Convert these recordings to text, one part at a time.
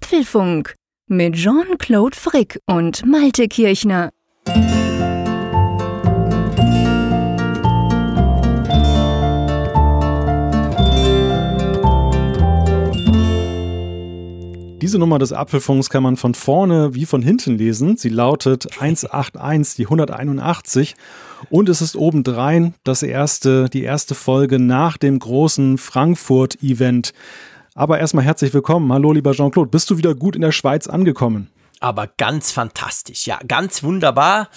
Apfelfunk mit Jean-Claude Frick und Malte Kirchner. Diese Nummer des Apfelfunks kann man von vorne wie von hinten lesen. Sie lautet 181, die 181. Und es ist obendrein das erste, die erste Folge nach dem großen Frankfurt-Event. Aber erstmal herzlich willkommen. Hallo, lieber Jean-Claude. Bist du wieder gut in der Schweiz angekommen? aber ganz fantastisch. Ja, ganz wunderbar.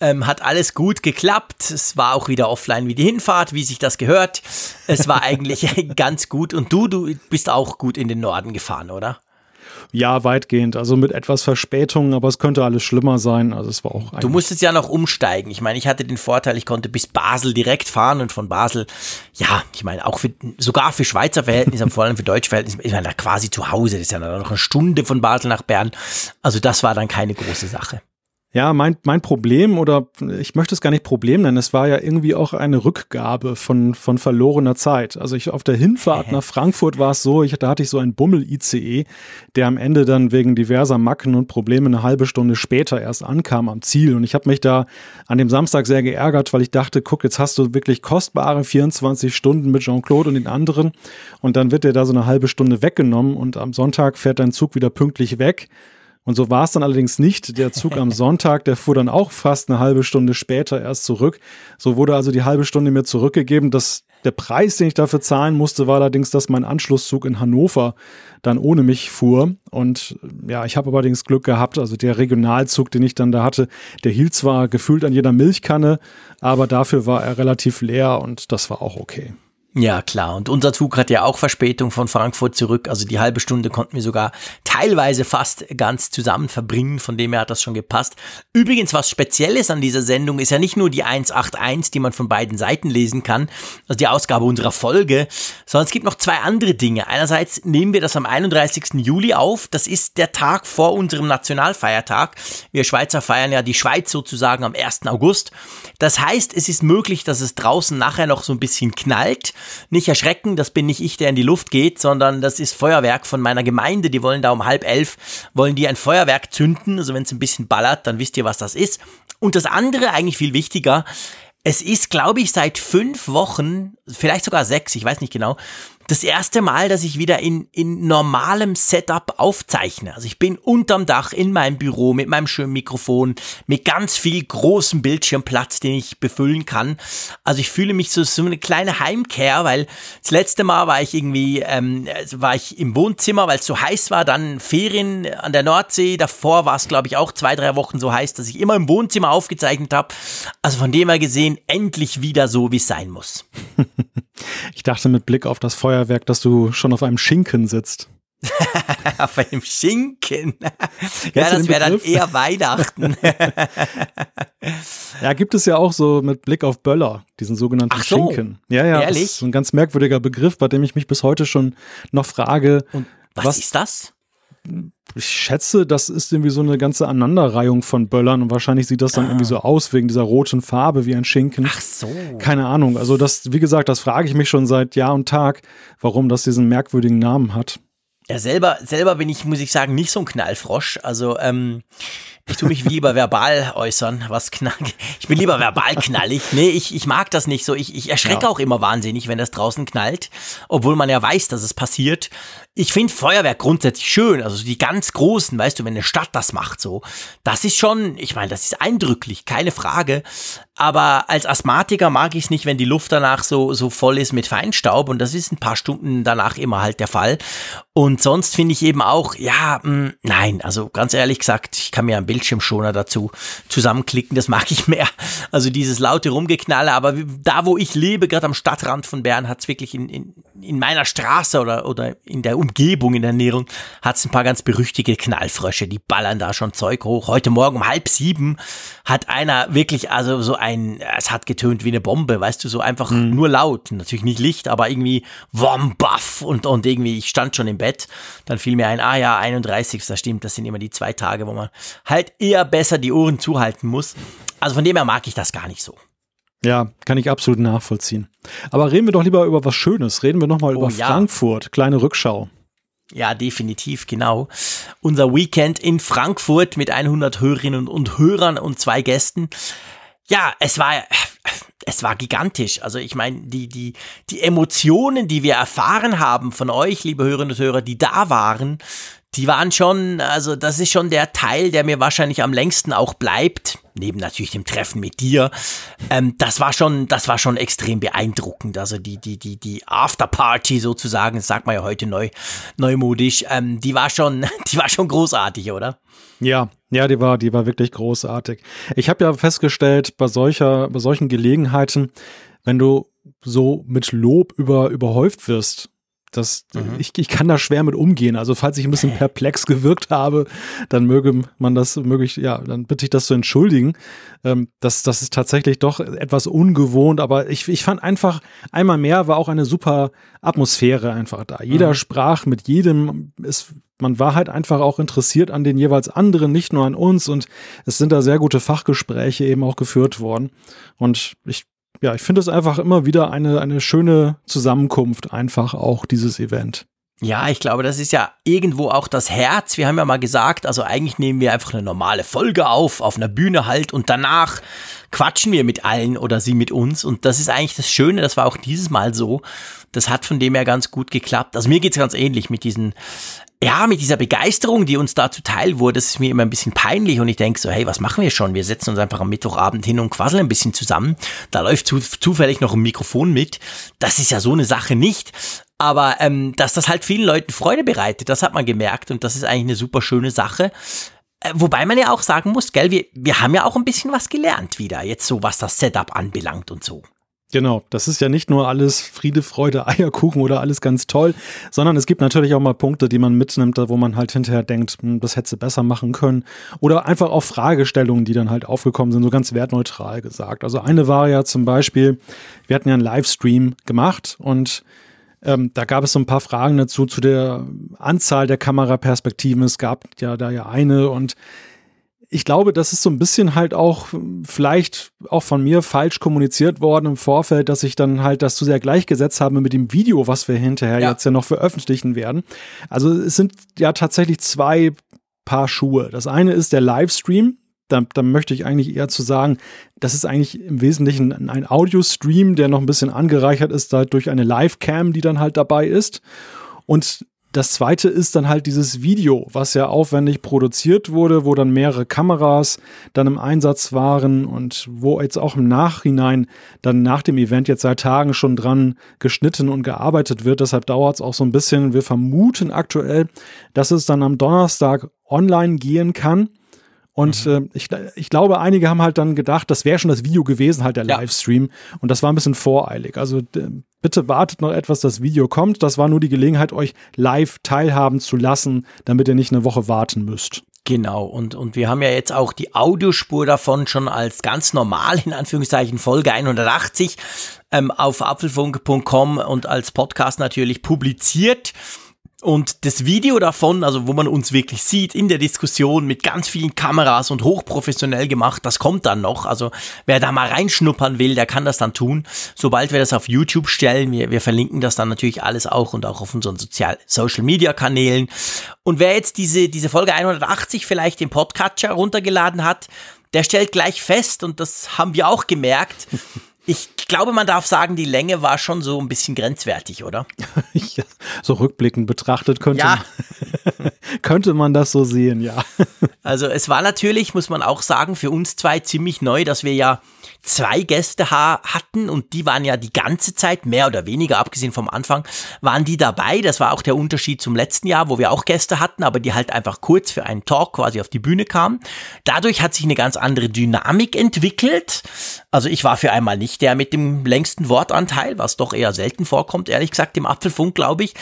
Ähm, hat alles gut geklappt. Es war auch wieder offline wie die Hinfahrt, wie sich das gehört. Es war eigentlich ganz gut. Und du, du bist auch gut in den Norden gefahren, oder? Ja, weitgehend. Also mit etwas Verspätung, aber es könnte alles schlimmer sein. Also es war auch. Du musstest ja noch umsteigen. Ich meine, ich hatte den Vorteil, ich konnte bis Basel direkt fahren und von Basel, ja, ich meine, auch für, sogar für Schweizer Verhältnisse, vor allem für deutsche Verhältnisse, ich meine, da quasi zu Hause. Das ist ja noch eine Stunde von Basel nach Bern. Also das war dann keine große Sache. Ja, mein, mein Problem oder ich möchte es gar nicht Problem nennen, es war ja irgendwie auch eine Rückgabe von, von verlorener Zeit. Also ich auf der Hinfahrt nach Frankfurt war es so, ich, da hatte ich so einen Bummel-ICE, der am Ende dann wegen diverser Macken und Probleme eine halbe Stunde später erst ankam am Ziel. Und ich habe mich da an dem Samstag sehr geärgert, weil ich dachte, guck, jetzt hast du wirklich kostbare 24 Stunden mit Jean-Claude und den anderen und dann wird dir da so eine halbe Stunde weggenommen und am Sonntag fährt dein Zug wieder pünktlich weg. Und so war es dann allerdings nicht. Der Zug am Sonntag, der fuhr dann auch fast eine halbe Stunde später erst zurück. So wurde also die halbe Stunde mir zurückgegeben. Das, der Preis, den ich dafür zahlen musste, war allerdings, dass mein Anschlusszug in Hannover dann ohne mich fuhr. Und ja, ich habe allerdings Glück gehabt. Also der Regionalzug, den ich dann da hatte, der hielt zwar gefühlt an jeder Milchkanne, aber dafür war er relativ leer und das war auch okay. Ja, klar. Und unser Zug hat ja auch Verspätung von Frankfurt zurück. Also die halbe Stunde konnten wir sogar teilweise fast ganz zusammen verbringen. Von dem her hat das schon gepasst. Übrigens, was Spezielles an dieser Sendung ist ja nicht nur die 181, die man von beiden Seiten lesen kann, also die Ausgabe unserer Folge, sondern es gibt noch zwei andere Dinge. Einerseits nehmen wir das am 31. Juli auf. Das ist der Tag vor unserem Nationalfeiertag. Wir Schweizer feiern ja die Schweiz sozusagen am 1. August. Das heißt, es ist möglich, dass es draußen nachher noch so ein bisschen knallt. Nicht erschrecken, das bin nicht ich, der in die Luft geht, sondern das ist Feuerwerk von meiner Gemeinde. Die wollen da um halb elf, wollen die ein Feuerwerk zünden. Also wenn es ein bisschen ballert, dann wisst ihr, was das ist. Und das andere, eigentlich viel wichtiger, es ist, glaube ich, seit fünf Wochen, vielleicht sogar sechs, ich weiß nicht genau, das erste Mal, dass ich wieder in, in normalem Setup aufzeichne. Also ich bin unterm Dach in meinem Büro mit meinem schönen Mikrofon, mit ganz viel großem Bildschirmplatz, den ich befüllen kann. Also ich fühle mich so, so eine kleine Heimkehr, weil das letzte Mal war ich irgendwie, ähm, war ich im Wohnzimmer, weil es so heiß war, dann Ferien an der Nordsee. Davor war es, glaube ich, auch zwei, drei Wochen so heiß, dass ich immer im Wohnzimmer aufgezeichnet habe. Also von dem her gesehen, endlich wieder so, wie es sein muss. Ich dachte mit Blick auf das Feuerwerk, dass du schon auf einem Schinken sitzt. auf einem Schinken. ja, das wäre dann eher Weihnachten. ja, gibt es ja auch so mit Blick auf Böller, diesen sogenannten Ach so, Schinken. Ja, ja, ehrlich? das ist ein ganz merkwürdiger Begriff, bei dem ich mich bis heute schon noch frage. Und was, was ist das? Ich schätze, das ist irgendwie so eine ganze Aneinanderreihung von Böllern und wahrscheinlich sieht das dann ah. irgendwie so aus wegen dieser roten Farbe wie ein Schinken. Ach so. Keine Ahnung. Also das, wie gesagt, das frage ich mich schon seit Jahr und Tag, warum das diesen merkwürdigen Namen hat. Ja, selber, selber bin ich, muss ich sagen, nicht so ein Knallfrosch. Also, ähm, ich tue mich lieber verbal äußern, was knall. Ich bin lieber verbal knallig. Nee, ich, ich mag das nicht so. Ich, ich erschrecke ja. auch immer wahnsinnig, wenn das draußen knallt, obwohl man ja weiß, dass es passiert. Ich finde Feuerwerk grundsätzlich schön, also die ganz großen, weißt du, wenn eine Stadt das macht so, das ist schon, ich meine, das ist eindrücklich, keine Frage. Aber als Asthmatiker mag ich es nicht, wenn die Luft danach so, so voll ist mit Feinstaub und das ist ein paar Stunden danach immer halt der Fall. Und sonst finde ich eben auch, ja, mh, mm, nein, also ganz ehrlich gesagt, ich kann mir einen Bildschirmschoner dazu zusammenklicken, das mag ich mehr. Also dieses laute Rumgeknalle, aber da, wo ich lebe, gerade am Stadtrand von Bern, hat es wirklich in, in, in meiner Straße oder, oder in der Umgebung, in der Ernährung, hat es ein paar ganz berüchtige Knallfrösche, die ballern da schon Zeug hoch. Heute Morgen um halb sieben hat einer wirklich, also so ein, es hat getönt wie eine Bombe, weißt du, so einfach mhm. nur laut. Natürlich nicht Licht, aber irgendwie Wombaff und, und irgendwie, ich stand schon im Bett. Dann fiel mir ein, ah ja, 31. Das stimmt, das sind immer die zwei Tage, wo man halt eher besser die Ohren zuhalten muss. Also von dem her mag ich das gar nicht so. Ja, kann ich absolut nachvollziehen. Aber reden wir doch lieber über was Schönes. Reden wir nochmal oh, über ja. Frankfurt. Kleine Rückschau. Ja, definitiv, genau. unser Weekend in Frankfurt mit 100 Hörerinnen und Hörern und zwei Gästen. Ja, es war, es war gigantisch. Also ich meine, die, die, die Emotionen, die wir erfahren haben von euch, liebe Hörerinnen und Hörer, die da waren, die waren schon, also das ist schon der Teil, der mir wahrscheinlich am längsten auch bleibt, neben natürlich dem Treffen mit dir. Ähm, das war schon, das war schon extrem beeindruckend. Also die, die, die, die Afterparty sozusagen, das sagt man ja heute neu, neumodisch, ähm, die war schon, die war schon großartig, oder? Ja, ja, die war, die war wirklich großartig. Ich habe ja festgestellt, bei solcher, bei solchen Gelegenheiten, wenn du so mit Lob über, überhäuft wirst, das, mhm. ich, ich kann da schwer mit umgehen. Also falls ich ein bisschen perplex gewirkt habe, dann möge man das möglich, ja, dann bitte ich das zu entschuldigen. Ähm, das, das ist tatsächlich doch etwas ungewohnt, aber ich, ich fand einfach, einmal mehr war auch eine super Atmosphäre einfach da. Jeder mhm. sprach mit jedem, es, man war halt einfach auch interessiert an den jeweils anderen, nicht nur an uns und es sind da sehr gute Fachgespräche eben auch geführt worden. Und ich ja, ich finde es einfach immer wieder eine, eine schöne Zusammenkunft, einfach auch dieses Event. Ja, ich glaube, das ist ja irgendwo auch das Herz. Wir haben ja mal gesagt, also eigentlich nehmen wir einfach eine normale Folge auf, auf einer Bühne halt und danach quatschen wir mit allen oder sie mit uns. Und das ist eigentlich das Schöne, das war auch dieses Mal so. Das hat von dem her ganz gut geklappt. Also mir geht's ganz ähnlich mit diesen ja, mit dieser Begeisterung, die uns da zuteil wurde, ist mir immer ein bisschen peinlich und ich denke so, hey, was machen wir schon? Wir setzen uns einfach am Mittwochabend hin und quasseln ein bisschen zusammen. Da läuft zu, zufällig noch ein Mikrofon mit. Das ist ja so eine Sache nicht. Aber ähm, dass das halt vielen Leuten Freude bereitet, das hat man gemerkt und das ist eigentlich eine super schöne Sache. Äh, wobei man ja auch sagen muss, gell, wir, wir haben ja auch ein bisschen was gelernt wieder, jetzt so was das Setup anbelangt und so. Genau, das ist ja nicht nur alles Friede, Freude, Eierkuchen oder alles ganz toll, sondern es gibt natürlich auch mal Punkte, die man mitnimmt, wo man halt hinterher denkt, hm, das hätte sie besser machen können. Oder einfach auch Fragestellungen, die dann halt aufgekommen sind, so ganz wertneutral gesagt. Also eine war ja zum Beispiel, wir hatten ja einen Livestream gemacht und ähm, da gab es so ein paar Fragen dazu, zu der Anzahl der Kameraperspektiven. Es gab ja da ja eine und ich glaube, das ist so ein bisschen halt auch vielleicht auch von mir falsch kommuniziert worden im Vorfeld, dass ich dann halt das zu sehr gleichgesetzt habe mit dem Video, was wir hinterher ja. jetzt ja noch veröffentlichen werden. Also es sind ja tatsächlich zwei Paar Schuhe. Das eine ist der Livestream. Da, da möchte ich eigentlich eher zu sagen, das ist eigentlich im Wesentlichen ein Audio-Stream, der noch ein bisschen angereichert ist halt durch eine Live-Cam, die dann halt dabei ist. Und das zweite ist dann halt dieses Video, was ja aufwendig produziert wurde, wo dann mehrere Kameras dann im Einsatz waren und wo jetzt auch im Nachhinein dann nach dem Event jetzt seit Tagen schon dran geschnitten und gearbeitet wird. Deshalb dauert es auch so ein bisschen. Wir vermuten aktuell, dass es dann am Donnerstag online gehen kann. Und mhm. äh, ich, ich glaube, einige haben halt dann gedacht, das wäre schon das Video gewesen, halt der ja. Livestream. Und das war ein bisschen voreilig. Also bitte wartet noch etwas, das Video kommt. Das war nur die Gelegenheit, euch live teilhaben zu lassen, damit ihr nicht eine Woche warten müsst. Genau, und, und wir haben ja jetzt auch die Audiospur davon schon als ganz normal, in Anführungszeichen, Folge 180 ähm, auf apfelfunk.com und als Podcast natürlich publiziert. Und das Video davon, also wo man uns wirklich sieht in der Diskussion mit ganz vielen Kameras und hochprofessionell gemacht, das kommt dann noch. Also wer da mal reinschnuppern will, der kann das dann tun. Sobald wir das auf YouTube stellen, wir, wir verlinken das dann natürlich alles auch und auch auf unseren Sozial Social Media Kanälen. Und wer jetzt diese, diese Folge 180 vielleicht im Podcatcher runtergeladen hat, der stellt gleich fest, und das haben wir auch gemerkt, Ich glaube, man darf sagen, die Länge war schon so ein bisschen grenzwertig, oder? ja, so rückblickend betrachtet könnte, ja. man, könnte man das so sehen, ja. also es war natürlich, muss man auch sagen, für uns zwei ziemlich neu, dass wir ja zwei Gäste hatten und die waren ja die ganze Zeit, mehr oder weniger, abgesehen vom Anfang, waren die dabei. Das war auch der Unterschied zum letzten Jahr, wo wir auch Gäste hatten, aber die halt einfach kurz für einen Talk quasi auf die Bühne kamen. Dadurch hat sich eine ganz andere Dynamik entwickelt. Also ich war für einmal nicht der mit dem längsten Wortanteil, was doch eher selten vorkommt, ehrlich gesagt, im Apfelfunk, glaube ich.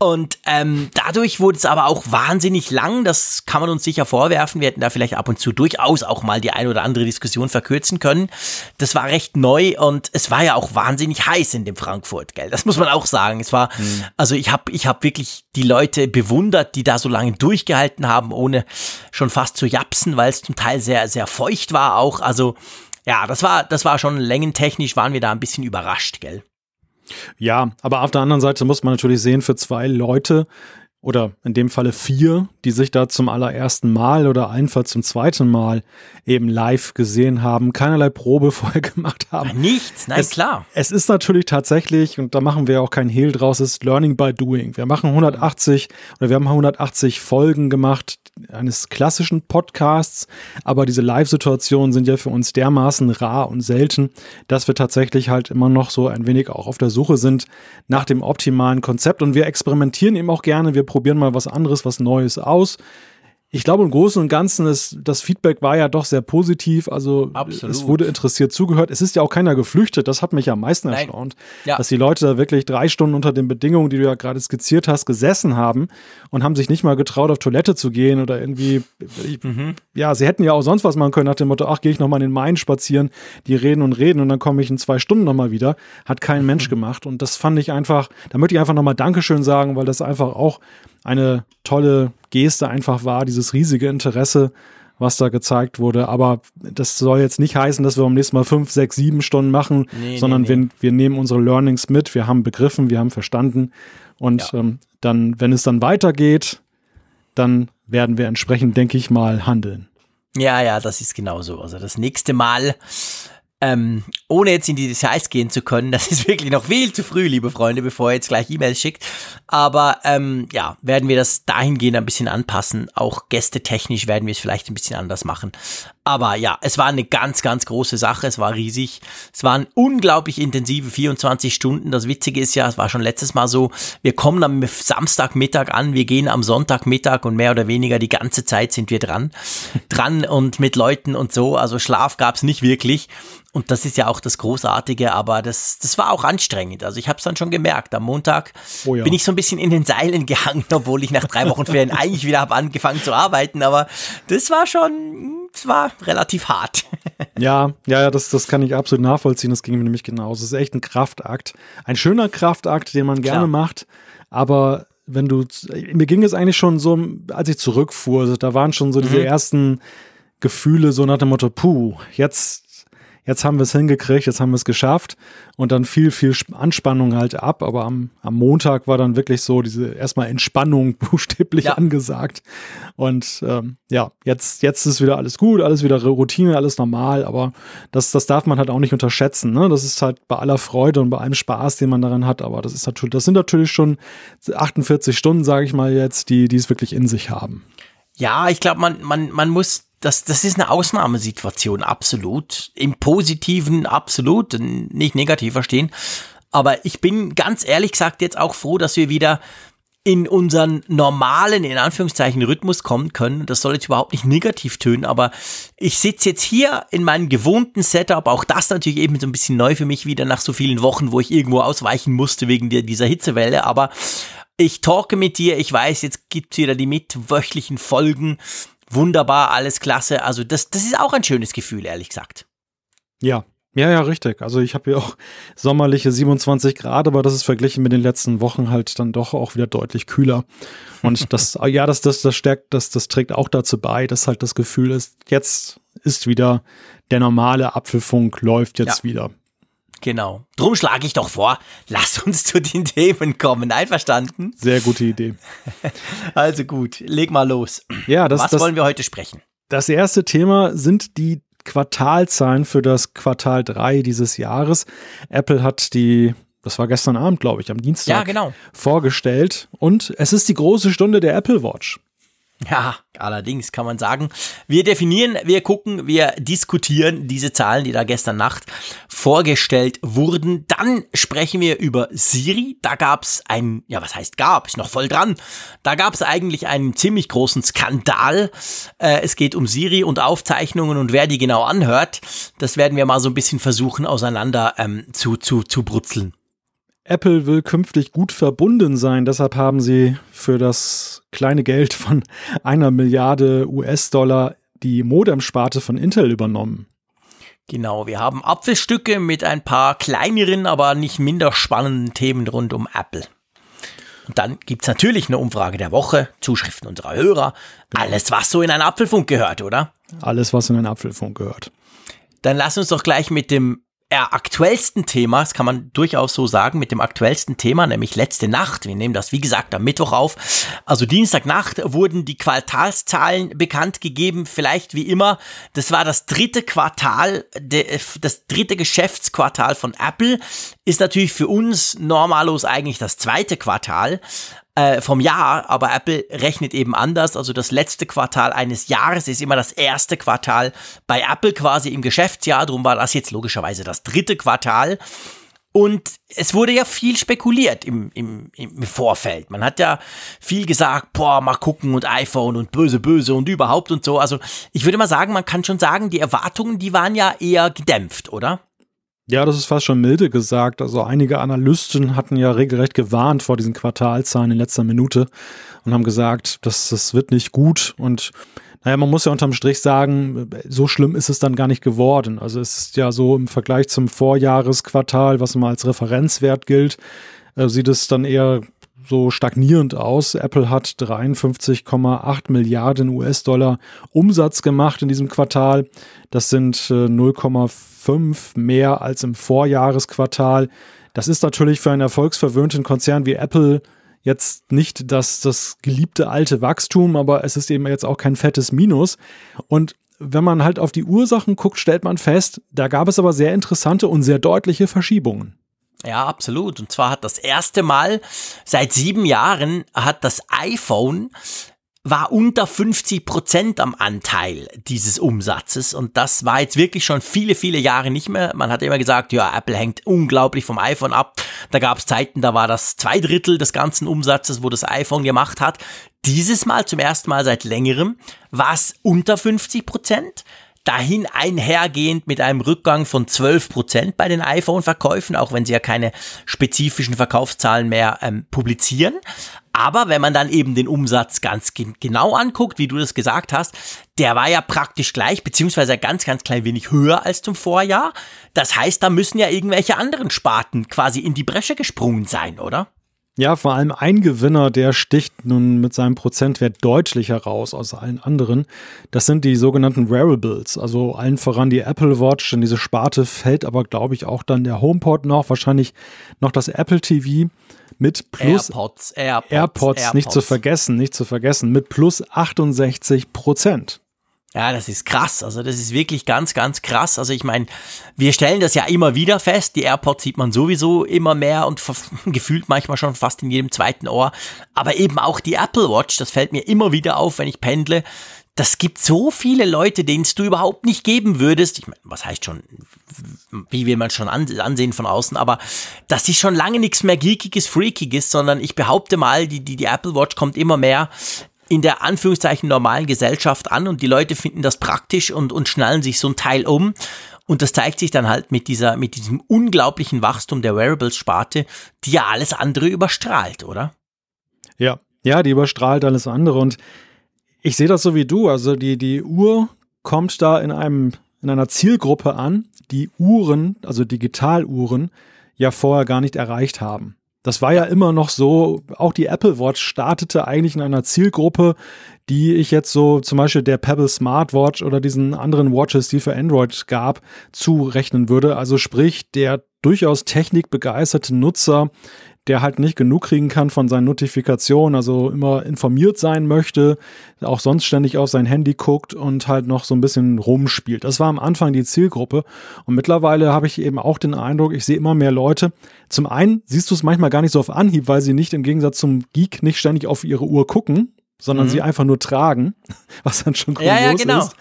Und ähm, dadurch wurde es aber auch wahnsinnig lang. Das kann man uns sicher vorwerfen. Wir hätten da vielleicht ab und zu durchaus auch mal die ein oder andere Diskussion verkürzen können. Das war recht neu und es war ja auch wahnsinnig heiß in dem Frankfurt, gell? Das muss man auch sagen. Es war, mhm. also ich habe ich hab wirklich die Leute bewundert, die da so lange durchgehalten haben, ohne schon fast zu japsen, weil es zum Teil sehr, sehr feucht war auch. Also ja, das war, das war schon längentechnisch, waren wir da ein bisschen überrascht, gell? Ja, aber auf der anderen Seite muss man natürlich sehen, für zwei Leute oder in dem Falle vier, die sich da zum allerersten Mal oder einfach zum zweiten Mal eben live gesehen haben, keinerlei Probe vorher gemacht haben. Nichts, nein, es, klar. Es ist natürlich tatsächlich, und da machen wir auch kein Hehl draus, ist Learning by Doing. Wir machen 180 oder wir haben 180 Folgen gemacht eines klassischen Podcasts, aber diese Live-Situationen sind ja für uns dermaßen rar und selten, dass wir tatsächlich halt immer noch so ein wenig auch auf der Suche sind nach dem optimalen Konzept und wir experimentieren eben auch gerne. Wir probieren mal was anderes, was Neues aus. Ich glaube, im Großen und Ganzen ist das Feedback war ja doch sehr positiv. Also Absolut. es wurde interessiert zugehört. Es ist ja auch keiner geflüchtet. Das hat mich am meisten Nein. erstaunt, Ja. dass die Leute da wirklich drei Stunden unter den Bedingungen, die du ja gerade skizziert hast, gesessen haben und haben sich nicht mal getraut, auf Toilette zu gehen oder irgendwie. Ich, Mhm. Ja, sie hätten ja auch sonst was machen können nach dem Motto: Ach, gehe ich noch mal in den Main spazieren. Die reden und reden und dann komme ich in zwei Stunden noch mal wieder. Hat kein Mhm. Mensch gemacht und das fand ich einfach. Da möchte ich einfach noch mal Dankeschön sagen, weil das einfach auch eine tolle Geste einfach war, dieses riesige Interesse, was da gezeigt wurde. Aber das soll jetzt nicht heißen, dass wir beim nächsten Mal fünf, sechs, sieben Stunden machen, Nee, sondern nee, nee. Wir, wir nehmen unsere Learnings mit, wir haben begriffen, wir haben verstanden. Und Ja. ähm, dann, wenn es dann weitergeht, dann werden wir entsprechend, denke ich mal, handeln. Ja, ja, das ist genauso. Also das nächste Mal, ähm, ohne jetzt in die Details gehen zu können, das ist wirklich noch viel zu früh, liebe Freunde, bevor ihr jetzt gleich E-Mails schickt. Aber ähm, ja, werden wir das dahingehend ein bisschen anpassen. Auch gästetechnisch werden wir es vielleicht ein bisschen anders machen. Aber ja, es war eine ganz, ganz große Sache. Es war riesig. Es waren unglaublich intensive 24 Stunden. Das Witzige ist ja, es war schon letztes Mal so, wir kommen am Samstagmittag an, wir gehen am Sonntagmittag und mehr oder weniger die ganze Zeit sind wir dran. dran und mit Leuten und so. Also Schlaf gab's nicht wirklich. Und das ist ja auch das Großartige, aber das, das war auch anstrengend. Also ich habe es dann schon gemerkt. Am Montag Oh ja. bin ich so ein bisschen in den Seilen gehangen, obwohl ich nach drei Wochen Ferien eigentlich wieder habe angefangen zu arbeiten. Aber das war schon, es war relativ hart. Ja, ja, ja, das, das kann ich absolut nachvollziehen. Das ging mir nämlich genauso. Es ist echt ein Kraftakt. Ein schöner Kraftakt, den man gerne Klar. macht. Aber wenn du, mir ging es eigentlich schon so, als ich zurückfuhr, also da waren schon so diese Mhm. ersten Gefühle so nach dem Motto, puh, jetzt, jetzt haben wir es hingekriegt, jetzt haben wir es geschafft. Und dann viel, viel Sp- Anspannung halt ab. Aber am, am Montag war dann wirklich so diese erstmal Entspannung buchstäblich Ja. angesagt. Und ähm, ja, jetzt, jetzt ist wieder alles gut, alles wieder Routine, alles normal, aber das, das darf man halt auch nicht unterschätzen. Ne? Das ist halt bei aller Freude und bei allem Spaß, den man daran hat, aber das ist natürlich, das sind natürlich schon 48 Stunden, sage ich mal jetzt, die, die es wirklich in sich haben. Ja, ich glaube, man, man, man muss, das, das ist eine Ausnahmesituation, absolut. Im Positiven absolut, nicht negativ verstehen. Aber ich bin ganz ehrlich gesagt jetzt auch froh, dass wir wieder in unseren normalen, in Anführungszeichen, Rhythmus kommen können. Das soll jetzt überhaupt nicht negativ tönen, aber ich sitze jetzt hier in meinem gewohnten Setup, auch das natürlich eben so ein bisschen neu für mich wieder nach so vielen Wochen, wo ich irgendwo ausweichen musste wegen dieser Hitzewelle, aber ich talke mit dir, ich weiß, jetzt gibt's wieder die mitwöchlichen Folgen. Wunderbar, alles klasse. Also das, das ist auch ein schönes Gefühl, ehrlich gesagt. Ja. Ja, ja, richtig. Also ich habe ja auch sommerliche 27 Grad, aber das ist verglichen mit den letzten Wochen halt dann doch auch wieder deutlich kühler. Und das, ja, das, das, das stärkt, das, das trägt auch dazu bei, dass halt das Gefühl ist, jetzt ist wieder der normale Apfelfunk läuft jetzt Ja. wieder. Genau. Drum schlage ich doch vor, lass uns zu den Themen kommen. Einverstanden? Sehr gute Idee. Also gut, leg mal los. Ja, das, Was das, wollen wir heute sprechen? das erste Thema sind die Quartalzahlen für das Quartal 3 dieses Jahres. Apple hat die, das war gestern Abend, glaube ich, am Dienstag Ja, genau. vorgestellt und es ist die große Stunde der Apple Watch. Ja, allerdings kann man sagen, wir definieren, wir gucken, wir diskutieren diese Zahlen, die da gestern Nacht vorgestellt wurden. Dann sprechen wir über Siri. Da gab's ein, ja, was heißt gab, ist noch voll dran. Da gab's eigentlich einen ziemlich großen Skandal. Äh, es geht um Siri und Aufzeichnungen und wer die genau anhört. Das werden wir mal so ein bisschen versuchen, auseinander ähm, zu, zu, zu brutzeln. Apple will künftig gut verbunden sein, deshalb haben sie für das kleine Geld von einer Milliarde US-Dollar die Modemsparte von Intel übernommen. Genau, wir haben Apfelstücke mit ein paar kleineren, aber nicht minder spannenden Themen rund um Apple. Und dann gibt's natürlich eine Umfrage der Woche, Zuschriften unserer Hörer, alles, was so in einen Apfelfunk gehört, oder? Alles, was in einen Apfelfunk gehört. Dann lass uns doch gleich mit dem aktuellsten Thema, das kann man durchaus so sagen, mit dem aktuellsten Thema, nämlich letzte Nacht. Wir nehmen das, wie gesagt, am Mittwoch auf. Also Dienstagnacht wurden die Quartalszahlen bekannt gegeben, vielleicht wie immer. Das war das dritte Quartal, das dritte Geschäftsquartal von Apple. Ist natürlich für uns normalos eigentlich das zweite Quartal äh, vom Jahr, aber Apple rechnet eben anders. Also das letzte Quartal eines Jahres ist immer das erste Quartal bei Apple quasi im Geschäftsjahr. Darum war das jetzt logischerweise das dritte Quartal. Und es wurde ja viel spekuliert im, im, im Vorfeld. Man hat ja viel gesagt, boah, mal gucken und iPhone und böse, böse und überhaupt und so. Also ich würde mal sagen, man kann schon sagen, die Erwartungen, die waren ja eher gedämpft, oder? Ja, das ist fast schon milde gesagt. Also einige Analysten hatten ja regelrecht gewarnt vor diesen Quartalzahlen in letzter Minute und haben gesagt, das, das wird nicht gut. Und naja, man muss ja unterm Strich sagen, so schlimm ist es dann gar nicht geworden. Also es ist ja so im Vergleich zum Vorjahresquartal, was mal als Referenzwert gilt, äh, sieht es dann eher so stagnierend aus. Apple hat 53,8 Milliarden US-Dollar Umsatz gemacht in diesem Quartal. Das sind 0,5 äh, mehr als im Vorjahresquartal. Das ist natürlich für einen erfolgsverwöhnten Konzern wie Apple jetzt nicht das, das geliebte alte Wachstum, aber es ist eben jetzt auch kein fettes Minus. Und wenn man halt auf die Ursachen guckt, stellt man fest, da gab es aber sehr interessante und sehr deutliche Verschiebungen. Ja, absolut. Und zwar hat das erste Mal seit sieben Jahren hat das iPhone war unter 50 Prozent am Anteil dieses Umsatzes und das war jetzt wirklich schon viele, viele Jahre nicht mehr. Man hat immer gesagt, ja, Apple hängt unglaublich vom iPhone ab. Da gab es Zeiten, da war das zwei Drittel des ganzen Umsatzes, wo das iPhone gemacht hat. Dieses Mal zum ersten Mal seit längerem war es unter 50 Prozent dahin einhergehend mit einem Rückgang von 12 Prozent bei den iPhone-Verkäufen, auch wenn sie ja keine spezifischen Verkaufszahlen mehr ähm, publizieren. Aber wenn man dann eben den Umsatz ganz genau anguckt, wie du das gesagt hast, der war ja praktisch gleich, beziehungsweise ganz, ganz klein wenig höher als zum Vorjahr. Das heißt, da müssen ja irgendwelche anderen Sparten quasi in die Bresche gesprungen sein, oder? Ja, vor allem ein Gewinner, der sticht nun mit seinem Prozentwert deutlich heraus aus allen anderen. Das sind die sogenannten Wearables, also allen voran die Apple Watch. In diese Sparte fällt aber, glaube ich, auch dann der HomePod noch, wahrscheinlich noch das Apple TV mit plus AirPods, AirPods, AirPods, AirPods, nicht zu vergessen, nicht zu vergessen, mit plus 68 Prozent. Ja, das ist krass. Also das ist wirklich ganz, ganz krass. Also ich meine, wir stellen das ja immer wieder fest. Die AirPods sieht man sowieso immer mehr und gefühlt manchmal schon fast in jedem zweiten Ohr. Aber eben auch die Apple Watch, das fällt mir immer wieder auf, wenn ich pendle. Das gibt so viele Leute, denen es du überhaupt nicht geben würdest. Ich meine, was heißt schon, wie will man schon ansehen von außen, aber das ist schon lange nichts mehr Geekiges, Freakiges, sondern ich behaupte mal, die, die, die Apple Watch kommt immer mehr in der Anführungszeichen normalen Gesellschaft an und die Leute finden das praktisch und, und schnallen sich so ein Teil um. Und das zeigt sich dann halt mit dieser, mit diesem unglaublichen Wachstum der Wearables-Sparte, die ja alles andere überstrahlt, oder? Ja, ja, die überstrahlt alles andere und ich sehe das so wie du. Also die, die Uhr kommt da in einem, in einer Zielgruppe an, die Uhren, also Digitaluhren, ja vorher gar nicht erreicht haben. Das war ja immer noch so, auch die Apple Watch startete eigentlich in einer Zielgruppe, die ich jetzt so zum Beispiel der Pebble Smartwatch oder diesen anderen Watches, die für Android gab, zurechnen würde. Also sprich, der durchaus technikbegeisterte Nutzer, der halt nicht genug kriegen kann von seinen Notifikationen, also immer informiert sein möchte, auch sonst ständig auf sein Handy guckt und halt noch so ein bisschen rumspielt. Das war am Anfang die Zielgruppe und mittlerweile habe ich eben auch den Eindruck, ich sehe immer mehr Leute. Zum einen siehst du es manchmal gar nicht so auf Anhieb, weil sie nicht im Gegensatz zum Geek nicht ständig auf ihre Uhr gucken, sondern mhm. sie einfach nur tragen, was dann schon kurios ja, ja, genau. ist.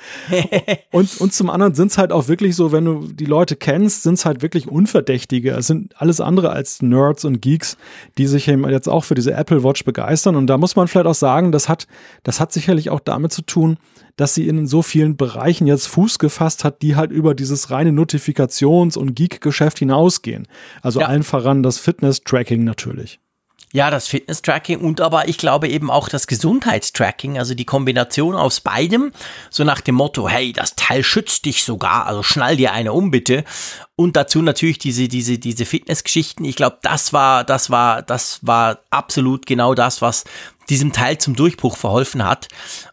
und, und zum anderen sind es halt auch wirklich so, wenn du die Leute kennst, sind es halt wirklich Unverdächtige. Es sind alles andere als Nerds und Geeks, die sich eben jetzt auch für diese Apple Watch begeistern. Und da muss man vielleicht auch sagen, das hat, das hat sicherlich auch damit zu tun, dass sie in so vielen Bereichen jetzt Fuß gefasst hat, die halt über dieses reine Notifikations- und Geek-Geschäft hinausgehen. Also ja. allen voran das Fitness-Tracking natürlich. Ja, das Fitness-Tracking und aber ich glaube eben auch das Gesundheitstracking, also die Kombination aus beidem, so nach dem Motto, hey, das Teil schützt dich sogar, also schnall dir eine um bitte. Und dazu natürlich diese, diese, diese Fitnessgeschichten. Ich glaube, das war, das war, das war absolut genau das, was diesem Teil zum Durchbruch verholfen hat.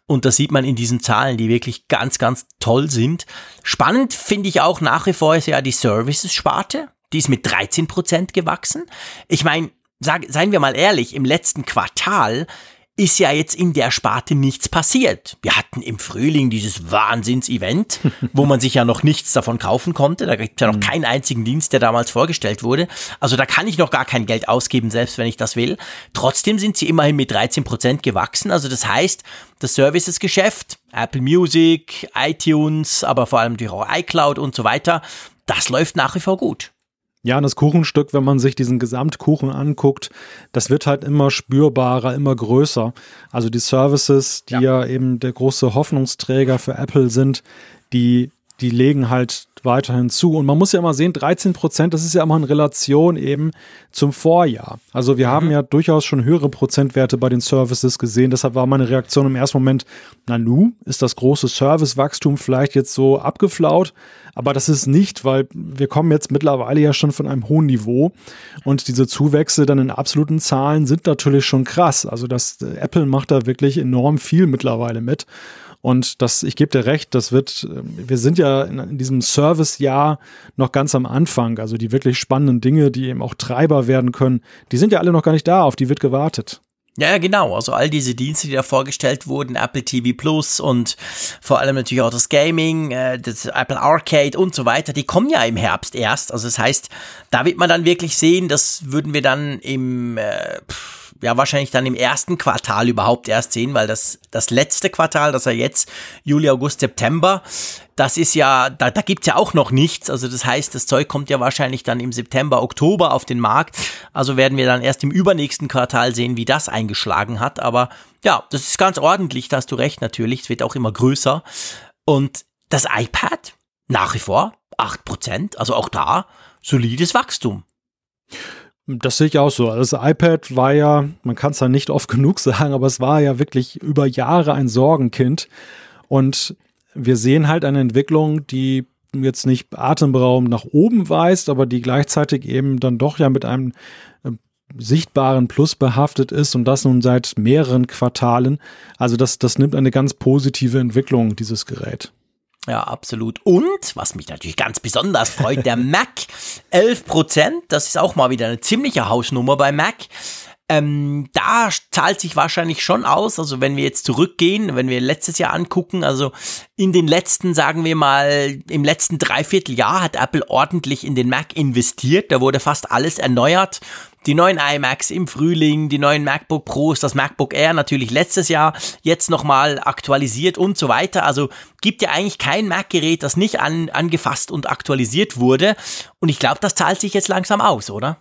Und das sieht man in diesen Zahlen, die wirklich ganz, ganz toll sind. Spannend finde ich auch nach wie vor ist ja die Services-Sparte. Die ist mit 13 Prozent gewachsen. Ich meine, sag, seien wir mal ehrlich, im letzten Quartal ist ja jetzt in der Sparte nichts passiert. Wir hatten im Frühling dieses Wahnsinns-Event, wo man sich ja noch nichts davon kaufen konnte. Da gibt es ja noch mhm. keinen einzigen Dienst, der damals vorgestellt wurde. Also da kann ich noch gar kein Geld ausgeben, selbst wenn ich das will. Trotzdem sind sie immerhin mit 13 Prozent gewachsen. Also das heißt, das Services-Geschäft, Apple Music, iTunes, aber vor allem die iCloud und so weiter, das läuft nach wie vor gut. Ja, und das Kuchenstück, wenn man sich diesen Gesamtkuchen anguckt, das wird halt immer spürbarer, immer größer. Also die Services, die ja, ja eben der große Hoffnungsträger für Apple sind, die, die legen halt weiterhin zu. Und man muss ja immer sehen, 13 Prozent, das ist ja immer in Relation eben zum Vorjahr. Also wir mhm. haben ja durchaus schon höhere Prozentwerte bei den Services gesehen. Deshalb war meine Reaktion im ersten Moment, na nu, ist das große Servicewachstum vielleicht jetzt so abgeflaut? Aber das ist nicht, weil wir kommen jetzt mittlerweile ja schon von einem hohen Niveau und diese Zuwächse dann in absoluten Zahlen sind natürlich schon krass. Also das Apple macht da wirklich enorm viel mittlerweile mit. Und das, ich gebe dir recht, das wird, wir sind ja in, in diesem Service-Jahr noch ganz am Anfang. Also die wirklich spannenden Dinge, die eben auch Treiber werden können, die sind ja alle noch gar nicht da, auf die wird gewartet. Ja, genau. Also all diese Dienste, die da vorgestellt wurden, Apple TV Plus und vor allem natürlich auch das Gaming, äh, das Apple Arcade und so weiter, die kommen ja im Herbst erst. Also das heißt, da wird man dann wirklich sehen, das würden wir dann im äh, ja wahrscheinlich dann im ersten Quartal überhaupt erst sehen, weil das, das letzte Quartal, das er jetzt, Juli, August, September, das ist ja, da, da gibt's ja auch noch nichts. Also das heißt, das Zeug kommt ja wahrscheinlich dann im September, Oktober auf den Markt. Also werden wir dann erst im übernächsten Quartal sehen, wie das eingeschlagen hat. Aber ja, das ist ganz ordentlich, da hast du recht natürlich. Es wird auch immer größer. Und das iPad, nach wie vor, 8%, also auch da, solides Wachstum. Das sehe ich auch so. Das iPad war ja, man kann es ja nicht oft genug sagen, aber es war ja wirklich über Jahre ein Sorgenkind. Und wir sehen halt eine Entwicklung, die jetzt nicht atemberaubend nach oben weist, aber die gleichzeitig eben dann doch ja mit einem äh, sichtbaren Plus behaftet ist und das nun seit mehreren Quartalen. Also das, das nimmt eine ganz positive Entwicklung, dieses Gerät. Ja, absolut. Und, was mich natürlich ganz besonders freut, der Mac 11 Prozent. Das ist auch mal wieder eine ziemliche Hausnummer bei Mac. Ähm, da zahlt sich wahrscheinlich schon aus, also wenn wir jetzt zurückgehen, wenn wir letztes Jahr angucken, also in den letzten, sagen wir mal, im letzten Dreivierteljahr hat Apple ordentlich in den Mac investiert, da wurde fast alles erneuert die neuen iMacs im Frühling, die neuen MacBook Pros, das MacBook Air natürlich letztes Jahr, jetzt nochmal aktualisiert und so weiter. Also gibt ja eigentlich kein Mac-Gerät, das nicht an, angefasst und aktualisiert wurde. Und ich glaube, das zahlt sich jetzt langsam aus, oder?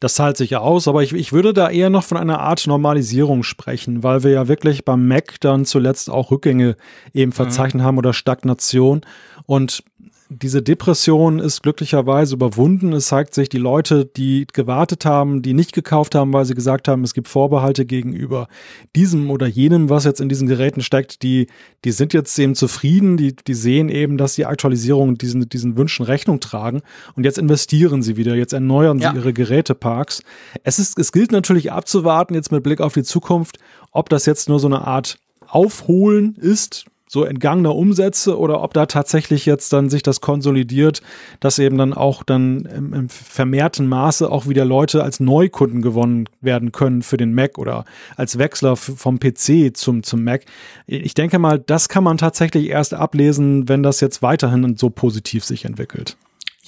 Das zahlt sich ja aus, aber ich, ich würde da eher noch von einer Art Normalisierung sprechen, weil wir ja wirklich beim Mac dann zuletzt auch Rückgänge eben verzeichnet mhm. haben oder Stagnation. Und diese Depression ist glücklicherweise überwunden. Es zeigt sich, die Leute, die gewartet haben, die nicht gekauft haben, weil sie gesagt haben, es gibt Vorbehalte gegenüber diesem oder jenem, was jetzt in diesen Geräten steckt, die, die sind jetzt eben zufrieden, die, die sehen eben, dass die Aktualisierung diesen, diesen Wünschen Rechnung tragen und jetzt investieren sie wieder, jetzt erneuern ja. sie ihre Geräteparks. Es ist, es gilt natürlich abzuwarten, jetzt mit Blick auf die Zukunft, ob das jetzt nur so eine Art Aufholen ist, so entgangener Umsätze oder ob da tatsächlich jetzt dann sich das konsolidiert, dass eben dann auch dann im, im, vermehrten Maße auch wieder Leute als Neukunden gewonnen werden können für den Mac oder als Wechsler vom PC zum, zum Mac. Ich denke mal, das kann man tatsächlich erst ablesen, wenn das jetzt weiterhin so positiv sich entwickelt.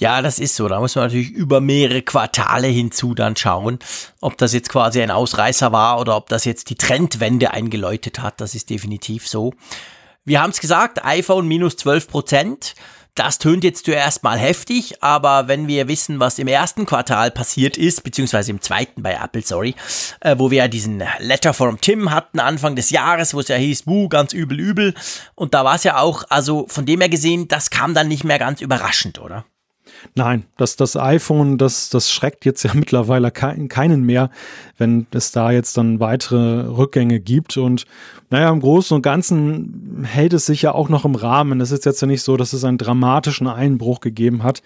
Ja, das ist so. Da muss man natürlich über mehrere Quartale hinzu dann schauen, ob das jetzt quasi ein Ausreißer war oder ob das jetzt die Trendwende eingeläutet hat. Das ist definitiv so. Wir haben es gesagt, iPhone minus 12 Prozent. Das tönt jetzt zuerst mal heftig, aber wenn wir wissen, was im ersten Quartal passiert ist, beziehungsweise im zweiten bei Apple, sorry, äh, wo wir ja diesen Letter from Tim hatten Anfang des Jahres, wo es ja hieß, wuh, ganz übel, übel. Und da war es ja auch, also von dem her gesehen, das kam dann nicht mehr ganz überraschend, oder? Nein, das, das iPhone, das, das schreckt jetzt ja mittlerweile keinen mehr, wenn es da jetzt dann weitere Rückgänge gibt. Und naja, im Großen und Ganzen hält es sich ja auch noch im Rahmen. Es ist jetzt ja nicht so, dass es einen dramatischen Einbruch gegeben hat.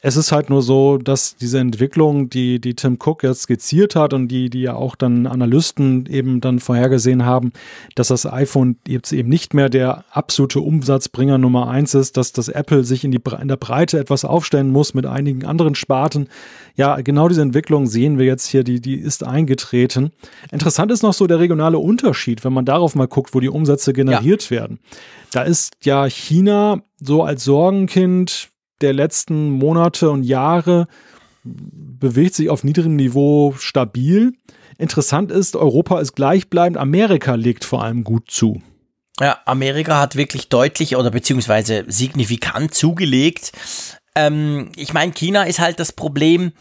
Es ist halt nur so, dass diese Entwicklung, die, die Tim Cook jetzt skizziert hat und die, die ja auch dann Analysten eben dann vorhergesehen haben, dass das iPhone jetzt eben nicht mehr der absolute Umsatzbringer Nummer eins ist, dass das Apple sich in, die, in der Breite etwas aufstellen muss mit einigen anderen Sparten. Ja, genau diese Entwicklung sehen wir jetzt hier, die, die ist eingetreten. Interessant ist noch so der regionale Unterschied, wenn man darauf mal guckt, wo die Umsätze generiert ja. werden. Da ist ja China so als Sorgenkind der letzten Monate und Jahre bewegt sich auf niedrigem Niveau stabil. Interessant ist, Europa ist gleichbleibend, Amerika legt vor allem gut zu. Ja, Amerika hat wirklich deutlich oder beziehungsweise signifikant zugelegt. Ähm, ich meine, China ist halt das Problem,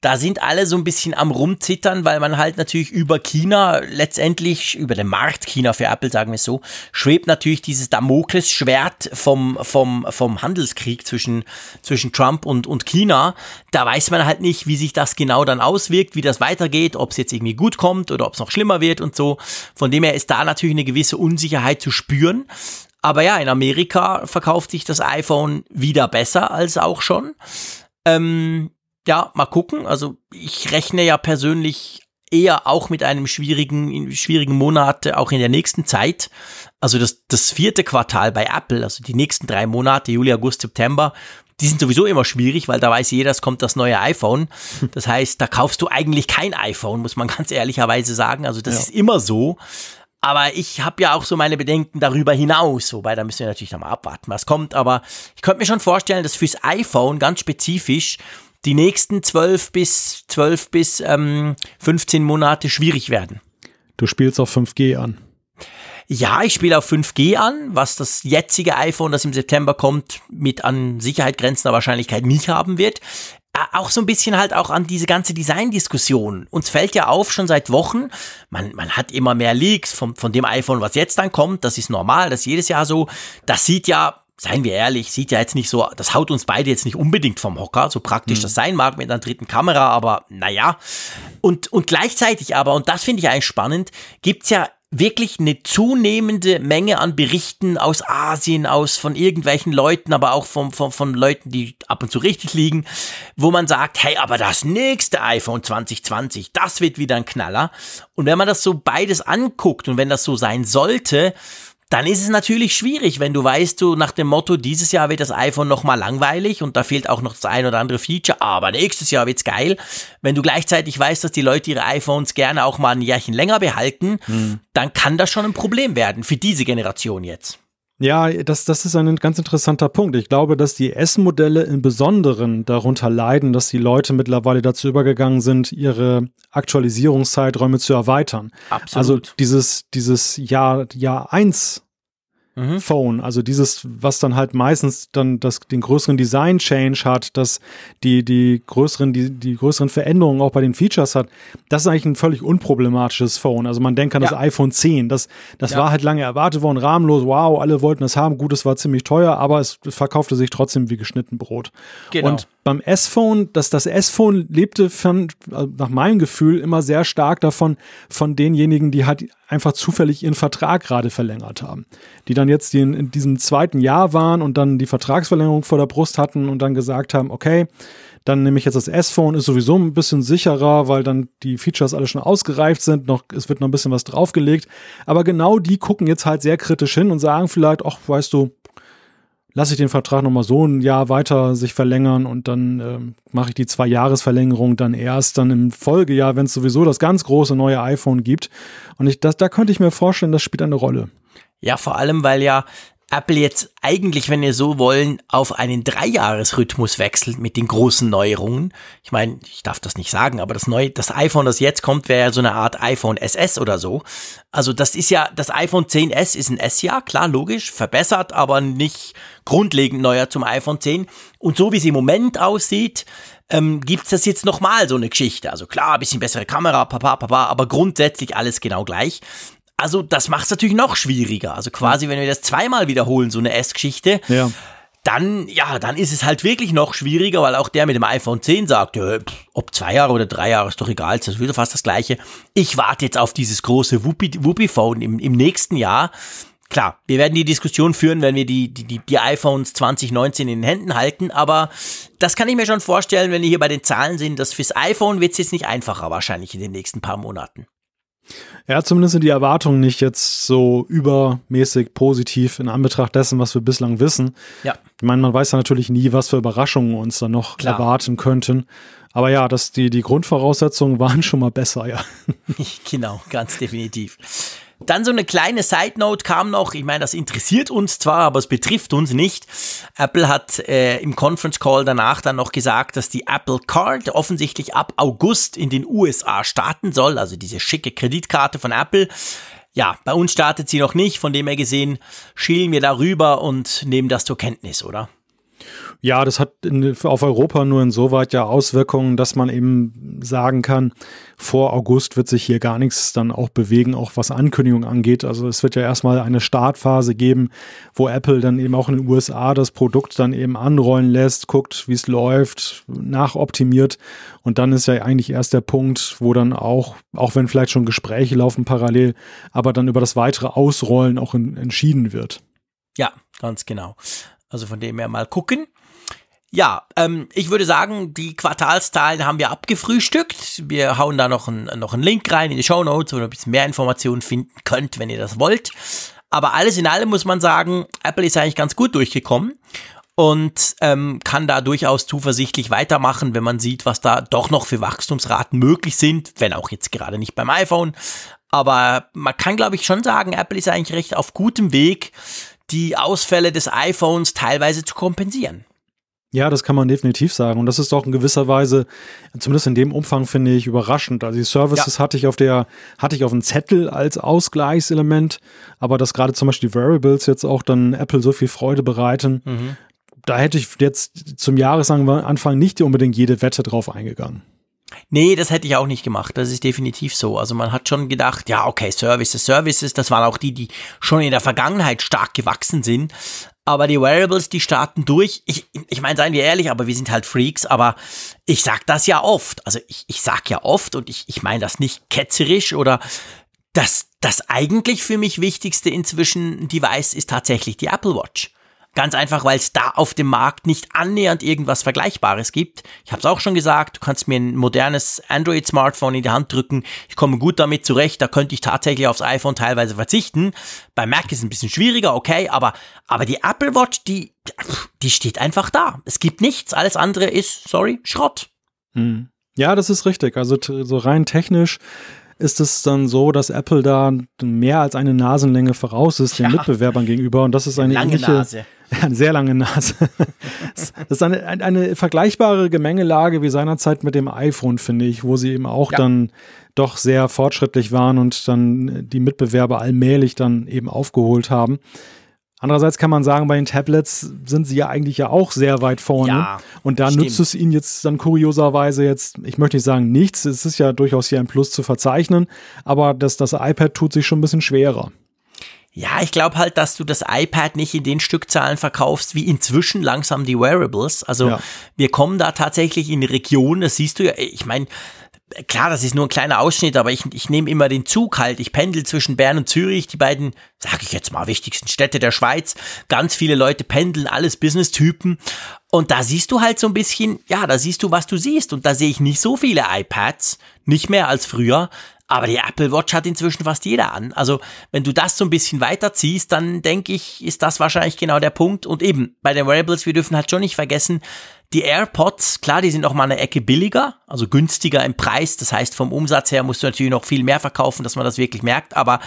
da sind alle so ein bisschen am rumzittern, weil man halt natürlich über China, letztendlich über den Markt China für Apple, sagen wir es so, schwebt natürlich dieses Damoklesschwert vom, vom, vom Handelskrieg zwischen, zwischen Trump und, und China. Da weiß man halt nicht, wie sich das genau dann auswirkt, wie das weitergeht, ob es jetzt irgendwie gut kommt oder ob es noch schlimmer wird und so. Von dem her ist da natürlich eine gewisse Unsicherheit zu spüren. Aber ja, in Amerika verkauft sich das iPhone wieder besser als auch schon. Ähm, ja, mal gucken. Also ich rechne ja persönlich eher auch mit einem schwierigen, schwierigen Monat auch in der nächsten Zeit. Also das, das vierte Quartal bei Apple, also die nächsten drei Monate, Juli, August, September, die sind sowieso immer schwierig, weil da weiß jeder, es kommt das neue iPhone. Das heißt, da kaufst du eigentlich kein iPhone, muss man ganz ehrlicherweise sagen. Also das ja. ist immer so. Aber ich habe ja auch so meine Bedenken darüber hinaus, wobei da müssen wir natürlich nochmal abwarten, was kommt. Aber ich könnte mir schon vorstellen, dass fürs iPhone ganz spezifisch die nächsten 12 bis 12 bis ähm, 15 Monate schwierig werden. Du spielst auf 5G an. Ja, ich spiele auf 5G an, was das jetzige iPhone, das im September kommt, mit an Sicherheit grenzender Wahrscheinlichkeit nicht haben wird. Auch so ein bisschen halt auch an diese ganze Design-Diskussion. Uns fällt ja auf, schon seit Wochen, man, man hat immer mehr Leaks von, von dem iPhone, was jetzt dann kommt. Das ist normal, das ist jedes Jahr so. Das sieht ja seien wir ehrlich, sieht ja jetzt nicht so, das haut uns beide jetzt nicht unbedingt vom Hocker, so praktisch mhm. das sein mag mit einer dritten Kamera, aber naja. Und, und gleichzeitig aber, und das finde ich eigentlich spannend, gibt's ja wirklich eine zunehmende Menge an Berichten aus Asien, aus von irgendwelchen Leuten, aber auch von, von, von Leuten, die ab und zu richtig liegen, wo man sagt, hey, aber das nächste iPhone 2020, das wird wieder ein Knaller. Und wenn man das so beides anguckt und wenn das so sein sollte, dann ist es natürlich schwierig, wenn du weißt, du nach dem Motto, dieses Jahr wird das iPhone nochmal langweilig und da fehlt auch noch das ein oder andere Feature, aber nächstes Jahr wird's geil. Wenn du gleichzeitig weißt, dass die Leute ihre iPhones gerne auch mal ein Jährchen länger behalten, hm. dann kann das schon ein Problem werden für diese Generation jetzt. Ja, das, das ist ein ganz interessanter Punkt. Ich glaube, dass die S-Modelle im Besonderen darunter leiden, dass die Leute mittlerweile dazu übergegangen sind, ihre Aktualisierungszeiträume zu erweitern. Absolut. Also dieses, dieses Jahr, Jahr eins mhm. Phone. Also dieses, was dann halt meistens dann das, den größeren Design Change hat, dass die, die größeren, die, die größeren Veränderungen auch bei den Features hat. Das ist eigentlich ein völlig unproblematisches Phone. Also man denkt an ja. das iPhone 10. Das, das ja. war halt lange erwartet worden, rahmenlos. Wow, alle wollten es haben. Gut, es war ziemlich teuer, aber es verkaufte sich trotzdem wie geschnitten Brot. Genau. Und beim S-Phone, dass das S-Phone lebte von, also nach meinem Gefühl immer sehr stark davon, von denjenigen, die halt einfach zufällig ihren Vertrag gerade verlängert haben. Die dann jetzt in, in diesem zweiten Jahr waren und dann die Vertragsverlängerung vor der Brust hatten und dann gesagt haben, okay, dann nehme ich jetzt das S-Phone, ist sowieso ein bisschen sicherer, weil dann die Features alle schon ausgereift sind, noch, es wird noch ein bisschen was draufgelegt. Aber genau die gucken jetzt halt sehr kritisch hin und sagen vielleicht, ach, weißt du, lasse ich den Vertrag nochmal so ein Jahr weiter sich verlängern und dann ähm, mache ich die zwei Jahresverlängerung dann erst dann im Folgejahr, wenn es sowieso das ganz große neue iPhone gibt. Und ich, das, da könnte ich mir vorstellen, das spielt eine Rolle. Ja, vor allem, weil ja Apple jetzt eigentlich, wenn ihr so wollen, auf einen Dreijahresrhythmus wechselt mit den großen Neuerungen. Ich meine, ich darf das nicht sagen, aber das neue, das iPhone, das jetzt kommt, wäre ja so eine Art iPhone SS oder so. Also das ist ja, das iPhone 10s ist ein S-Jahr, klar, logisch, verbessert, aber nicht grundlegend neuer zum iPhone 10. Und so wie es im Moment aussieht, ähm, gibt das jetzt nochmal so eine Geschichte. Also klar, bisschen bessere Kamera, papa, papa, aber grundsätzlich alles genau gleich. Also das macht es natürlich noch schwieriger. Also quasi, wenn wir das zweimal wiederholen, so eine S-Geschichte, ja. dann, ja, dann ist es halt wirklich noch schwieriger, weil auch der mit dem iPhone 10 sagt, ja, ob zwei Jahre oder drei Jahre ist doch egal, das ist wieder fast das Gleiche. Ich warte jetzt auf dieses große Whoopi-Phone im, im nächsten Jahr. klar, wir werden die Diskussion führen, wenn wir die, die, die iPhones 2019 in den Händen halten, aber das kann ich mir schon vorstellen, wenn wir hier bei den Zahlen sind, dass fürs iPhone wird es jetzt nicht einfacher wahrscheinlich in den nächsten paar Monaten. Ja, zumindest sind die Erwartungen nicht jetzt so übermäßig positiv in Anbetracht dessen, was wir bislang wissen. Ja. Ich meine, man weiß ja natürlich nie, was für Überraschungen uns da noch Klar. erwarten könnten. Aber ja, das, die, die Grundvoraussetzungen waren schon mal besser, ja. genau, ganz definitiv. Dann so eine kleine Side Note kam noch, ich meine, das interessiert uns zwar, aber es betrifft uns nicht. Apple hat äh, im Conference Call danach dann noch gesagt, dass die Apple Card offensichtlich ab August in den USA starten soll, also diese schicke Kreditkarte von Apple. Ja, bei uns startet sie noch nicht, von dem her gesehen schielen wir darüber und nehmen das zur Kenntnis, oder? Ja, das hat in, auf Europa nur insoweit ja Auswirkungen, dass man eben sagen kann, vor August wird sich hier gar nichts dann auch bewegen, auch was Ankündigung angeht. Also es wird ja erstmal eine Startphase geben, wo Apple dann eben auch in den USA das Produkt dann eben anrollen lässt, guckt, wie es läuft, nachoptimiert. Und dann ist ja eigentlich erst der Punkt, wo dann auch, auch wenn vielleicht schon Gespräche laufen parallel, aber dann über das weitere Ausrollen auch in, entschieden wird. Ja, ganz genau. Also von dem her mal gucken. Ja, ähm, ich würde sagen, die Quartalszahlen haben wir abgefrühstückt. Wir hauen da noch, ein, noch einen Link rein in die Show Notes, wo ihr ein bisschen mehr Informationen finden könnt, wenn ihr das wollt. Aber alles in allem muss man sagen, Apple ist eigentlich ganz gut durchgekommen und ähm, kann da durchaus zuversichtlich weitermachen, wenn man sieht, was da doch noch für Wachstumsraten möglich sind, wenn auch jetzt gerade nicht beim iPhone. Aber man kann, glaube ich, schon sagen, Apple ist eigentlich recht auf gutem Weg, die Ausfälle des iPhones teilweise zu kompensieren. Ja, das kann man definitiv sagen. Und das ist doch in gewisser Weise, zumindest in dem Umfang, finde ich, überraschend. Also die Services ja. hatte ich auf der, hatte ich auf dem Zettel als Ausgleichselement, aber dass gerade zum Beispiel die Variables jetzt auch dann Apple so viel Freude bereiten, mhm. da hätte ich jetzt zum Jahresanfang nicht unbedingt jede Wette drauf eingegangen. Nee, das hätte ich auch nicht gemacht. Das ist definitiv so. Also man hat schon gedacht, ja, okay, Services, Services, das waren auch die, die schon in der Vergangenheit stark gewachsen sind. Aber die Wearables, die starten durch. Ich, ich meine, seien wir ehrlich, aber wir sind halt Freaks, aber ich sag das ja oft. Also ich, ich sag ja oft und ich, ich meine das nicht ketzerisch oder das, das eigentlich für mich wichtigste inzwischen Device ist tatsächlich die Apple Watch. Ganz einfach, weil es da auf dem Markt nicht annähernd irgendwas Vergleichbares gibt. Ich habe es auch schon gesagt, du kannst mir ein modernes Android-Smartphone in die Hand drücken. Ich komme gut damit zurecht. Da könnte ich tatsächlich aufs iPhone teilweise verzichten. Bei Mac ist es ein bisschen schwieriger, okay, aber, aber die Apple Watch, die, die steht einfach da. Es gibt nichts. Alles andere ist, sorry, Schrott. Hm. Ja, das ist richtig. Also so rein technisch ist es dann so, dass Apple da mehr als eine Nasenlänge voraus ist den ja. Mitbewerbern gegenüber. Und das ist eine lange ähnliche, Nase. eine sehr lange Nase. das ist eine, eine vergleichbare Gemengelage wie seinerzeit mit dem iPhone, finde ich, wo sie eben auch ja. dann doch sehr fortschrittlich waren und dann die Mitbewerber allmählich dann eben aufgeholt haben. Andererseits kann man sagen, bei den Tablets sind sie ja eigentlich ja auch sehr weit vorne. Ja, und da stimmt. nützt es ihnen jetzt dann kurioserweise jetzt, ich möchte nicht sagen nichts, es ist ja durchaus hier ein Plus zu verzeichnen, aber das, das iPad tut sich schon ein bisschen schwerer. Ja, ich glaube halt, dass du das iPad nicht in den Stückzahlen verkaufst, wie inzwischen langsam die Wearables. Also ja. wir kommen da tatsächlich in Regionen, das siehst du ja, ich meine, klar, das ist nur ein kleiner Ausschnitt, aber ich, ich nehme immer den Zug halt. Ich pendel zwischen Bern und Zürich, die beiden, sage ich jetzt mal, wichtigsten Städte der Schweiz. Ganz viele Leute pendeln, alles Business-Typen. Und da siehst du halt so ein bisschen, ja, da siehst du, was du siehst. Und da sehe ich nicht so viele iPads, nicht mehr als früher. Aber die Apple Watch hat inzwischen fast jeder an. Also, wenn du das so ein bisschen weiterziehst, dann denke ich, ist das wahrscheinlich genau der Punkt. Und eben, bei den Wearables, wir dürfen halt schon nicht vergessen, die AirPods, klar, die sind noch mal eine Ecke billiger, also günstiger im Preis. Das heißt, vom Umsatz her musst du natürlich noch viel mehr verkaufen, dass man das wirklich merkt. Aber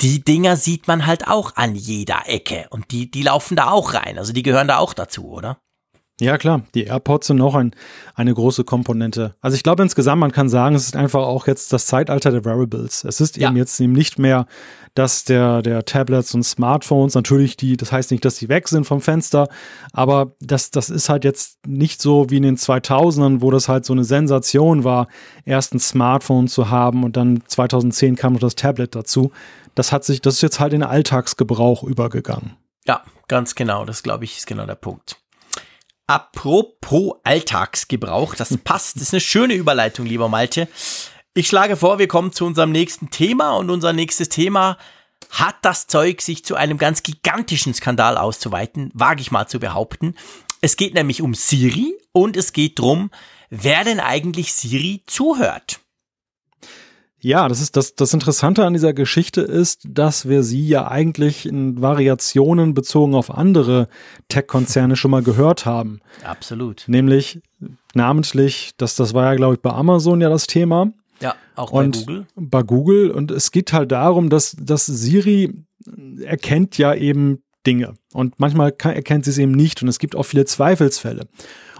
die Dinger sieht man halt auch an jeder Ecke. Und die, die laufen da auch rein. Also die gehören da auch dazu, oder? Ja, klar. Die AirPods sind noch ein, eine große Komponente. Also ich glaube insgesamt, man kann sagen, es ist einfach auch jetzt das Zeitalter der Wearables. Es ist ja. eben jetzt eben nicht mehr, dass der, der Tablets und Smartphones natürlich die, das heißt nicht, dass die weg sind vom Fenster, aber das, das ist halt jetzt nicht so wie in den 2000ern, wo das halt so eine Sensation war, erst ein Smartphone zu haben und dann 2010 kam noch das Tablet dazu. Das hat sich, das ist jetzt halt in Alltagsgebrauch übergegangen. Ja, ganz genau. Das glaube ich ist genau der Punkt. Apropos Alltagsgebrauch, das passt, das ist eine schöne Überleitung, lieber Malte. Ich schlage vor, wir kommen zu unserem nächsten Thema und unser nächstes Thema hat das Zeug, sich zu einem ganz gigantischen Skandal auszuweiten, wage ich mal zu behaupten. Es geht nämlich um Siri und es geht darum, wer denn eigentlich Siri zuhört. Ja, das ist das, das Interessante an dieser Geschichte ist, dass wir sie ja eigentlich in Variationen bezogen auf andere Tech-Konzerne schon mal gehört haben. Absolut. Nämlich namentlich, das, das war ja, glaube ich, bei Amazon ja das Thema. Ja, auch und bei Google. Bei Google. Und es geht halt darum, dass, dass Siri erkennt ja eben Dinge. Und manchmal kann, erkennt sie es eben nicht. Und es gibt auch viele Zweifelsfälle.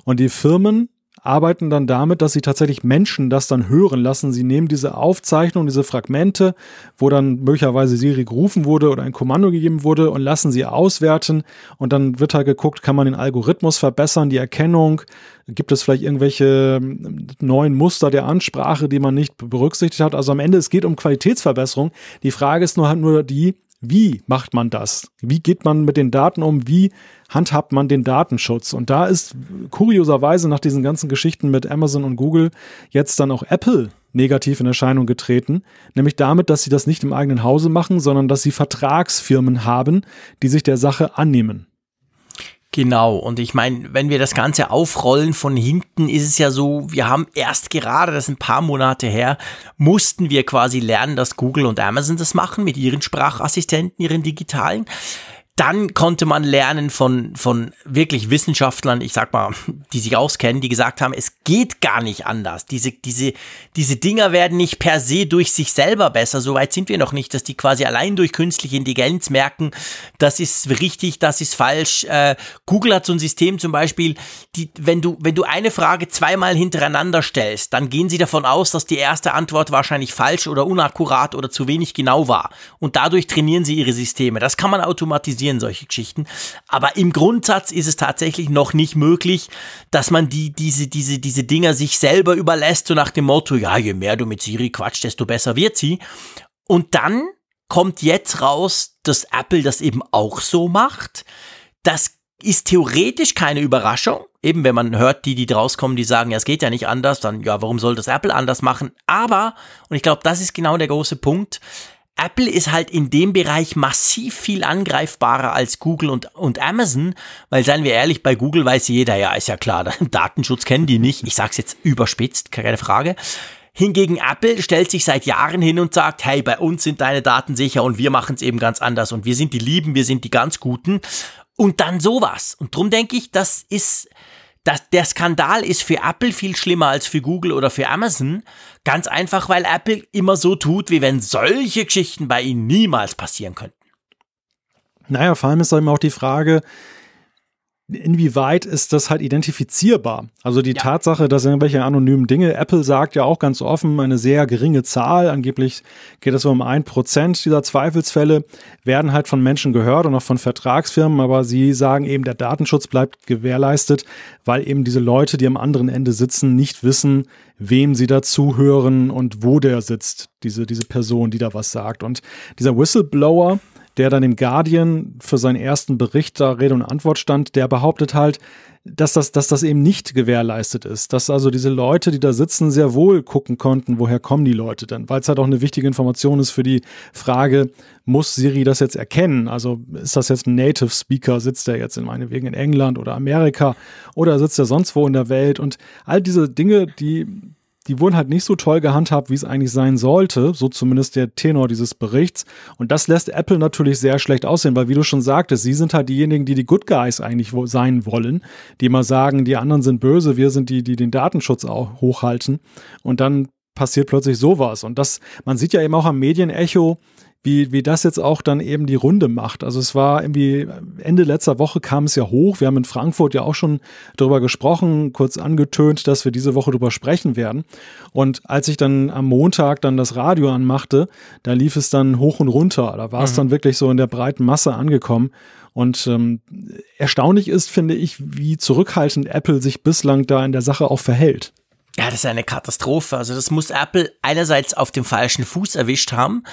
Und die Firmen arbeiten dann damit, dass sie tatsächlich Menschen das dann hören lassen. Sie nehmen diese Aufzeichnung, diese Fragmente, wo dann möglicherweise Siri gerufen wurde oder ein Kommando gegeben wurde und lassen sie auswerten. Und dann wird halt geguckt, kann man den Algorithmus verbessern, die Erkennung. Gibt es vielleicht irgendwelche ähm, neuen Muster der Ansprache, die man nicht berücksichtigt hat? Also am Ende, es geht um Qualitätsverbesserung. Die Frage ist nur halt nur die, wie macht man das? Wie geht man mit den Daten um? Wie handhabt man den Datenschutz? Und da ist kurioserweise nach diesen ganzen Geschichten mit Amazon und Google jetzt dann auch Apple negativ in Erscheinung getreten, nämlich damit, dass sie das nicht im eigenen Hause machen, sondern dass sie Vertragsfirmen haben, die sich der Sache annehmen. Genau, und ich meine, wenn wir das Ganze aufrollen von hinten, ist es ja so, wir haben erst gerade, das ist ein paar Monate her, mussten wir quasi lernen, dass Google und Amazon das machen mit ihren Sprachassistenten, ihren digitalen dann konnte man lernen von, von wirklich Wissenschaftlern, ich sag mal, die sich auskennen, die gesagt haben, es geht gar nicht anders. Diese, diese, diese Dinger werden nicht per se durch sich selber besser. Soweit sind wir noch nicht, dass die quasi allein durch künstliche Intelligenz merken, das ist richtig, das ist falsch. Äh, Google hat so ein System zum Beispiel, die, wenn du, wenn du eine Frage zweimal hintereinander stellst, dann gehen sie davon aus, dass die erste Antwort wahrscheinlich falsch oder unakkurat oder zu wenig genau war. Und dadurch trainieren sie ihre Systeme. Das kann man automatisieren passieren solche Geschichten. Aber im Grundsatz ist es tatsächlich noch nicht möglich, dass man die, diese, diese, diese Dinger sich selber überlässt, so nach dem Motto, ja, je mehr du mit Siri quatscht, desto besser wird sie. Und dann kommt jetzt raus, dass Apple das eben auch so macht. Das ist theoretisch keine Überraschung. Eben, wenn man hört, die, die rauskommen, die sagen, ja, es geht ja nicht anders, dann, ja, warum soll das Apple anders machen? Aber, und ich glaube, das ist genau der große Punkt, Apple ist halt in dem Bereich massiv viel angreifbarer als Google und, und Amazon, weil seien wir ehrlich, bei Google weiß jeder, ja, ist ja klar, Datenschutz kennen die nicht. Ich sag's jetzt überspitzt, keine Frage. Hingegen Apple stellt sich seit Jahren hin und sagt, hey, bei uns sind deine Daten sicher und wir machen es eben ganz anders und wir sind die Lieben, wir sind die ganz Guten. Und dann sowas. Und drum denke ich, das ist das, der Skandal ist für Apple viel schlimmer als für Google oder für Amazon. Ganz einfach, weil Apple immer so tut, wie wenn solche Geschichten bei ihnen niemals passieren könnten. Naja, vor allem ist eben auch die Frage, inwieweit ist das halt identifizierbar? Also die ja. Tatsache, dass irgendwelche anonymen Dinge, Apple sagt ja auch ganz offen, eine sehr geringe Zahl, angeblich geht es um ein Prozent dieser Zweifelsfälle, werden halt von Menschen gehört und auch von Vertragsfirmen, aber sie sagen eben, der Datenschutz bleibt gewährleistet, weil eben diese Leute, die am anderen Ende sitzen, nicht wissen, wem sie da zuhören und wo der sitzt, diese, diese Person, die da was sagt. Und dieser Whistleblower, der dann im Guardian für seinen ersten Bericht da Rede und Antwort stand, der behauptet halt, dass das, dass das eben nicht gewährleistet ist. Dass also diese Leute, die da sitzen, sehr wohl gucken konnten, woher kommen die Leute denn? Weil es halt auch eine wichtige Information ist für die Frage, muss Siri das jetzt erkennen? Also ist das jetzt ein Native Speaker? Sitzt der jetzt in meinetwegen in England oder Amerika oder sitzt er sonst wo in der Welt? Und all diese Dinge, die, die wurden halt nicht so toll gehandhabt, wie es eigentlich sein sollte, so zumindest der Tenor dieses Berichts. Und das lässt Apple natürlich sehr schlecht aussehen, weil wie du schon sagtest, sie sind halt diejenigen, die die Good Guys eigentlich sein wollen, die immer sagen, die anderen sind böse, wir sind die, die den Datenschutz auch hochhalten. Und dann passiert plötzlich sowas. Und das, man sieht ja eben auch am Medienecho, wie, wie das jetzt auch dann eben die Runde macht. Also es war irgendwie Ende letzter Woche kam es ja hoch. Wir haben in Frankfurt ja auch schon darüber gesprochen, kurz angetönt, dass wir diese Woche darüber sprechen werden. Und als ich dann am Montag dann das Radio anmachte, da lief es dann hoch und runter. Da war mhm. es dann wirklich so in der breiten Masse angekommen. Und ähm, erstaunlich ist, finde ich, wie zurückhaltend Apple sich bislang da in der Sache auch verhält. Ja, das ist eine Katastrophe. Also das muss Apple einerseits auf dem falschen Fuß erwischt haben.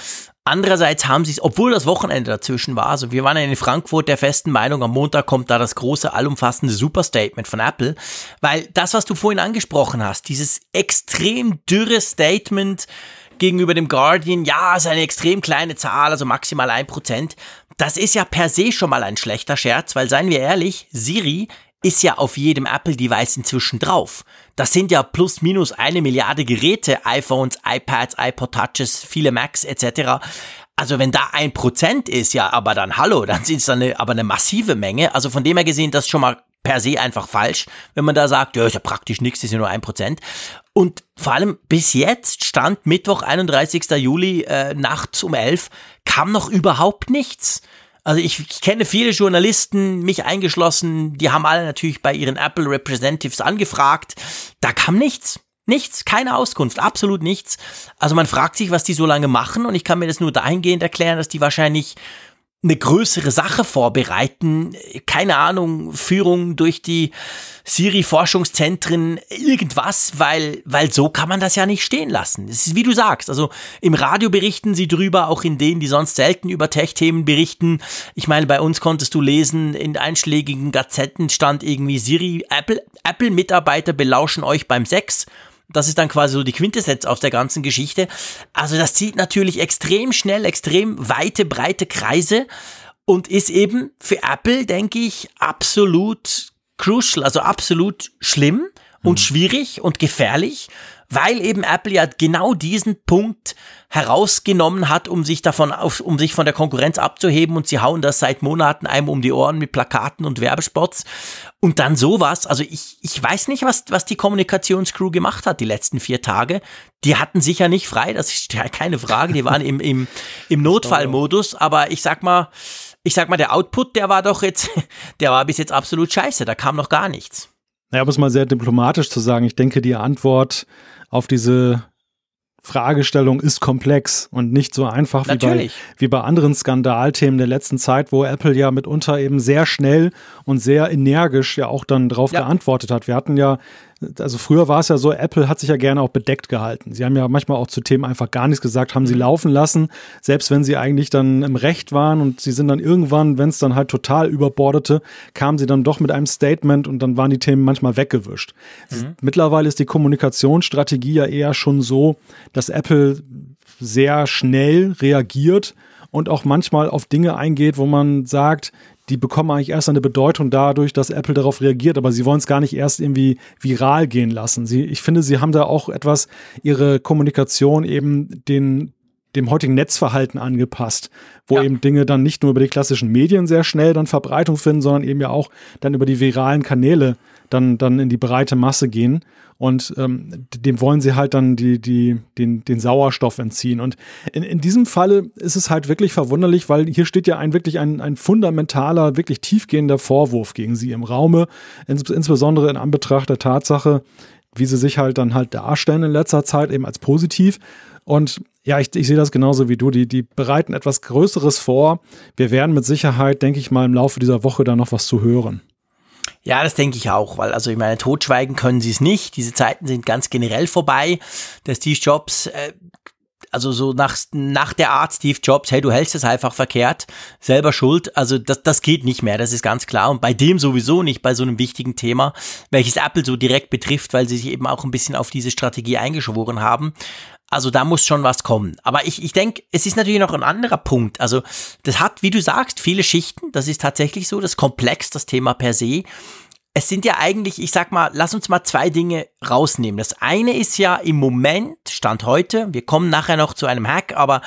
Andererseits haben sie es, obwohl das Wochenende dazwischen war, also wir waren ja in Frankfurt der festen Meinung, am Montag kommt da das große, allumfassende Superstatement von Apple, weil das, was du vorhin angesprochen hast, dieses extrem dürre Statement, gegenüber dem Guardian, ja, ist eine extrem kleine Zahl, also maximal ein Prozent. Das ist ja per se schon mal ein schlechter Scherz, weil seien wir ehrlich, Siri ist ja auf jedem Apple-Device inzwischen drauf. Das sind ja plus minus eine Milliarde Geräte, iPhones, iPads, iPod Touches, viele Macs etc. Also wenn da ein Prozent ist, ja, aber dann hallo, dann sind es eine, aber eine massive Menge. Also von dem her gesehen, das ist schon mal per se einfach falsch, wenn man da sagt, ja, ist ja praktisch nichts, ist ja nur ein Prozent. Und vor allem bis jetzt stand Mittwoch, 31. Juli, äh, nachts um elf, kam noch überhaupt nichts. Also ich, kenne viele Journalisten, mich eingeschlossen, die haben alle natürlich bei ihren Apple Representatives angefragt. Da kam nichts. Nichts, keine Auskunft, absolut nichts. Also man fragt sich, was die so lange machen und ich kann mir das nur dahingehend erklären, dass die wahrscheinlich eine größere Sache vorbereiten, keine Ahnung, Führung durch die Siri-Forschungszentren, irgendwas, weil, weil so kann man das ja nicht stehen lassen. Es ist wie du sagst, also im Radio berichten sie drüber, auch in denen, die sonst selten über Tech-Themen berichten. Ich meine, bei uns konntest du lesen, in einschlägigen Gazetten stand irgendwie Siri, Apple, Apple-Mitarbeiter belauschen euch beim Sex. Das ist dann quasi so die Quintessenz aus der ganzen Geschichte. Also das zieht natürlich extrem schnell, extrem weite, breite Kreise und ist eben für Apple, denke ich, absolut crucial, also absolut schlimm und schwierig und gefährlich weil eben Apple ja genau diesen Punkt herausgenommen hat, um sich davon, auf, um sich von der Konkurrenz abzuheben und sie hauen das seit Monaten einem um die Ohren mit Plakaten und Werbespots und dann sowas. Also ich, ich weiß nicht, was, was die Kommunikationscrew gemacht hat die letzten vier Tage. Die hatten sicher nicht frei, das ist ja keine Frage, die waren im, im, im Notfallmodus, aber ich sag mal, ich sag mal, der Output, der war doch jetzt, der war bis jetzt absolut scheiße, da kam noch gar nichts. Naja, um es mal sehr diplomatisch zu sagen, ich denke, die Antwort auf diese Fragestellung ist komplex und nicht so einfach wie bei, wie bei anderen Skandalthemen der letzten Zeit, wo Apple ja mitunter eben sehr schnell und sehr energisch ja auch dann drauf ja. geantwortet hat. Wir hatten ja also früher war es ja so, Apple hat sich ja gerne auch bedeckt gehalten. Sie haben ja manchmal auch zu Themen einfach gar nichts gesagt, haben sie mhm. laufen lassen, selbst wenn sie eigentlich dann im Recht waren und sie sind dann irgendwann, wenn es dann halt total überbordete, kamen sie dann doch mit einem Statement und dann waren die Themen manchmal weggewischt. Mhm. Mittlerweile ist die Kommunikationsstrategie ja eher schon so, dass Apple sehr schnell reagiert und auch manchmal auf Dinge eingeht, wo man sagt, die bekommen eigentlich erst eine Bedeutung dadurch, dass Apple darauf reagiert, aber sie wollen es gar nicht erst irgendwie viral gehen lassen. Sie, ich finde, sie haben da auch etwas ihre Kommunikation eben den, dem heutigen Netzverhalten angepasst, wo ja. eben Dinge dann nicht nur über die klassischen Medien sehr schnell dann Verbreitung finden, sondern eben ja auch dann über die viralen Kanäle dann, dann in die breite Masse gehen. Und ähm, dem wollen sie halt dann die, die, den, den Sauerstoff entziehen. Und in, in diesem Falle ist es halt wirklich verwunderlich, weil hier steht ja ein wirklich ein, ein fundamentaler, wirklich tiefgehender Vorwurf gegen sie im Raume, ins, insbesondere in Anbetracht der Tatsache, wie sie sich halt dann halt darstellen in letzter Zeit, eben als positiv. Und ja, ich, ich sehe das genauso wie du. Die, die bereiten etwas Größeres vor. Wir werden mit Sicherheit, denke ich mal, im Laufe dieser Woche da noch was zu hören. Ja, das denke ich auch, weil also ich meine, totschweigen können sie es nicht. Diese Zeiten sind ganz generell vorbei. Der Steve Jobs, äh, also so nach, nach der Art Steve Jobs, hey, du hältst es einfach verkehrt, selber schuld. Also das, das geht nicht mehr, das ist ganz klar. Und bei dem sowieso nicht, bei so einem wichtigen Thema, welches Apple so direkt betrifft, weil sie sich eben auch ein bisschen auf diese Strategie eingeschworen haben. Also da muss schon was kommen. Aber ich, ich denke, es ist natürlich noch ein anderer Punkt. Also das hat, wie du sagst, viele Schichten. Das ist tatsächlich so, das ist komplex, das Thema per se. Es sind ja eigentlich, ich sag mal, lass uns mal zwei Dinge rausnehmen. Das eine ist ja im Moment, Stand heute, wir kommen nachher noch zu einem Hack, aber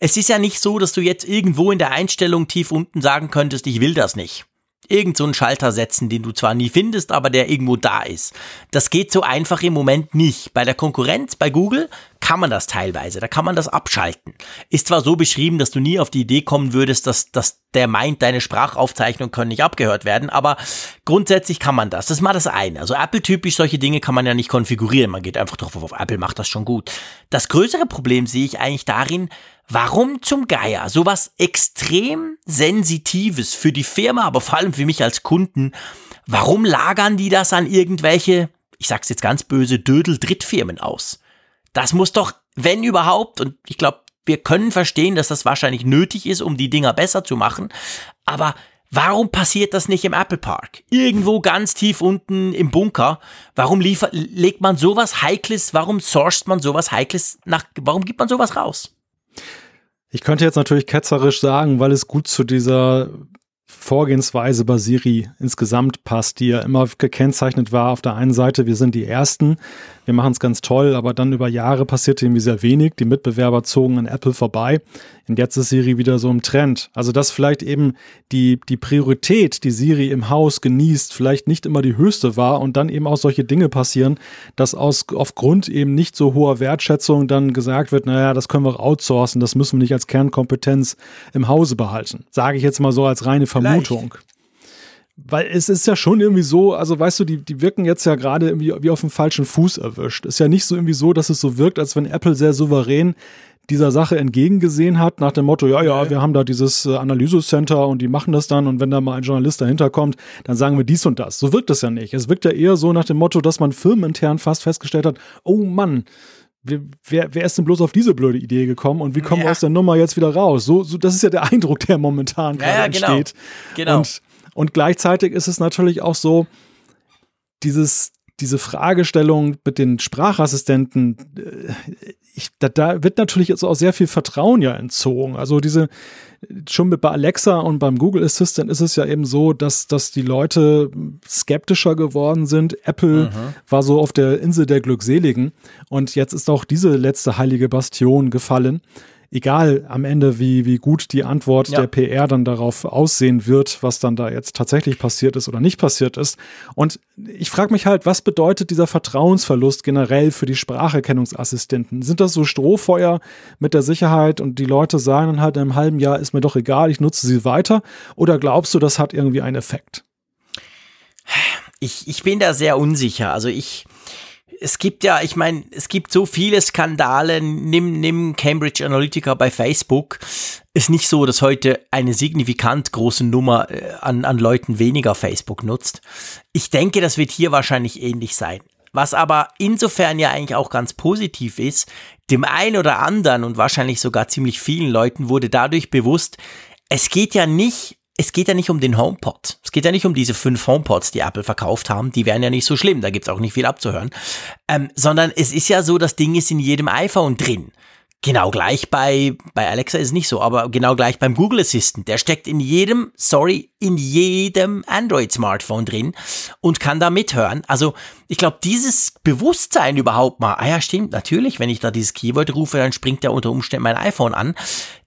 es ist ja nicht so, dass du jetzt irgendwo in der Einstellung tief unten sagen könntest, ich will das nicht irgend so einen Schalter setzen, den du zwar nie findest, aber der irgendwo da ist. Das geht so einfach im Moment nicht. Bei der Konkurrenz, bei Google, kann man das teilweise. Da kann man das abschalten. Ist zwar so beschrieben, dass du nie auf die Idee kommen würdest, dass, dass der meint, deine Sprachaufzeichnungen können nicht abgehört werden, aber grundsätzlich kann man das. Das ist mal das eine. Also Apple-typisch solche Dinge kann man ja nicht konfigurieren. Man geht einfach drauf auf, Apple macht das schon gut. Das größere Problem sehe ich eigentlich darin, Warum zum Geier sowas extrem Sensitives für die Firma, aber vor allem für mich als Kunden, warum lagern die das an irgendwelche, ich sag's jetzt ganz böse, Dödel-Drittfirmen aus? Das muss doch, wenn überhaupt, und ich glaube, wir können verstehen, dass das wahrscheinlich nötig ist, um die Dinger besser zu machen, aber Warum passiert das nicht im Apple Park? Irgendwo ganz tief unten im Bunker. Warum liefert, legt man sowas Heikles, warum sourced man sowas Heikles nach, warum gibt man sowas raus? Ich könnte jetzt natürlich ketzerisch sagen, weil es gut zu dieser Vorgehensweise bei Siri insgesamt passt, die ja immer gekennzeichnet war. Auf der einen Seite, wir sind die Ersten, wir machen es ganz toll, aber dann über Jahre passierte irgendwie sehr wenig. Die Mitbewerber zogen an Apple vorbei. Und jetzt ist Siri wieder so im Trend. Also, dass vielleicht eben die, die Priorität, die Siri im Haus genießt, vielleicht nicht immer die höchste war und dann eben auch solche Dinge passieren, dass aus, aufgrund eben nicht so hoher Wertschätzung dann gesagt wird, naja, das können wir auch outsourcen, das müssen wir nicht als Kernkompetenz im Hause behalten. Sage ich jetzt mal so als reine Vermutung. Vielleicht. Weil es ist ja schon irgendwie so, also weißt du, die, die wirken jetzt ja gerade irgendwie wie auf dem falschen Fuß erwischt. Ist ja nicht so irgendwie so, dass es so wirkt, als wenn Apple sehr souverän dieser Sache entgegengesehen hat, nach dem Motto, ja, ja, wir haben da dieses äh, Analysecenter und die machen das dann und wenn da mal ein Journalist dahinter kommt, dann sagen wir dies und das. So wirkt es ja nicht. Es wirkt ja eher so nach dem Motto, dass man firmenintern fast festgestellt hat, oh Mann, wer, wer ist denn bloß auf diese blöde Idee gekommen und wie kommen ja. wir aus der Nummer jetzt wieder raus? So, so, das ist ja der Eindruck, der momentan gerade ja, ja, genau. entsteht. Genau. Und und gleichzeitig ist es natürlich auch so, dieses, diese Fragestellung mit den Sprachassistenten, äh, ich, da, da, wird natürlich jetzt auch sehr viel Vertrauen ja entzogen. Also diese, schon mit bei Alexa und beim Google Assistant ist es ja eben so, dass, dass die Leute skeptischer geworden sind. Apple mhm. war so auf der Insel der Glückseligen und jetzt ist auch diese letzte heilige Bastion gefallen egal am Ende, wie, wie gut die Antwort ja. der PR dann darauf aussehen wird, was dann da jetzt tatsächlich passiert ist oder nicht passiert ist. Und ich frage mich halt, was bedeutet dieser Vertrauensverlust generell für die Spracherkennungsassistenten? Sind das so Strohfeuer mit der Sicherheit und die Leute sagen dann halt in einem halben Jahr, ist mir doch egal, ich nutze sie weiter? Oder glaubst du, das hat irgendwie einen Effekt? Ich, ich bin da sehr unsicher. Also ich, es gibt ja, ich meine, es gibt so viele Skandale. Nimm, nimm Cambridge Analytica bei Facebook. Ist nicht so, dass heute eine signifikant große Nummer äh, an, an Leuten weniger Facebook nutzt. Ich denke, das wird hier wahrscheinlich ähnlich sein. Was aber insofern ja eigentlich auch ganz positiv ist, dem einen oder anderen und wahrscheinlich sogar ziemlich vielen Leuten wurde dadurch bewusst, es geht ja nicht es geht ja nicht um den HomePod. Es geht ja nicht um diese fünf HomePods, die Apple verkauft haben. Die wären ja nicht so schlimm. Da gibt's auch nicht viel abzuhören. Ähm, sondern es ist ja so, das Ding ist in jedem iPhone drin. Genau gleich bei, bei Alexa ist es nicht so, aber genau gleich beim Google Assistant. Der steckt in jedem, sorry, in jedem Android-Smartphone drin und kann da mithören. Also ich glaube, dieses Bewusstsein überhaupt mal, ah ja, stimmt, natürlich, wenn ich da dieses Keyword rufe, dann springt ja unter Umständen mein iPhone an.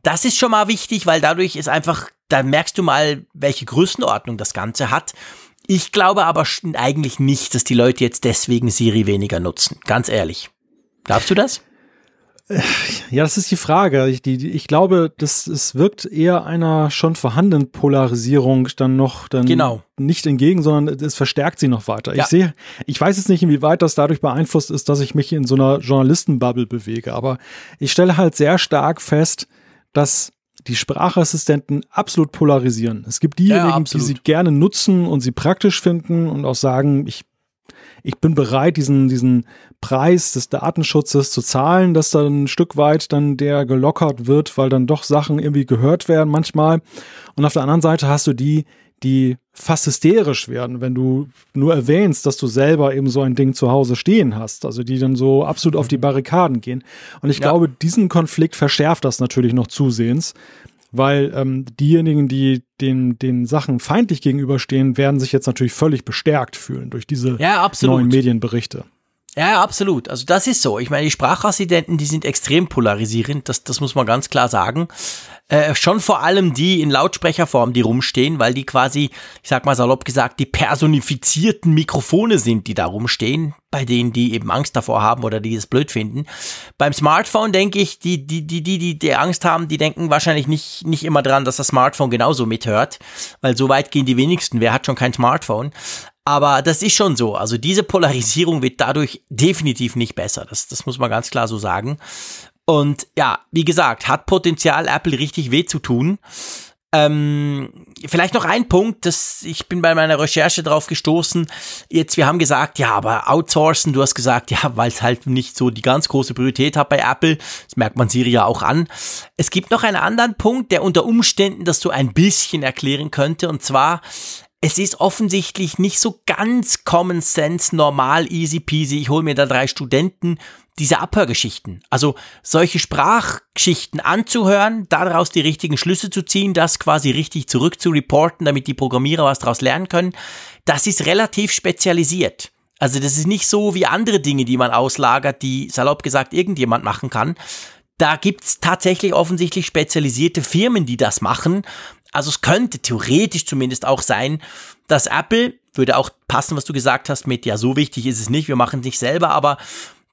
Das ist schon mal wichtig, weil dadurch ist einfach, da merkst du mal, welche Größenordnung das Ganze hat. Ich glaube aber eigentlich nicht, dass die Leute jetzt deswegen Siri weniger nutzen. Ganz ehrlich. Glaubst du das? Ja, das ist die Frage. Ich, die, ich glaube, das, es wirkt eher einer schon vorhandenen Polarisierung dann noch dann genau. nicht entgegen, sondern es verstärkt sie noch weiter. Ja. Ich sehe, ich weiß jetzt nicht, inwieweit das dadurch beeinflusst ist, dass ich mich in so einer Journalistenbubble bewege, aber ich stelle halt sehr stark fest, dass die Sprachassistenten absolut polarisieren. Es gibt diejenigen, ja, die sie gerne nutzen und sie praktisch finden und auch sagen, ich ich bin bereit, diesen, diesen Preis des Datenschutzes zu zahlen, dass dann ein Stück weit dann der gelockert wird, weil dann doch Sachen irgendwie gehört werden manchmal. Und auf der anderen Seite hast du die, die fast hysterisch werden, wenn du nur erwähnst, dass du selber eben so ein Ding zu Hause stehen hast. Also die dann so absolut auf die mhm. Barrikaden gehen. Und ich ja. glaube, diesen Konflikt verschärft das natürlich noch zusehends, weil ähm, diejenigen, die den, den Sachen feindlich gegenüberstehen, werden sich jetzt natürlich völlig bestärkt fühlen durch diese ja, neuen Medienberichte. Ja, absolut. Also das ist so. Ich meine, die Sprachassistenten, die sind extrem polarisierend, das, das muss man ganz klar sagen. Äh, schon vor allem die in Lautsprecherform, die rumstehen, weil die quasi, ich sag mal salopp gesagt, die personifizierten Mikrofone sind, die da rumstehen, bei denen die eben Angst davor haben oder die es blöd finden. Beim Smartphone denke ich, die, die, die, die, die, die Angst haben, die denken wahrscheinlich nicht, nicht immer dran, dass das Smartphone genauso mithört, weil so weit gehen die wenigsten. Wer hat schon kein Smartphone? Aber das ist schon so. Also diese Polarisierung wird dadurch definitiv nicht besser. Das, das muss man ganz klar so sagen. Und ja, wie gesagt, hat Potenzial, Apple richtig weh zu tun. Ähm, vielleicht noch ein Punkt, das, ich bin bei meiner Recherche drauf gestoßen. Jetzt, wir haben gesagt, ja, aber outsourcen, du hast gesagt, ja, weil es halt nicht so die ganz große Priorität hat bei Apple. Das merkt man Siri ja auch an. Es gibt noch einen anderen Punkt, der unter Umständen das so ein bisschen erklären könnte. Und zwar, es ist offensichtlich nicht so ganz Common Sense, normal, easy peasy. Ich hole mir da drei Studenten diese Abhörgeschichten. Also solche Sprachgeschichten anzuhören, daraus die richtigen Schlüsse zu ziehen, das quasi richtig zurück zu reporten, damit die Programmierer was daraus lernen können, das ist relativ spezialisiert. Also das ist nicht so wie andere Dinge, die man auslagert, die salopp gesagt irgendjemand machen kann. Da gibt's tatsächlich offensichtlich spezialisierte Firmen, die das machen. Also es könnte theoretisch zumindest auch sein, dass Apple, würde auch passen, was du gesagt hast, mit ja, so wichtig ist es nicht, wir machen es nicht selber, aber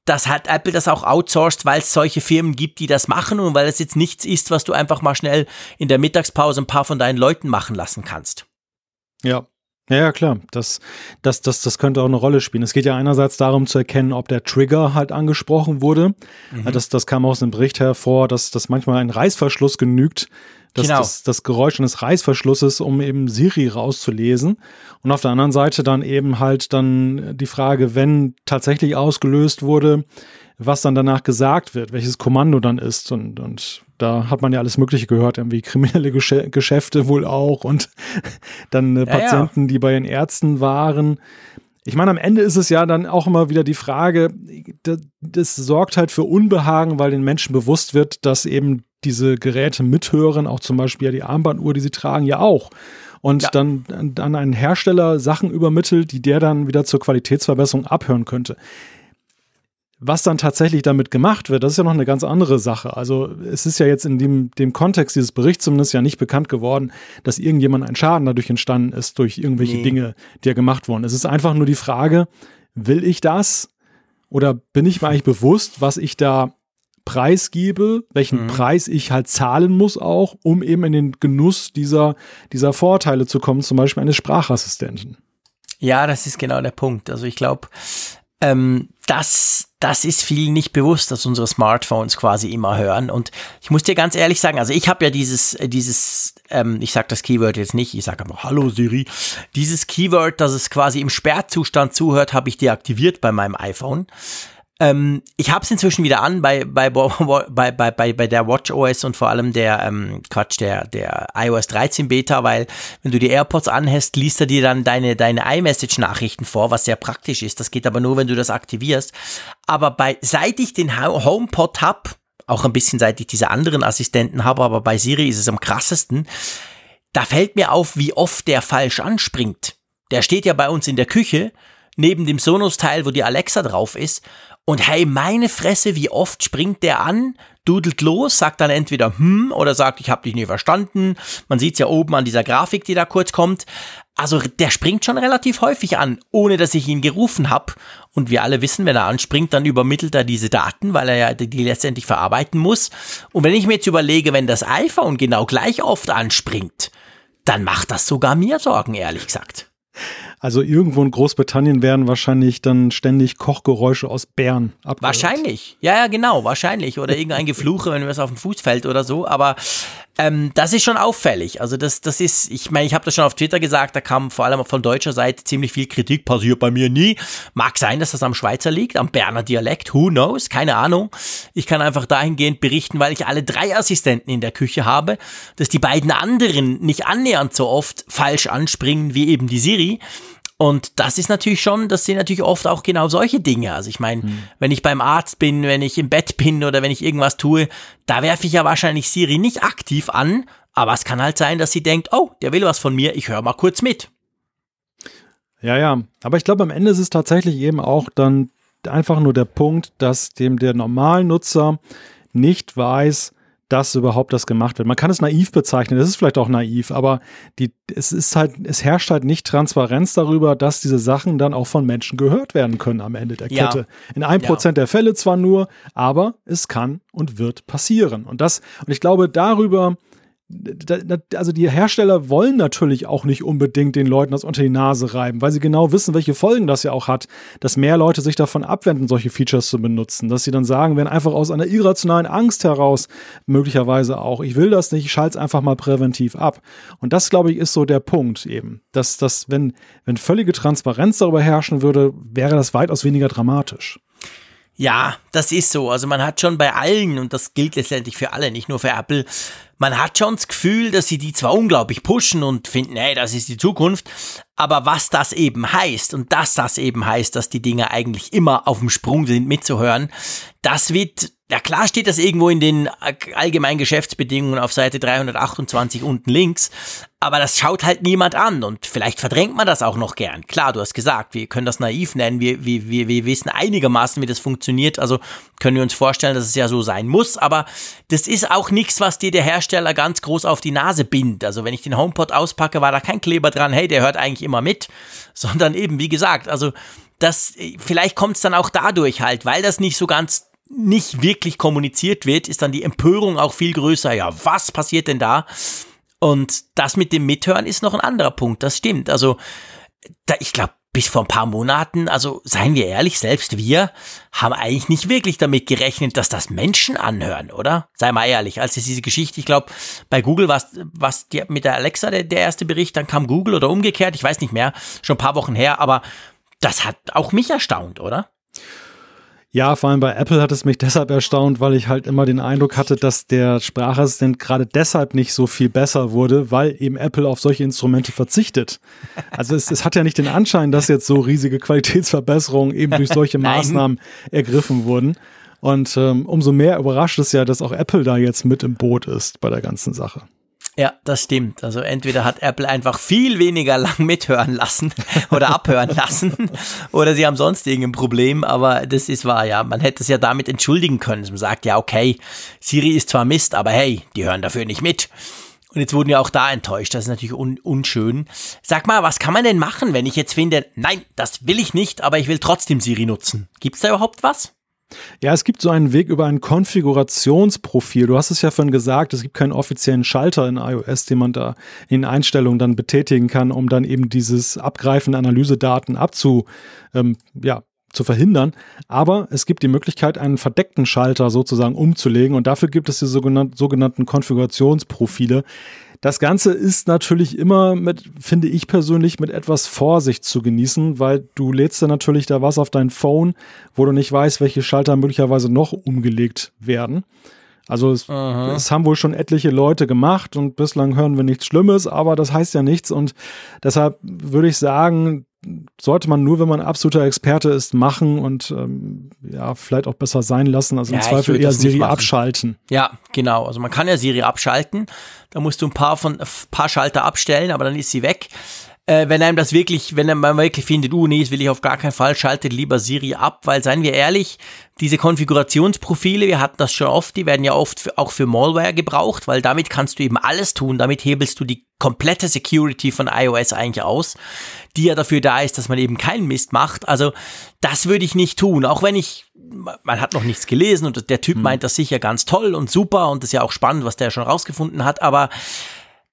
dass hat Apple das auch outsourced, weil es solche Firmen gibt, die das machen und weil es jetzt nichts ist, was du einfach mal schnell in der Mittagspause ein paar von deinen Leuten machen lassen kannst. Ja. Ja, ja, klar. Das, das, das, das könnte auch eine Rolle spielen. Es geht ja einerseits darum zu erkennen, ob der Trigger halt angesprochen wurde. Mhm. Das, das kam aus dem Bericht hervor, dass, dass manchmal ein Reißverschluss genügt, das, genau. das, das Geräusch eines Reißverschlusses, um eben Siri rauszulesen. Und auf der anderen Seite dann eben halt dann die Frage, wenn tatsächlich ausgelöst wurde, was dann danach gesagt wird, welches Kommando dann ist. Und, und da hat man ja alles Mögliche gehört, irgendwie kriminelle Geschäfte wohl auch und dann äh, Patienten, ja, ja. die bei den Ärzten waren. Ich meine, am Ende ist es ja dann auch immer wieder die Frage, das, das sorgt halt für Unbehagen, weil den Menschen bewusst wird, dass eben diese Geräte mithören, auch zum Beispiel ja die Armbanduhr, die sie tragen, ja auch. Und ja. dann an einen Hersteller Sachen übermittelt, die der dann wieder zur Qualitätsverbesserung abhören könnte. Was dann tatsächlich damit gemacht wird, das ist ja noch eine ganz andere Sache. Also es ist ja jetzt in dem, dem Kontext dieses Berichts zumindest ja nicht bekannt geworden, dass irgendjemand ein Schaden dadurch entstanden ist, durch irgendwelche nee. Dinge, die ja gemacht wurden. Es ist einfach nur die Frage, will ich das? Oder bin ich mir eigentlich bewusst, was ich da preisgebe, welchen mhm. Preis ich halt zahlen muss auch, um eben in den Genuss dieser, dieser Vorteile zu kommen, zum Beispiel eines Sprachassistenten. Ja, das ist genau der Punkt. Also ich glaube, ähm, das, das ist vielen nicht bewusst, dass unsere Smartphones quasi immer hören. Und ich muss dir ganz ehrlich sagen, also ich habe ja dieses, dieses, ähm, ich sage das Keyword jetzt nicht, ich sage aber Hallo Siri. Dieses Keyword, dass es quasi im Sperrzustand zuhört, habe ich deaktiviert bei meinem iPhone. Ähm, ich habe es inzwischen wieder an bei, bei, bei, bei, bei, bei der WatchOS und vor allem der, ähm, Quatsch, der, der iOS 13 Beta, weil wenn du die AirPods anhast, liest er dir dann deine, deine iMessage-Nachrichten vor, was sehr praktisch ist. Das geht aber nur, wenn du das aktivierst. Aber bei, seit ich den HomePod hab, auch ein bisschen seit ich diese anderen Assistenten habe, aber bei Siri ist es am krassesten, da fällt mir auf, wie oft der falsch anspringt. Der steht ja bei uns in der Küche neben dem Sonos-Teil, wo die Alexa drauf ist. Und hey, meine Fresse, wie oft springt der an, dudelt los, sagt dann entweder hm oder sagt, ich habe dich nie verstanden. Man sieht's ja oben an dieser Grafik, die da kurz kommt. Also der springt schon relativ häufig an, ohne dass ich ihn gerufen habe. Und wir alle wissen, wenn er anspringt, dann übermittelt er diese Daten, weil er ja die letztendlich verarbeiten muss. Und wenn ich mir jetzt überlege, wenn das iPhone genau gleich oft anspringt, dann macht das sogar mir Sorgen, ehrlich gesagt. Also irgendwo in Großbritannien werden wahrscheinlich dann ständig Kochgeräusche aus Bären abgehört. Wahrscheinlich. Ja, ja, genau, wahrscheinlich. Oder irgendein Gefluche, wenn was auf dem Fuß fällt oder so. Aber ähm, das ist schon auffällig. Also das, das ist, ich meine, ich habe das schon auf Twitter gesagt, da kam vor allem von deutscher Seite ziemlich viel Kritik, passiert bei mir nie. Mag sein, dass das am Schweizer liegt, am Berner Dialekt, who knows, keine Ahnung. Ich kann einfach dahingehend berichten, weil ich alle drei Assistenten in der Küche habe, dass die beiden anderen nicht annähernd so oft falsch anspringen wie eben die Siri. Und das ist natürlich schon, das sind natürlich oft auch genau solche Dinge. Also ich meine, hm. wenn ich beim Arzt bin, wenn ich im Bett bin oder wenn ich irgendwas tue, da werfe ich ja wahrscheinlich Siri nicht aktiv an, aber es kann halt sein, dass sie denkt, oh, der will was von mir, ich höre mal kurz mit. Ja, ja, aber ich glaube, am Ende ist es tatsächlich eben auch dann einfach nur der Punkt, dass dem der Normalnutzer nicht weiß, dass überhaupt das gemacht wird. Man kann es naiv bezeichnen, das ist vielleicht auch naiv, aber die, es ist halt, es herrscht halt nicht Transparenz darüber, dass diese Sachen dann auch von Menschen gehört werden können am Ende der Kette. Ja. In einem Prozent ja. der Fälle zwar nur, aber es kann und wird passieren. Und das, und ich glaube, darüber also die Hersteller wollen natürlich auch nicht unbedingt den Leuten das unter die Nase reiben, weil sie genau wissen, welche Folgen das ja auch hat, dass mehr Leute sich davon abwenden, solche Features zu benutzen, dass sie dann sagen, wenn einfach aus einer irrationalen Angst heraus, möglicherweise auch, ich will das nicht, ich schalte es einfach mal präventiv ab. Und das, glaube ich, ist so der Punkt eben, dass, dass wenn, wenn völlige Transparenz darüber herrschen würde, wäre das weitaus weniger dramatisch. Ja, das ist so. Also man hat schon bei allen, und das gilt letztendlich für alle, nicht nur für Apple, man hat schon das Gefühl, dass sie die zwar unglaublich pushen und finden, hey, das ist die Zukunft, aber was das eben heißt und dass das eben heißt, dass die Dinge eigentlich immer auf dem Sprung sind mitzuhören, das wird, ja klar steht das irgendwo in den allgemeinen Geschäftsbedingungen auf Seite 328 unten links, aber das schaut halt niemand an und vielleicht verdrängt man das auch noch gern. Klar, du hast gesagt, wir können das naiv nennen, wir, wir, wir, wissen einigermaßen, wie das funktioniert, also können wir uns vorstellen, dass es ja so sein muss, aber das ist auch nichts, was dir der Hersteller ganz groß auf die Nase bindet. Also wenn ich den HomePod auspacke, war da kein Kleber dran, hey, der hört eigentlich immer mit, sondern eben, wie gesagt, also das, vielleicht kommt es dann auch dadurch halt, weil das nicht so ganz nicht wirklich kommuniziert wird, ist dann die Empörung auch viel größer. Ja, was passiert denn da? Und das mit dem Mithören ist noch ein anderer Punkt, das stimmt. Also, da, ich glaube, bis vor ein paar Monaten, also seien wir ehrlich, selbst wir haben eigentlich nicht wirklich damit gerechnet, dass das Menschen anhören, oder? Sei mal ehrlich, als es diese Geschichte, ich glaube, bei Google war es mit der Alexa der, der erste Bericht, dann kam Google oder umgekehrt, ich weiß nicht mehr, schon ein paar Wochen her, aber das hat auch mich erstaunt, oder? Ja, vor allem bei Apple hat es mich deshalb erstaunt, weil ich halt immer den Eindruck hatte, dass der Sprachassistent gerade deshalb nicht so viel besser wurde, weil eben Apple auf solche Instrumente verzichtet. Also es, es hat ja nicht den Anschein, dass jetzt so riesige Qualitätsverbesserungen eben durch solche Maßnahmen ergriffen wurden. Und ähm, umso mehr überrascht es ja, dass auch Apple da jetzt mit im Boot ist bei der ganzen Sache. Ja, das stimmt. Also entweder hat Apple einfach viel weniger lang mithören lassen oder abhören lassen oder sie haben sonst irgendein Problem, aber das ist wahr, ja. Man hätte es ja damit entschuldigen können. Man sagt ja, okay, Siri ist zwar Mist, aber hey, die hören dafür nicht mit. Und jetzt wurden wir auch da enttäuscht. Das ist natürlich un unschön. Sag mal, was kann man denn machen, wenn ich jetzt finde, nein, das will ich nicht, aber ich will trotzdem Siri nutzen? Gibt's da überhaupt was? Ja, es gibt so einen Weg über ein Konfigurationsprofil. Du hast es ja vorhin gesagt, es gibt keinen offiziellen Schalter in iOS, den man da in Einstellungen dann betätigen kann, um dann eben dieses Abgreifen Analysedaten abzu, ähm, ja, zu verhindern. Aber es gibt die Möglichkeit, einen verdeckten Schalter sozusagen umzulegen und dafür gibt es die sogenannten Konfigurationsprofile. Das Ganze ist natürlich immer mit, finde ich persönlich, mit etwas Vorsicht zu genießen, weil du lädst dann natürlich da was auf dein Phone, wo du nicht weißt, welche Schalter möglicherweise noch umgelegt werden. Also es, es, haben wohl schon etliche Leute gemacht und bislang hören wir nichts Schlimmes, aber das heißt ja nichts und deshalb würde ich sagen, sollte man nur, wenn man absoluter Experte ist, machen und ähm, ja, vielleicht auch besser sein lassen. Also im ja, Zweifel eher Siri abschalten. Ja, genau. Also man kann ja Siri abschalten. Da musst du ein paar von ein paar Schalter abstellen, aber dann ist sie weg. Äh, wenn einem das wirklich, wenn man wirklich findet, uh, nee, das will ich auf gar keinen Fall, schaltet lieber Siri ab, weil seien wir ehrlich, diese Konfigurationsprofile, wir hatten das schon oft, die werden ja oft für, auch für Malware gebraucht, weil damit kannst du eben alles tun, damit hebelst du die komplette Security von iOS eigentlich aus, die ja dafür da ist, dass man eben keinen Mist macht. Also das würde ich nicht tun, auch wenn ich, man hat noch nichts gelesen und der Typ hm. meint das sicher ganz toll und super und das ist ja auch spannend, was der schon rausgefunden hat, aber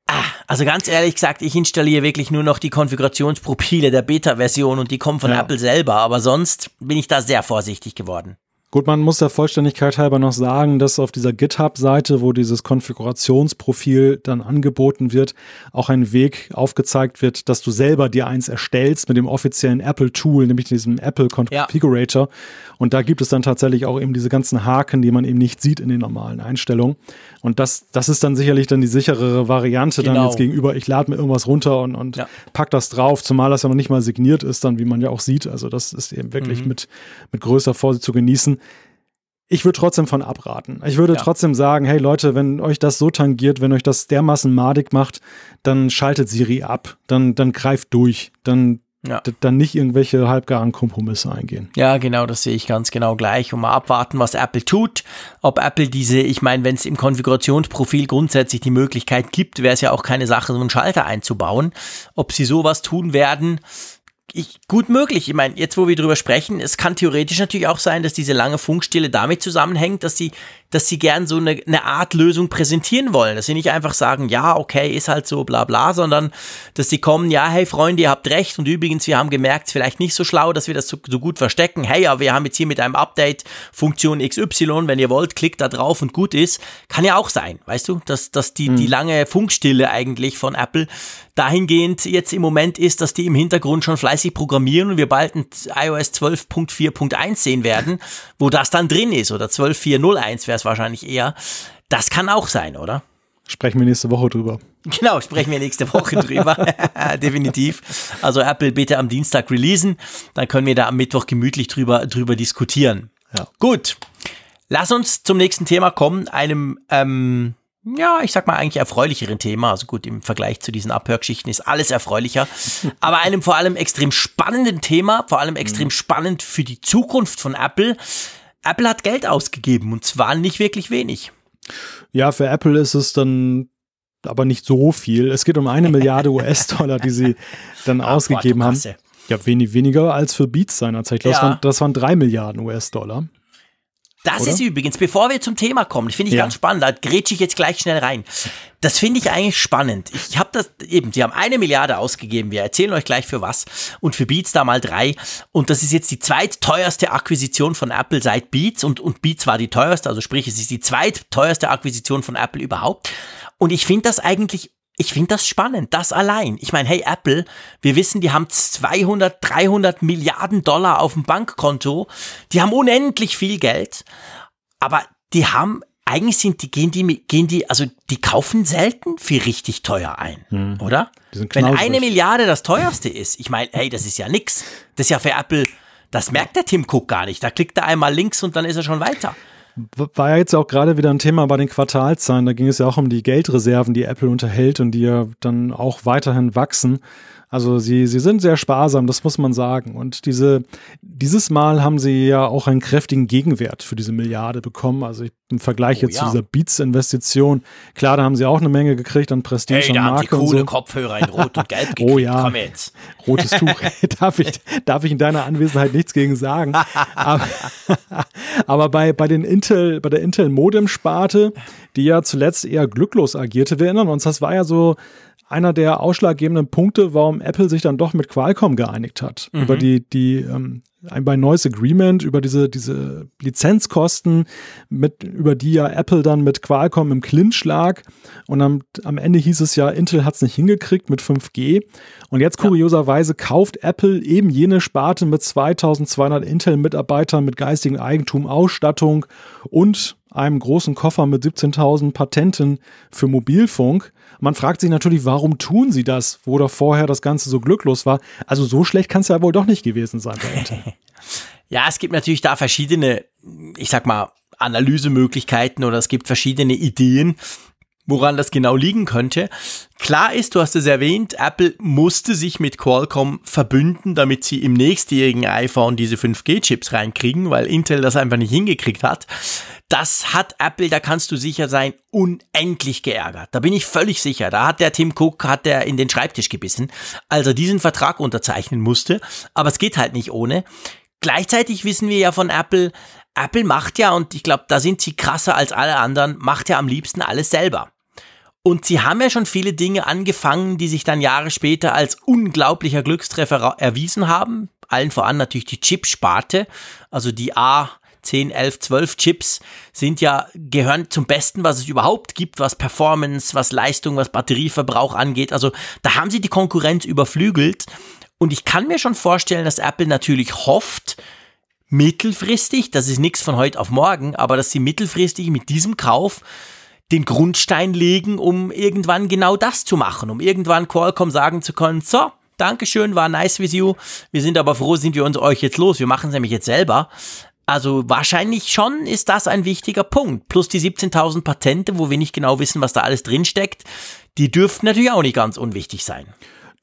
Ah, also ganz ehrlich gesagt, ich installiere wirklich nur noch die Konfigurationsprofile der Beta-Version und die kommen von ja. Apple selber, aber sonst bin ich da sehr vorsichtig geworden. Gut, man muss der Vollständigkeit halber noch sagen, dass auf dieser GitHub-Seite, wo dieses Konfigurationsprofil dann angeboten wird, auch ein Weg aufgezeigt wird, dass du selber dir eins erstellst mit dem offiziellen Apple-Tool, nämlich diesem Apple Configurator. Ja. Und da gibt es dann tatsächlich auch eben diese ganzen Haken, die man eben nicht sieht in den normalen Einstellungen. Und das, das ist dann sicherlich dann die sicherere Variante genau. dann jetzt gegenüber, ich lade mir irgendwas runter und, und ja. pack das drauf, zumal das ja noch nicht mal signiert ist, dann wie man ja auch sieht. Also das ist eben wirklich mhm. mit, mit größter Vorsicht zu genießen ich würde trotzdem von abraten. Ich würde ja. trotzdem sagen, hey Leute, wenn euch das so tangiert, wenn euch das dermaßen madig macht, dann schaltet Siri ab, dann, dann greift durch, dann, ja. dann nicht irgendwelche halbgaren Kompromisse eingehen. Ja, genau, das sehe ich ganz genau gleich. Und mal abwarten, was Apple tut. Ob Apple diese, ich meine, wenn es im Konfigurationsprofil grundsätzlich die Möglichkeit gibt, wäre es ja auch keine Sache, so einen Schalter einzubauen. Ob sie sowas tun werden, ich, gut möglich. Ich meine, jetzt wo wir drüber sprechen, es kann theoretisch natürlich auch sein, dass diese lange Funkstille damit zusammenhängt, dass sie dass sie gern so eine, eine Art Lösung präsentieren wollen. Dass sie nicht einfach sagen, ja, okay, ist halt so, bla bla, sondern dass sie kommen, ja, hey Freunde, ihr habt recht und übrigens, wir haben gemerkt, vielleicht nicht so schlau, dass wir das so, so gut verstecken. Hey, ja, wir haben jetzt hier mit einem Update Funktion XY, wenn ihr wollt, klickt da drauf und gut ist. Kann ja auch sein, weißt du, dass, dass die, mhm. die lange Funkstille eigentlich von Apple dahingehend jetzt im Moment ist, dass die im Hintergrund schon fleißig programmieren und wir bald ein iOS 12.4.1 sehen werden, wo das dann drin ist oder 12.4.01 wäre wahrscheinlich eher. Das kann auch sein, oder? Sprechen wir nächste Woche drüber. Genau, sprechen wir nächste Woche drüber. Definitiv. Also Apple bitte am Dienstag releasen, dann können wir da am Mittwoch gemütlich drüber, drüber diskutieren. Ja. Gut. Lass uns zum nächsten Thema kommen, einem ähm, ja, ich sag mal eigentlich erfreulicheren Thema. Also gut, im Vergleich zu diesen Abhörgeschichten ist alles erfreulicher. Aber einem vor allem extrem spannenden Thema, vor allem extrem mhm. spannend für die Zukunft von Apple. Apple hat Geld ausgegeben und zwar nicht wirklich wenig. Ja, für Apple ist es dann aber nicht so viel. Es geht um eine Milliarde US-Dollar, die sie dann ah, ausgegeben boah, haben. Ja, wenig, weniger als für Beats seinerzeit. Das, ja. waren, das waren drei Milliarden US-Dollar. Das Oder? ist übrigens, bevor wir zum Thema kommen, finde ich ja. ganz spannend, da grätsche ich jetzt gleich schnell rein. Das finde ich eigentlich spannend. Ich habe das eben, sie haben eine Milliarde ausgegeben, wir erzählen euch gleich für was und für Beats da mal drei und das ist jetzt die zweitteuerste Akquisition von Apple seit Beats und, und Beats war die teuerste, also sprich, es ist die zweitteuerste Akquisition von Apple überhaupt und ich finde das eigentlich ich finde das spannend, das allein. Ich meine, hey Apple, wir wissen, die haben 200, 300 Milliarden Dollar auf dem Bankkonto, die haben unendlich viel Geld, aber die haben eigentlich sind die gehen die gehen die also die kaufen selten viel richtig teuer ein, hm. oder? Wenn eine Milliarde das teuerste ist, ich meine, hey, das ist ja nix. Das ist ja für Apple, das merkt der Tim Cook gar nicht. Da klickt er einmal links und dann ist er schon weiter. War ja jetzt auch gerade wieder ein Thema bei den Quartalzahlen. Da ging es ja auch um die Geldreserven, die Apple unterhält und die ja dann auch weiterhin wachsen. Also sie, sie sind sehr sparsam, das muss man sagen. Und diese, dieses Mal haben sie ja auch einen kräftigen Gegenwert für diese Milliarde bekommen. Also im Vergleich oh, jetzt ja. zu dieser Beats-Investition, klar, da haben sie auch eine Menge gekriegt an Prestige hey, und Marke. Hey, da haben sie coole so. Kopfhörer in Rot und Gelb gekriegt. oh ja, Komm jetzt. rotes Tuch. darf, ich, darf ich in deiner Anwesenheit nichts gegen sagen. aber, aber bei, bei den Intel, bei der Intel Modem-Sparte, die ja zuletzt eher glücklos agierte, wir erinnern uns, das war ja so einer der ausschlaggebenden Punkte, warum Apple sich dann doch mit Qualcomm geeinigt hat. Mhm. Über die, die ähm, ein bei Neues Agreement, über diese, diese Lizenzkosten, mit, über die ja Apple dann mit Qualcomm im Clinch lag. Und am, am Ende hieß es ja, Intel hat es nicht hingekriegt mit 5G. Und jetzt kurioserweise kauft Apple eben jene Sparte mit 2200 Intel-Mitarbeitern mit geistigem Eigentum, Ausstattung und einem großen Koffer mit 17.000 Patenten für Mobilfunk. Man fragt sich natürlich, warum tun sie das, wo doch vorher das Ganze so glücklos war. Also so schlecht kann es ja wohl doch nicht gewesen sein ja, es gibt natürlich da verschiedene, ich sag mal, Analysemöglichkeiten oder es gibt verschiedene Ideen, woran das genau liegen könnte. Klar ist, du hast es erwähnt, Apple musste sich mit Qualcomm verbünden, damit sie im nächstjährigen iPhone diese 5G-Chips reinkriegen, weil Intel das einfach nicht hingekriegt hat. Das hat Apple, da kannst du sicher sein, unendlich geärgert. Da bin ich völlig sicher. Da hat der Tim Cook, hat der in den Schreibtisch gebissen, als er diesen Vertrag unterzeichnen musste. Aber es geht halt nicht ohne. Gleichzeitig wissen wir ja von Apple, Apple macht ja, und ich glaube, da sind sie krasser als alle anderen, macht ja am liebsten alles selber. Und sie haben ja schon viele Dinge angefangen, die sich dann Jahre später als unglaublicher Glückstreffer erwiesen haben. Allen voran natürlich die Chip-Sparte, also die A 10, 11, 12 Chips sind ja, gehören zum Besten, was es überhaupt gibt, was Performance, was Leistung, was Batterieverbrauch angeht. Also da haben sie die Konkurrenz überflügelt. Und ich kann mir schon vorstellen, dass Apple natürlich hofft, mittelfristig, das ist nichts von heute auf morgen, aber dass sie mittelfristig mit diesem Kauf den Grundstein legen, um irgendwann genau das zu machen, um irgendwann Qualcomm sagen zu können, so, Dankeschön, war nice with you. Wir sind aber froh, sind wir uns euch jetzt los. Wir machen es nämlich jetzt selber. Also wahrscheinlich schon ist das ein wichtiger Punkt. Plus die 17.000 Patente, wo wir nicht genau wissen, was da alles drinsteckt, die dürften natürlich auch nicht ganz unwichtig sein.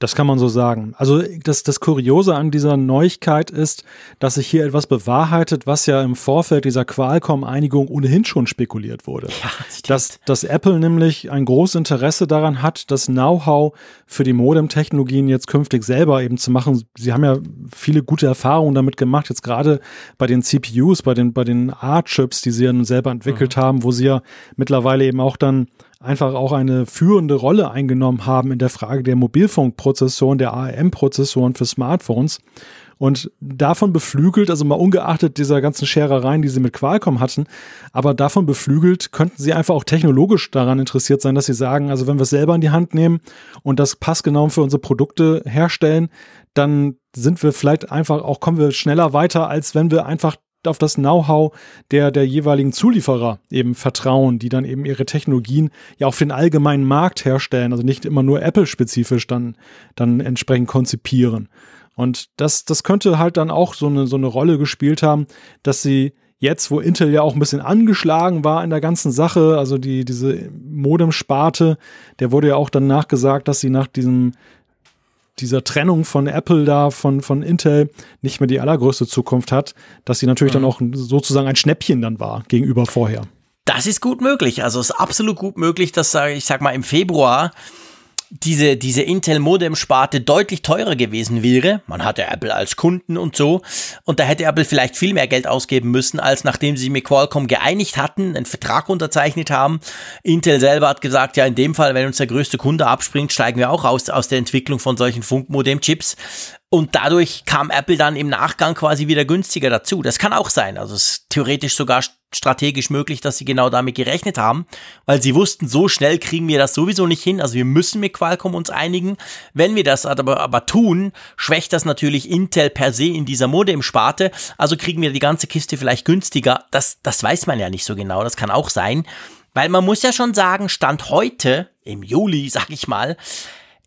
Das kann man so sagen. Also das, das Kuriose an dieser Neuigkeit ist, dass sich hier etwas bewahrheitet, was ja im Vorfeld dieser Qualcomm-Einigung ohnehin schon spekuliert wurde. Ja, das dass, dass Apple nämlich ein großes Interesse daran hat, das Know-how für die Modem-Technologien jetzt künftig selber eben zu machen. Sie haben ja viele gute Erfahrungen damit gemacht, jetzt gerade bei den CPUs, bei den, bei den A-Chips, die sie ja nun selber entwickelt mhm. haben, wo sie ja mittlerweile eben auch dann einfach auch eine führende Rolle eingenommen haben in der Frage der Mobilfunkprozessoren, der ARM-Prozessoren für Smartphones. Und davon beflügelt, also mal ungeachtet dieser ganzen Scherereien, die sie mit Qualcomm hatten, aber davon beflügelt, könnten sie einfach auch technologisch daran interessiert sein, dass sie sagen, also wenn wir es selber in die Hand nehmen und das passgenau für unsere Produkte herstellen, dann sind wir vielleicht einfach auch, kommen wir schneller weiter, als wenn wir einfach auf das Know-how der, der jeweiligen Zulieferer eben vertrauen, die dann eben ihre Technologien ja auf den allgemeinen Markt herstellen, also nicht immer nur Apple-spezifisch dann, dann entsprechend konzipieren. Und das, das könnte halt dann auch so eine, so eine Rolle gespielt haben, dass sie jetzt, wo Intel ja auch ein bisschen angeschlagen war in der ganzen Sache, also die, diese Modem-Sparte, der wurde ja auch dann nachgesagt, dass sie nach diesem dieser Trennung von Apple da, von, von Intel, nicht mehr die allergrößte Zukunft hat, dass sie natürlich mhm. dann auch sozusagen ein Schnäppchen dann war gegenüber vorher. Das ist gut möglich. Also es ist absolut gut möglich, dass, ich sag mal, im Februar diese, diese Intel-Modem-Sparte deutlich teurer gewesen wäre. Man hatte Apple als Kunden und so. Und da hätte Apple vielleicht viel mehr Geld ausgeben müssen, als nachdem sie mit Qualcomm geeinigt hatten, einen Vertrag unterzeichnet haben. Intel selber hat gesagt, ja, in dem Fall, wenn uns der größte Kunde abspringt, steigen wir auch aus, aus der Entwicklung von solchen Funkmodem-Chips. Und dadurch kam Apple dann im Nachgang quasi wieder günstiger dazu. Das kann auch sein. Also es ist theoretisch sogar strategisch möglich, dass sie genau damit gerechnet haben, weil sie wussten, so schnell kriegen wir das sowieso nicht hin. Also wir müssen mit Qualcomm uns einigen. Wenn wir das aber, aber tun, schwächt das natürlich Intel per se in dieser Modem-Sparte. Also kriegen wir die ganze Kiste vielleicht günstiger. Das, das weiß man ja nicht so genau. Das kann auch sein. Weil man muss ja schon sagen, Stand heute, im Juli, sag ich mal,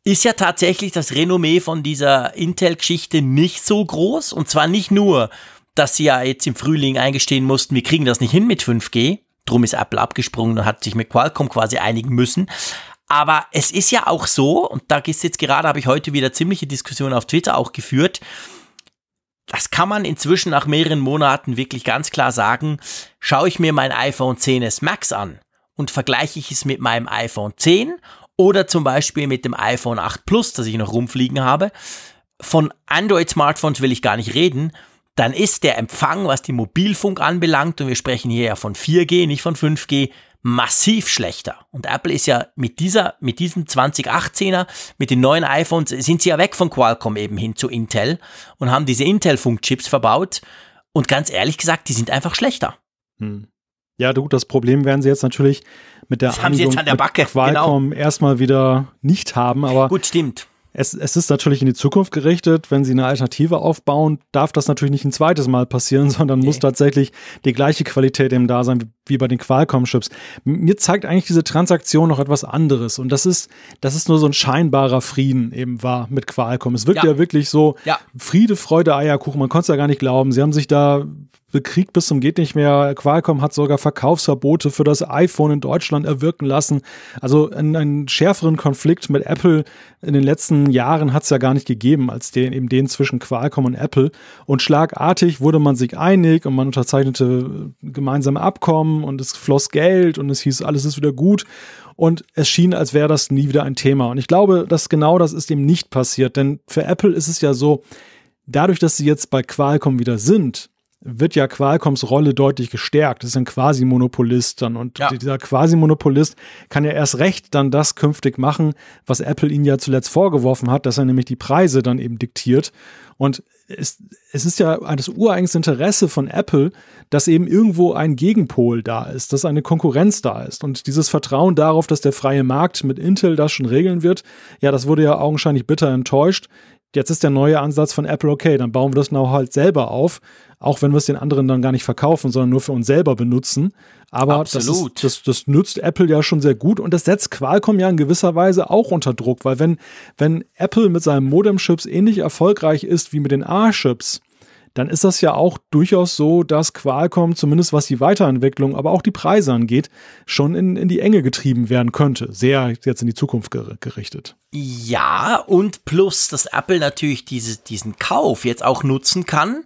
ist ja tatsächlich das Renommee von dieser Intel-Geschichte nicht so groß. Und zwar nicht nur, dass sie ja jetzt im Frühling eingestehen mussten, wir kriegen das nicht hin mit 5G. Drum ist Apple abgesprungen und hat sich mit Qualcomm quasi einigen müssen. Aber es ist ja auch so, und da ist jetzt gerade, habe ich heute wieder ziemliche Diskussionen auf Twitter auch geführt, das kann man inzwischen nach mehreren Monaten wirklich ganz klar sagen, schaue ich mir mein iPhone 10s Max an und vergleiche ich es mit meinem iPhone 10 oder zum Beispiel mit dem iPhone 8 Plus, das ich noch rumfliegen habe. Von Android-Smartphones will ich gar nicht reden. Dann ist der Empfang, was die Mobilfunk anbelangt, und wir sprechen hier ja von 4G, nicht von 5G, massiv schlechter. Und Apple ist ja mit dieser, mit diesem 2018er, mit den neuen iPhones, sind sie ja weg von Qualcomm eben hin zu Intel und haben diese Intel-Funkchips verbaut. Und ganz ehrlich gesagt, die sind einfach schlechter. Hm. Ja, du, das Problem werden sie jetzt natürlich mit der, das haben sie jetzt an der Backe. Qualcomm genau. erstmal wieder nicht haben, aber. Gut, stimmt. Es, es ist natürlich in die Zukunft gerichtet. Wenn sie eine Alternative aufbauen, darf das natürlich nicht ein zweites Mal passieren, sondern nee. muss tatsächlich die gleiche Qualität eben da sein wie bei den Qualcomm-Chips. Mir zeigt eigentlich diese Transaktion noch etwas anderes. Und das ist, das ist nur so ein scheinbarer Frieden eben war mit Qualcomm. Es wirkt ja, ja wirklich so ja. Friede, Freude, Eierkuchen. Man konnte es ja gar nicht glauben. Sie haben sich da bekriegt bis zum geht nicht mehr. Qualcomm hat sogar Verkaufsverbote für das iPhone in Deutschland erwirken lassen. Also einen, einen schärferen Konflikt mit Apple in den letzten Jahren hat es ja gar nicht gegeben, als den eben den zwischen Qualcomm und Apple. Und schlagartig wurde man sich einig und man unterzeichnete gemeinsame Abkommen und es floss Geld und es hieß, alles ist wieder gut. Und es schien, als wäre das nie wieder ein Thema. Und ich glaube, dass genau das ist eben nicht passiert. Denn für Apple ist es ja so, dadurch, dass sie jetzt bei Qualcomm wieder sind, wird ja Qualcomms Rolle deutlich gestärkt. Das ist ein Quasi-Monopolist dann. Und ja. dieser Quasi-Monopolist kann ja erst recht dann das künftig machen, was Apple ihnen ja zuletzt vorgeworfen hat, dass er nämlich die Preise dann eben diktiert. Und es, es ist ja das ureigenste Interesse von Apple, dass eben irgendwo ein Gegenpol da ist, dass eine Konkurrenz da ist. Und dieses Vertrauen darauf, dass der freie Markt mit Intel das schon regeln wird, ja, das wurde ja augenscheinlich bitter enttäuscht. Jetzt ist der neue Ansatz von Apple, okay, dann bauen wir das Know-how halt selber auf auch wenn wir es den anderen dann gar nicht verkaufen, sondern nur für uns selber benutzen. Aber das, ist, das, das, nützt Apple ja schon sehr gut und das setzt Qualcomm ja in gewisser Weise auch unter Druck, weil wenn, wenn Apple mit seinen Modem-Chips ähnlich erfolgreich ist wie mit den A-Chips, dann ist das ja auch durchaus so, dass Qualcomm, zumindest was die Weiterentwicklung, aber auch die Preise angeht, schon in, in die Enge getrieben werden könnte. Sehr jetzt in die Zukunft gerichtet. Ja, und plus, dass Apple natürlich diese, diesen Kauf jetzt auch nutzen kann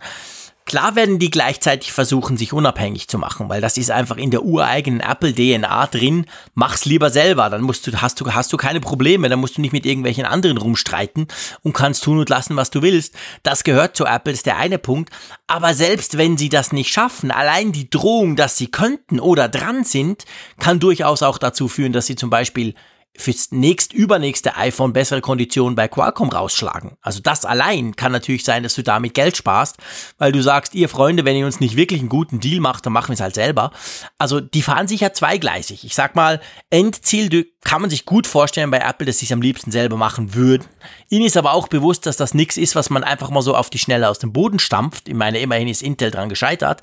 Klar werden die gleichzeitig versuchen, sich unabhängig zu machen, weil das ist einfach in der ureigenen Apple DNA drin. Mach's lieber selber, dann musst du, hast du, hast du keine Probleme, dann musst du nicht mit irgendwelchen anderen rumstreiten und kannst tun und lassen, was du willst. Das gehört zu Apple, ist der eine Punkt. Aber selbst wenn sie das nicht schaffen, allein die Drohung, dass sie könnten oder dran sind, kann durchaus auch dazu führen, dass sie zum Beispiel fürs nächst übernächste iPhone bessere Konditionen bei Qualcomm rausschlagen. Also das allein kann natürlich sein, dass du damit Geld sparst, weil du sagst, ihr Freunde, wenn ihr uns nicht wirklich einen guten Deal macht, dann machen wir es halt selber. Also die fahren sich ja zweigleisig. Ich sag mal, Endziel kann man sich gut vorstellen bei Apple, dass sie es am liebsten selber machen würden. Ihnen ist aber auch bewusst, dass das nichts ist, was man einfach mal so auf die Schnelle aus dem Boden stampft. Ich meine, immerhin ist Intel dran gescheitert.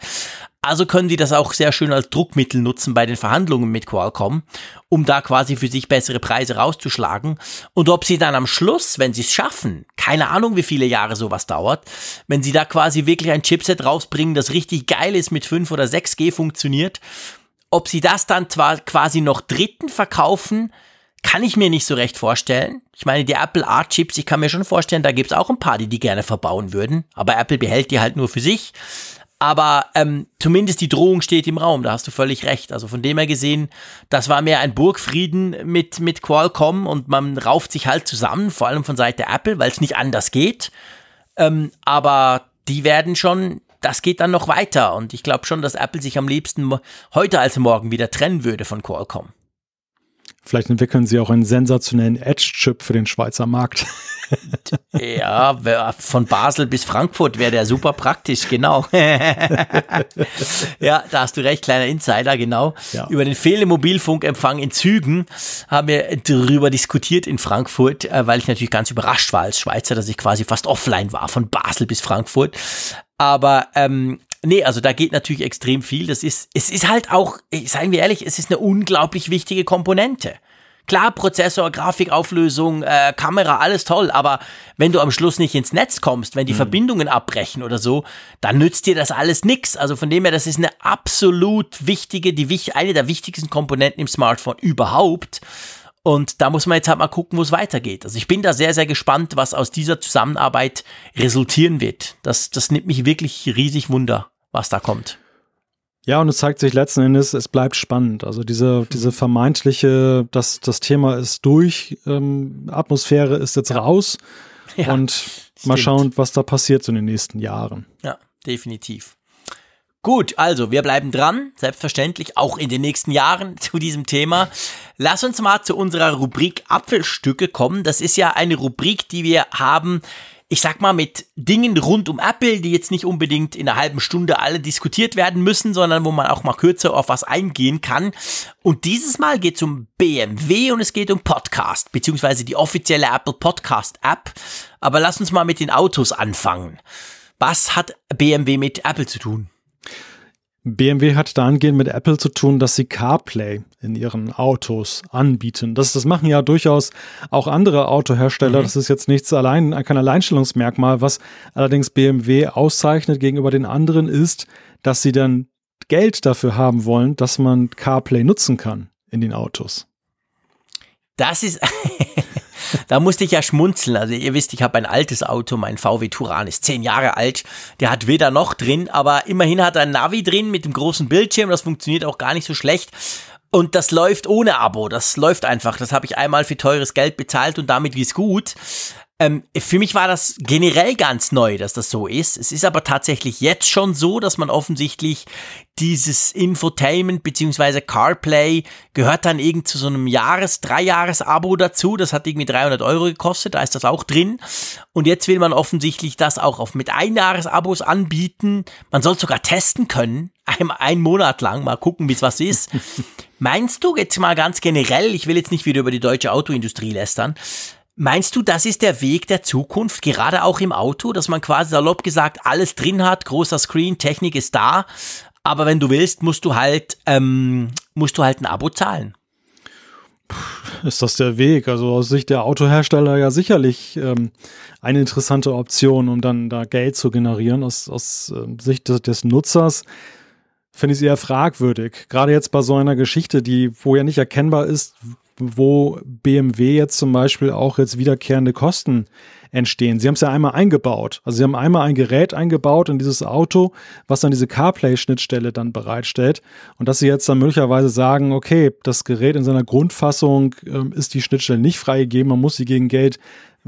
Also können die das auch sehr schön als Druckmittel nutzen bei den Verhandlungen mit Qualcomm, um da quasi für sich bessere Preise rauszuschlagen. Und ob sie dann am Schluss, wenn sie es schaffen, keine Ahnung, wie viele Jahre sowas dauert, wenn sie da quasi wirklich ein Chipset rausbringen, das richtig geil ist, mit 5 oder 6G funktioniert, ob sie das dann zwar quasi noch Dritten verkaufen, kann ich mir nicht so recht vorstellen. Ich meine, die Apple Art Chips, ich kann mir schon vorstellen, da gibt's auch ein paar, die die gerne verbauen würden. Aber Apple behält die halt nur für sich. Aber ähm, zumindest die Drohung steht im Raum, da hast du völlig recht. Also von dem her gesehen, das war mehr ein Burgfrieden mit, mit Qualcomm und man rauft sich halt zusammen, vor allem von Seite Apple, weil es nicht anders geht. Ähm, aber die werden schon, das geht dann noch weiter und ich glaube schon, dass Apple sich am liebsten heute als morgen wieder trennen würde von Qualcomm. Vielleicht entwickeln sie auch einen sensationellen Edge-Chip für den Schweizer Markt. ja, von Basel bis Frankfurt wäre der super praktisch, genau. ja, da hast du recht, kleiner Insider, genau. Ja. Über den fehlenden Mobilfunkempfang in Zügen haben wir darüber diskutiert in Frankfurt, äh, weil ich natürlich ganz überrascht war als Schweizer, dass ich quasi fast offline war, von Basel bis Frankfurt. Aber ähm, Nee, also da geht natürlich extrem viel. Das ist, es ist halt auch, seien wir ehrlich, es ist eine unglaublich wichtige Komponente. Klar, Prozessor, Grafikauflösung, äh, Kamera, alles toll, aber wenn du am Schluss nicht ins Netz kommst, wenn die mhm. Verbindungen abbrechen oder so, dann nützt dir das alles nix. Also von dem her, das ist eine absolut wichtige, die, eine der wichtigsten Komponenten im Smartphone überhaupt. Und da muss man jetzt halt mal gucken, wo es weitergeht. Also ich bin da sehr, sehr gespannt, was aus dieser Zusammenarbeit resultieren wird. Das, das nimmt mich wirklich riesig Wunder, was da kommt. Ja, und es zeigt sich letzten Endes, es bleibt spannend. Also diese, diese vermeintliche, das, das Thema ist durch, ähm, Atmosphäre ist jetzt raus. Ja, und stimmt. mal schauen, was da passiert so in den nächsten Jahren. Ja, definitiv. Gut, also wir bleiben dran, selbstverständlich auch in den nächsten Jahren zu diesem Thema. Lass uns mal zu unserer Rubrik Apfelstücke kommen. Das ist ja eine Rubrik, die wir haben, ich sag mal, mit Dingen rund um Apple, die jetzt nicht unbedingt in einer halben Stunde alle diskutiert werden müssen, sondern wo man auch mal kürzer auf was eingehen kann. Und dieses Mal geht es um BMW und es geht um Podcast, beziehungsweise die offizielle Apple Podcast App. Aber lass uns mal mit den Autos anfangen. Was hat BMW mit Apple zu tun? BMW hat dahingehend mit Apple zu tun, dass sie CarPlay in ihren Autos anbieten. Das, das machen ja durchaus auch andere Autohersteller. Mhm. Das ist jetzt nichts allein, kein Alleinstellungsmerkmal. Was allerdings BMW auszeichnet gegenüber den anderen ist, dass sie dann Geld dafür haben wollen, dass man CarPlay nutzen kann in den Autos. Das ist, da musste ich ja schmunzeln. Also ihr wisst, ich habe ein altes Auto, mein VW Turan ist zehn Jahre alt. Der hat weder noch drin, aber immerhin hat er ein Navi drin mit dem großen Bildschirm. Das funktioniert auch gar nicht so schlecht. Und das läuft ohne Abo. Das läuft einfach. Das habe ich einmal für teures Geld bezahlt und damit ist gut. Ähm, für mich war das generell ganz neu, dass das so ist. Es ist aber tatsächlich jetzt schon so, dass man offensichtlich dieses Infotainment beziehungsweise CarPlay gehört dann irgend zu so einem Jahres-, Dreijahres-Abo dazu. Das hat irgendwie 300 Euro gekostet, da ist das auch drin. Und jetzt will man offensichtlich das auch auf mit Einjahres-Abos anbieten. Man soll sogar testen können, ein, ein Monat lang, mal gucken, wie es was ist. Meinst du jetzt mal ganz generell, ich will jetzt nicht wieder über die deutsche Autoindustrie lästern, Meinst du, das ist der Weg der Zukunft, gerade auch im Auto, dass man quasi salopp gesagt alles drin hat, großer Screen, Technik ist da, aber wenn du willst, musst du halt, ähm, musst du halt ein Abo zahlen? ist das der Weg. Also aus Sicht der Autohersteller ja sicherlich ähm, eine interessante Option, um dann da Geld zu generieren. Aus, aus äh, Sicht des, des Nutzers finde ich es eher fragwürdig. Gerade jetzt bei so einer Geschichte, die, wo ja nicht erkennbar ist, wo BMW jetzt zum Beispiel auch jetzt wiederkehrende Kosten entstehen. Sie haben es ja einmal eingebaut. Also sie haben einmal ein Gerät eingebaut in dieses Auto, was dann diese CarPlay-Schnittstelle dann bereitstellt. Und dass sie jetzt dann möglicherweise sagen, okay, das Gerät in seiner Grundfassung äh, ist die Schnittstelle nicht freigegeben, man muss sie gegen Geld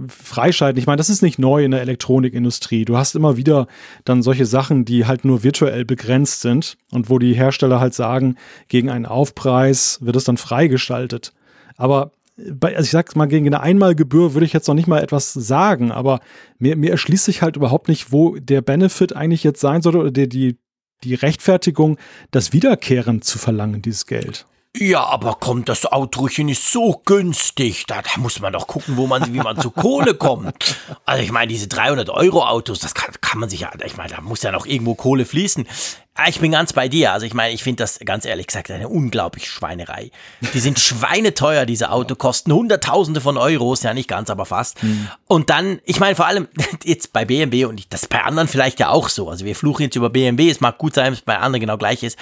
freischalten. Ich meine, das ist nicht neu in der Elektronikindustrie. Du hast immer wieder dann solche Sachen, die halt nur virtuell begrenzt sind und wo die Hersteller halt sagen, gegen einen Aufpreis wird es dann freigeschaltet. Aber bei, also ich sag's mal, gegen eine Einmalgebühr würde ich jetzt noch nicht mal etwas sagen, aber mir, mir erschließt sich halt überhaupt nicht, wo der Benefit eigentlich jetzt sein sollte oder die, die, die Rechtfertigung, das wiederkehrend zu verlangen, dieses Geld. Ja, aber kommt das Autochen ist so günstig. Da, da, muss man doch gucken, wo man, wie man zu Kohle kommt. Also ich meine, diese 300 Euro Autos, das kann, kann man sich ja, ich meine, da muss ja noch irgendwo Kohle fließen. Ah, ich bin ganz bei dir. Also ich meine, ich finde das ganz ehrlich gesagt eine unglaubliche Schweinerei. Die sind schweineteuer, diese Autos, kosten Hunderttausende von Euros, ja nicht ganz, aber fast. Mhm. Und dann, ich meine vor allem jetzt bei BMW und das bei anderen vielleicht ja auch so. Also wir fluchen jetzt über BMW, es mag gut sein, dass es bei anderen genau gleich ist.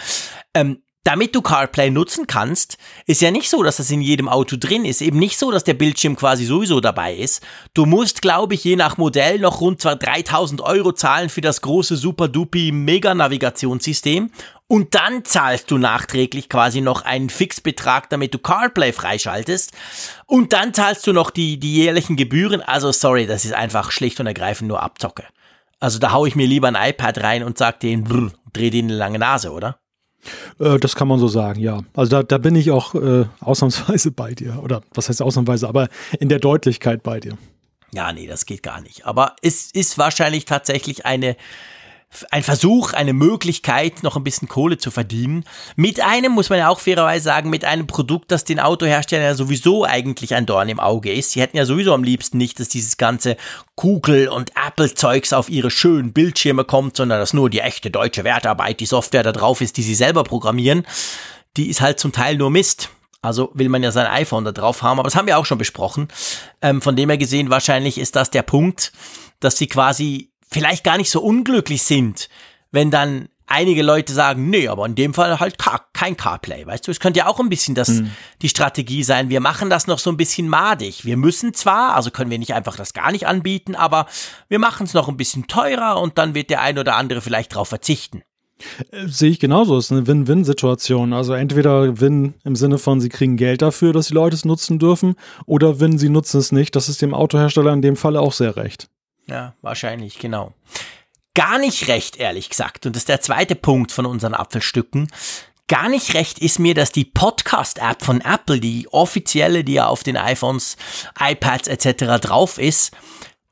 Ähm, damit du CarPlay nutzen kannst, ist ja nicht so, dass das in jedem Auto drin ist. Eben nicht so, dass der Bildschirm quasi sowieso dabei ist. Du musst, glaube ich, je nach Modell noch rund 3000 Euro zahlen für das große super-dupi Mega-Navigationssystem. Und dann zahlst du nachträglich quasi noch einen Fixbetrag, damit du CarPlay freischaltest. Und dann zahlst du noch die, die jährlichen Gebühren. Also sorry, das ist einfach schlicht und ergreifend nur Abzocke. Also da hau ich mir lieber ein iPad rein und sag den, brr, dreh den eine lange Nase, oder? Äh, das kann man so sagen, ja. Also da, da bin ich auch äh, ausnahmsweise bei dir. Oder was heißt ausnahmsweise, aber in der Deutlichkeit bei dir. Ja, nee, das geht gar nicht. Aber es ist wahrscheinlich tatsächlich eine ein Versuch, eine Möglichkeit, noch ein bisschen Kohle zu verdienen. Mit einem, muss man ja auch fairerweise sagen, mit einem Produkt, das den Autoherstellern ja sowieso eigentlich ein Dorn im Auge ist. Sie hätten ja sowieso am liebsten nicht, dass dieses ganze Google- und Apple-Zeugs auf ihre schönen Bildschirme kommt, sondern dass nur die echte deutsche Wertarbeit, die Software da drauf ist, die sie selber programmieren. Die ist halt zum Teil nur Mist. Also will man ja sein iPhone da drauf haben, aber das haben wir auch schon besprochen. Ähm, von dem her gesehen, wahrscheinlich ist das der Punkt, dass sie quasi vielleicht gar nicht so unglücklich sind, wenn dann einige Leute sagen, nee, aber in dem Fall halt kein CarPlay, weißt du? Es könnte ja auch ein bisschen das, mhm. die Strategie sein, wir machen das noch so ein bisschen madig. Wir müssen zwar, also können wir nicht einfach das gar nicht anbieten, aber wir machen es noch ein bisschen teurer und dann wird der ein oder andere vielleicht drauf verzichten. Äh, sehe ich genauso. Es ist eine Win-Win-Situation. Also entweder Win im Sinne von, sie kriegen Geld dafür, dass die Leute es nutzen dürfen, oder Win, sie nutzen es nicht. Das ist dem Autohersteller in dem Falle auch sehr recht. Ja, wahrscheinlich, genau. Gar nicht recht, ehrlich gesagt. Und das ist der zweite Punkt von unseren Apfelstücken. Gar nicht recht ist mir, dass die Podcast-App von Apple, die offizielle, die ja auf den iPhones, iPads etc. drauf ist,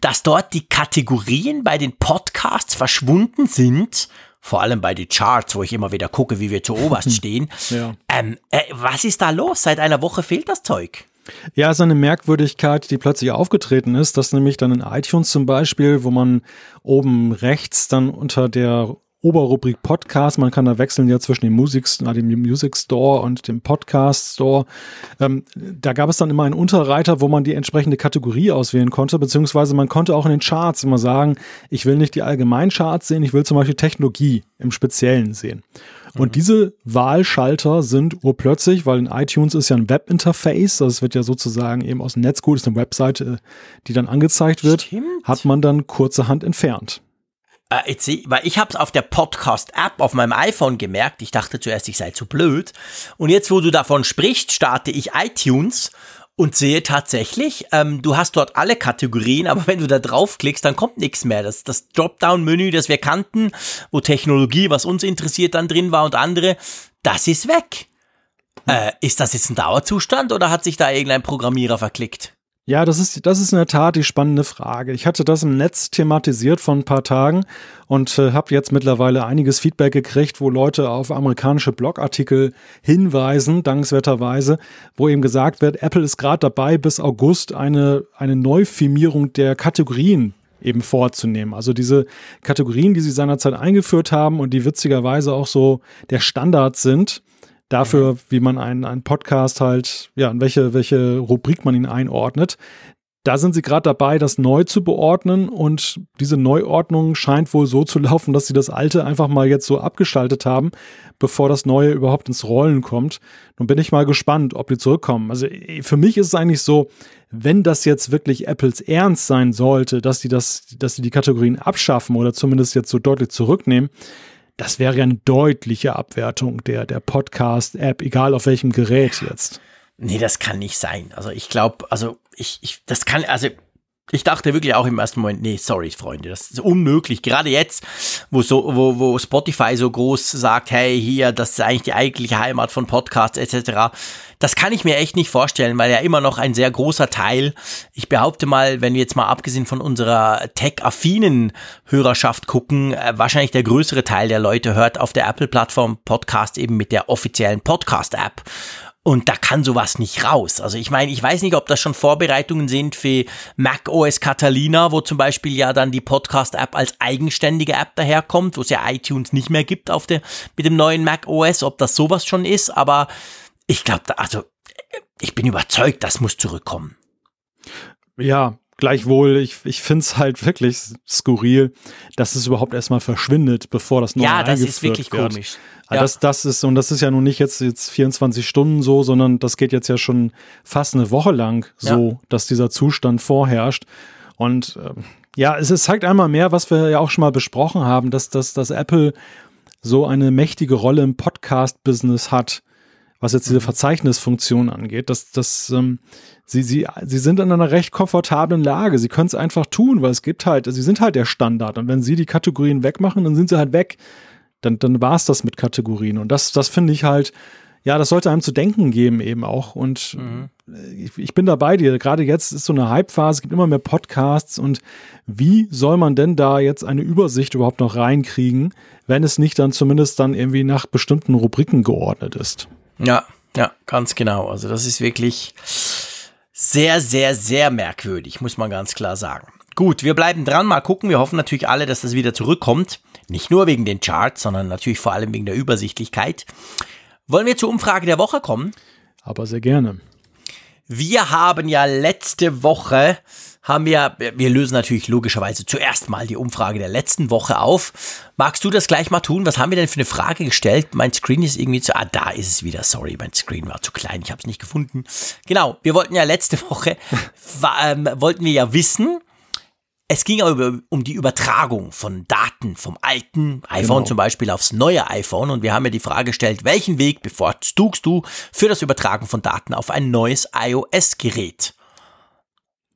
dass dort die Kategorien bei den Podcasts verschwunden sind vor allem bei den Charts, wo ich immer wieder gucke, wie wir zu oberst stehen. ja. ähm, äh, was ist da los? Seit einer Woche fehlt das Zeug. Ja, ist eine Merkwürdigkeit, die plötzlich aufgetreten ist, dass nämlich dann in iTunes zum Beispiel, wo man oben rechts dann unter der Oberrubrik Podcast. Man kann da wechseln ja zwischen dem Musik, dem Music Store und dem Podcast Store. Ähm, da gab es dann immer einen Unterreiter, wo man die entsprechende Kategorie auswählen konnte, beziehungsweise man konnte auch in den Charts immer sagen, ich will nicht die allgemeinen Charts sehen, ich will zum Beispiel Technologie im Speziellen sehen. Und mhm. diese Wahlschalter sind urplötzlich, weil in iTunes ist ja ein Webinterface, das wird ja sozusagen eben aus dem Netz gut, ist eine Webseite, die dann angezeigt wird, Stimmt. hat man dann kurzerhand entfernt. Äh, jetzt, weil ich habe es auf der Podcast-App auf meinem iPhone gemerkt. Ich dachte zuerst, ich sei zu blöd. Und jetzt, wo du davon sprichst, starte ich iTunes und sehe tatsächlich, ähm, du hast dort alle Kategorien, aber wenn du da draufklickst, dann kommt nichts mehr. Das, das Dropdown-Menü, das wir kannten, wo Technologie, was uns interessiert, dann drin war und andere, das ist weg. Äh, ist das jetzt ein Dauerzustand oder hat sich da irgendein Programmierer verklickt? Ja, das ist, das ist in der Tat die spannende Frage. Ich hatte das im Netz thematisiert vor ein paar Tagen und äh, habe jetzt mittlerweile einiges Feedback gekriegt, wo Leute auf amerikanische Blogartikel hinweisen, dankenswerterweise, wo eben gesagt wird, Apple ist gerade dabei, bis August eine, eine Neufirmierung der Kategorien eben vorzunehmen. Also diese Kategorien, die sie seinerzeit eingeführt haben und die witzigerweise auch so der Standard sind, dafür, mhm. wie man einen, einen Podcast halt, ja, in welche, welche Rubrik man ihn einordnet. Da sind sie gerade dabei, das neu zu beordnen und diese Neuordnung scheint wohl so zu laufen, dass sie das alte einfach mal jetzt so abgeschaltet haben, bevor das neue überhaupt ins Rollen kommt. Nun bin ich mal gespannt, ob die zurückkommen. Also für mich ist es eigentlich so, wenn das jetzt wirklich Apples Ernst sein sollte, dass sie das, dass sie die Kategorien abschaffen oder zumindest jetzt so deutlich zurücknehmen, das wäre ja eine deutliche Abwertung der, der Podcast-App, egal auf welchem Gerät jetzt. Nee, das kann nicht sein. Also ich glaube, also ich, ich, das kann, also ich dachte wirklich auch im ersten Moment, nee, sorry, Freunde, das ist unmöglich. Gerade jetzt, wo so, wo, wo Spotify so groß sagt, hey, hier, das ist eigentlich die eigentliche Heimat von Podcasts etc. Das kann ich mir echt nicht vorstellen, weil ja immer noch ein sehr großer Teil, ich behaupte mal, wenn wir jetzt mal abgesehen von unserer tech-affinen Hörerschaft gucken, äh, wahrscheinlich der größere Teil der Leute hört auf der Apple-Plattform Podcast eben mit der offiziellen Podcast-App. Und da kann sowas nicht raus. Also ich meine, ich weiß nicht, ob das schon Vorbereitungen sind für Mac OS Catalina, wo zum Beispiel ja dann die Podcast-App als eigenständige App daherkommt, wo es ja iTunes nicht mehr gibt auf der, mit dem neuen Mac OS, ob das sowas schon ist. Aber ich glaube, also ich bin überzeugt, das muss zurückkommen. Ja, Gleichwohl, ich, ich finde es halt wirklich skurril, dass es überhaupt erstmal verschwindet, bevor das neue Ja, das ist wirklich wird. komisch. Ja. Das, das ist, und das ist ja nun nicht jetzt, jetzt 24 Stunden so, sondern das geht jetzt ja schon fast eine Woche lang so, ja. dass dieser Zustand vorherrscht. Und äh, ja, es, es zeigt einmal mehr, was wir ja auch schon mal besprochen haben, dass, dass, dass Apple so eine mächtige Rolle im Podcast-Business hat, was jetzt diese mhm. Verzeichnisfunktion angeht. Dass, dass ähm, sie, sie, sie sind in einer recht komfortablen Lage. Sie können es einfach tun, weil es gibt halt, sie sind halt der Standard. Und wenn sie die Kategorien wegmachen, dann sind sie halt weg dann, dann war es das mit Kategorien. Und das, das finde ich halt, ja, das sollte einem zu denken geben eben auch. Und mhm. ich, ich, bin da bei dir. Gerade jetzt ist so eine Hype-Phase, es gibt immer mehr Podcasts. Und wie soll man denn da jetzt eine Übersicht überhaupt noch reinkriegen, wenn es nicht dann zumindest dann irgendwie nach bestimmten Rubriken geordnet ist? Ja, ja, ganz genau. Also das ist wirklich sehr, sehr, sehr merkwürdig, muss man ganz klar sagen. Gut, wir bleiben dran, mal gucken. Wir hoffen natürlich alle, dass das wieder zurückkommt. Nicht nur wegen den Charts, sondern natürlich vor allem wegen der Übersichtlichkeit. Wollen wir zur Umfrage der Woche kommen? Aber sehr gerne. Wir haben ja letzte Woche, haben wir, wir lösen natürlich logischerweise zuerst mal die Umfrage der letzten Woche auf. Magst du das gleich mal tun? Was haben wir denn für eine Frage gestellt? Mein Screen ist irgendwie zu, ah, da ist es wieder, sorry, mein Screen war zu klein, ich habe es nicht gefunden. Genau, wir wollten ja letzte Woche, war, ähm, wollten wir ja wissen, es ging aber um die Übertragung von Daten vom alten iPhone genau. zum Beispiel aufs neue iPhone und wir haben ja die Frage gestellt, welchen Weg bevorzugst du für das Übertragen von Daten auf ein neues iOS-Gerät?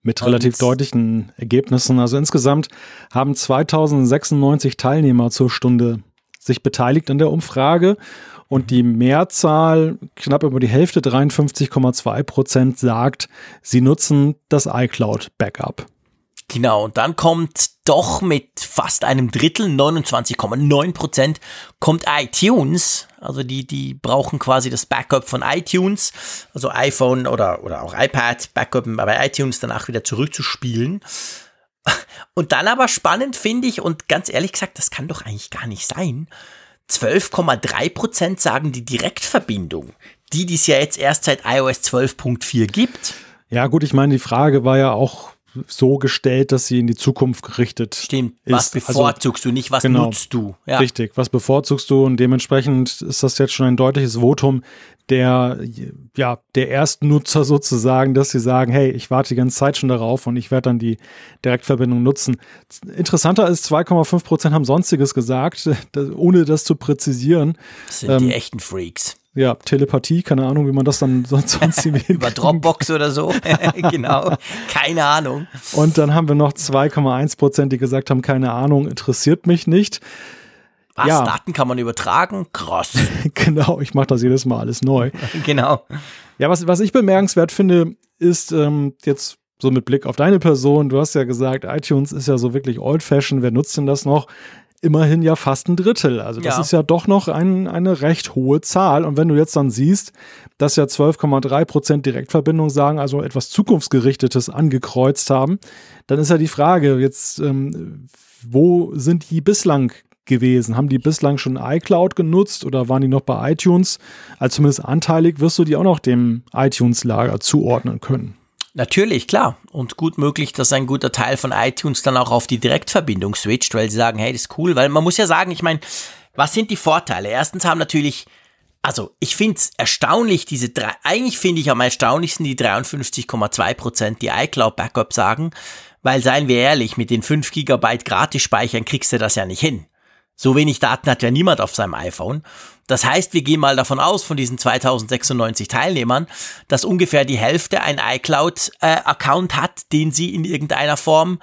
Mit relativ und deutlichen Ergebnissen. Also insgesamt haben 2096 Teilnehmer zur Stunde sich beteiligt an der Umfrage und die Mehrzahl, knapp über die Hälfte, 53,2 Prozent, sagt, sie nutzen das iCloud Backup. Genau, und dann kommt doch mit fast einem Drittel, 29,9 Prozent, kommt iTunes. Also die, die brauchen quasi das Backup von iTunes, also iPhone oder, oder auch iPad, Backup bei iTunes danach wieder zurückzuspielen. Und dann aber spannend finde ich, und ganz ehrlich gesagt, das kann doch eigentlich gar nicht sein. 12,3 Prozent sagen die Direktverbindung, die, es ja jetzt erst seit iOS 12.4 gibt. Ja, gut, ich meine, die Frage war ja auch so gestellt, dass sie in die Zukunft gerichtet Stimmt. ist. Was also bevorzugst also, du, nicht was genau, nutzt du? Ja. Richtig, was bevorzugst du und dementsprechend ist das jetzt schon ein deutliches Votum der, ja, der Erstnutzer sozusagen, dass sie sagen, hey, ich warte die ganze Zeit schon darauf und ich werde dann die Direktverbindung nutzen. Interessanter ist, 2,5 Prozent haben Sonstiges gesagt, ohne das zu präzisieren. Das sind ähm, die echten Freaks ja, Telepathie, keine Ahnung, wie man das dann sonst, sonst Über Dropbox oder so, genau, keine Ahnung. Und dann haben wir noch 2,1 Prozent, die gesagt haben, keine Ahnung, interessiert mich nicht. Was, ja. Daten kann man übertragen? Krass. genau, ich mache das jedes Mal alles neu. genau. Ja, was, was ich bemerkenswert finde, ist ähm, jetzt so mit Blick auf deine Person, du hast ja gesagt, iTunes ist ja so wirklich old-fashioned, wer nutzt denn das noch? Immerhin ja fast ein Drittel. Also das ja. ist ja doch noch ein, eine recht hohe Zahl. Und wenn du jetzt dann siehst, dass ja 12,3 Prozent Direktverbindung sagen, also etwas Zukunftsgerichtetes angekreuzt haben, dann ist ja die Frage jetzt, ähm, wo sind die bislang gewesen? Haben die bislang schon iCloud genutzt oder waren die noch bei iTunes? Also zumindest anteilig wirst du die auch noch dem iTunes-Lager zuordnen können. Natürlich, klar. Und gut möglich, dass ein guter Teil von iTunes dann auch auf die Direktverbindung switcht, weil sie sagen, hey, das ist cool. Weil man muss ja sagen, ich meine, was sind die Vorteile? Erstens haben natürlich, also ich finde es erstaunlich, diese drei, eigentlich finde ich am erstaunlichsten die 53,2 Prozent, die iCloud Backup sagen, weil seien wir ehrlich, mit den 5 Gigabyte Gratis speichern kriegst du das ja nicht hin. So wenig Daten hat ja niemand auf seinem iPhone. Das heißt, wir gehen mal davon aus, von diesen 2096 Teilnehmern, dass ungefähr die Hälfte ein iCloud-Account äh, hat, den sie in irgendeiner Form,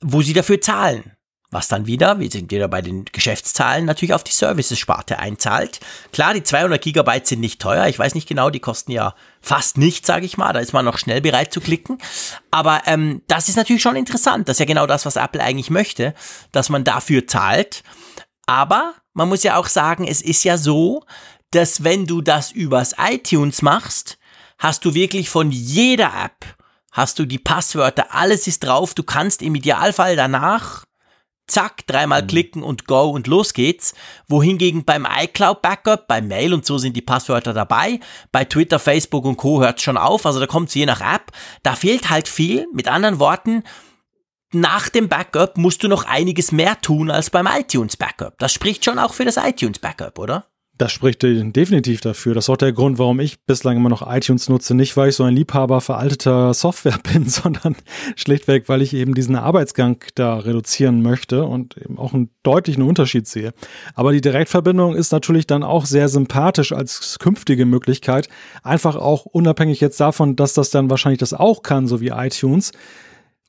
wo sie dafür zahlen. Was dann wieder, wir sind wieder bei den Geschäftszahlen, natürlich auf die Services-Sparte einzahlt. Klar, die 200 Gigabyte sind nicht teuer. Ich weiß nicht genau, die kosten ja fast nichts, sage ich mal. Da ist man noch schnell bereit zu klicken. Aber ähm, das ist natürlich schon interessant. Das ist ja genau das, was Apple eigentlich möchte, dass man dafür zahlt. Aber man muss ja auch sagen, es ist ja so, dass wenn du das übers iTunes machst, hast du wirklich von jeder App, hast du die Passwörter, alles ist drauf. Du kannst im Idealfall danach zack, dreimal mhm. klicken und go und los geht's. Wohingegen beim iCloud Backup, bei Mail und so sind die Passwörter dabei. Bei Twitter, Facebook und Co. hört's schon auf. Also da kommt's je nach App. Da fehlt halt viel. Mit anderen Worten, nach dem Backup musst du noch einiges mehr tun als beim iTunes Backup. Das spricht schon auch für das iTunes Backup, oder? Das spricht definitiv dafür. Das ist auch der Grund, warum ich bislang immer noch iTunes nutze. Nicht, weil ich so ein Liebhaber veralteter Software bin, sondern schlichtweg, weil ich eben diesen Arbeitsgang da reduzieren möchte und eben auch einen deutlichen Unterschied sehe. Aber die Direktverbindung ist natürlich dann auch sehr sympathisch als künftige Möglichkeit. Einfach auch unabhängig jetzt davon, dass das dann wahrscheinlich das auch kann, so wie iTunes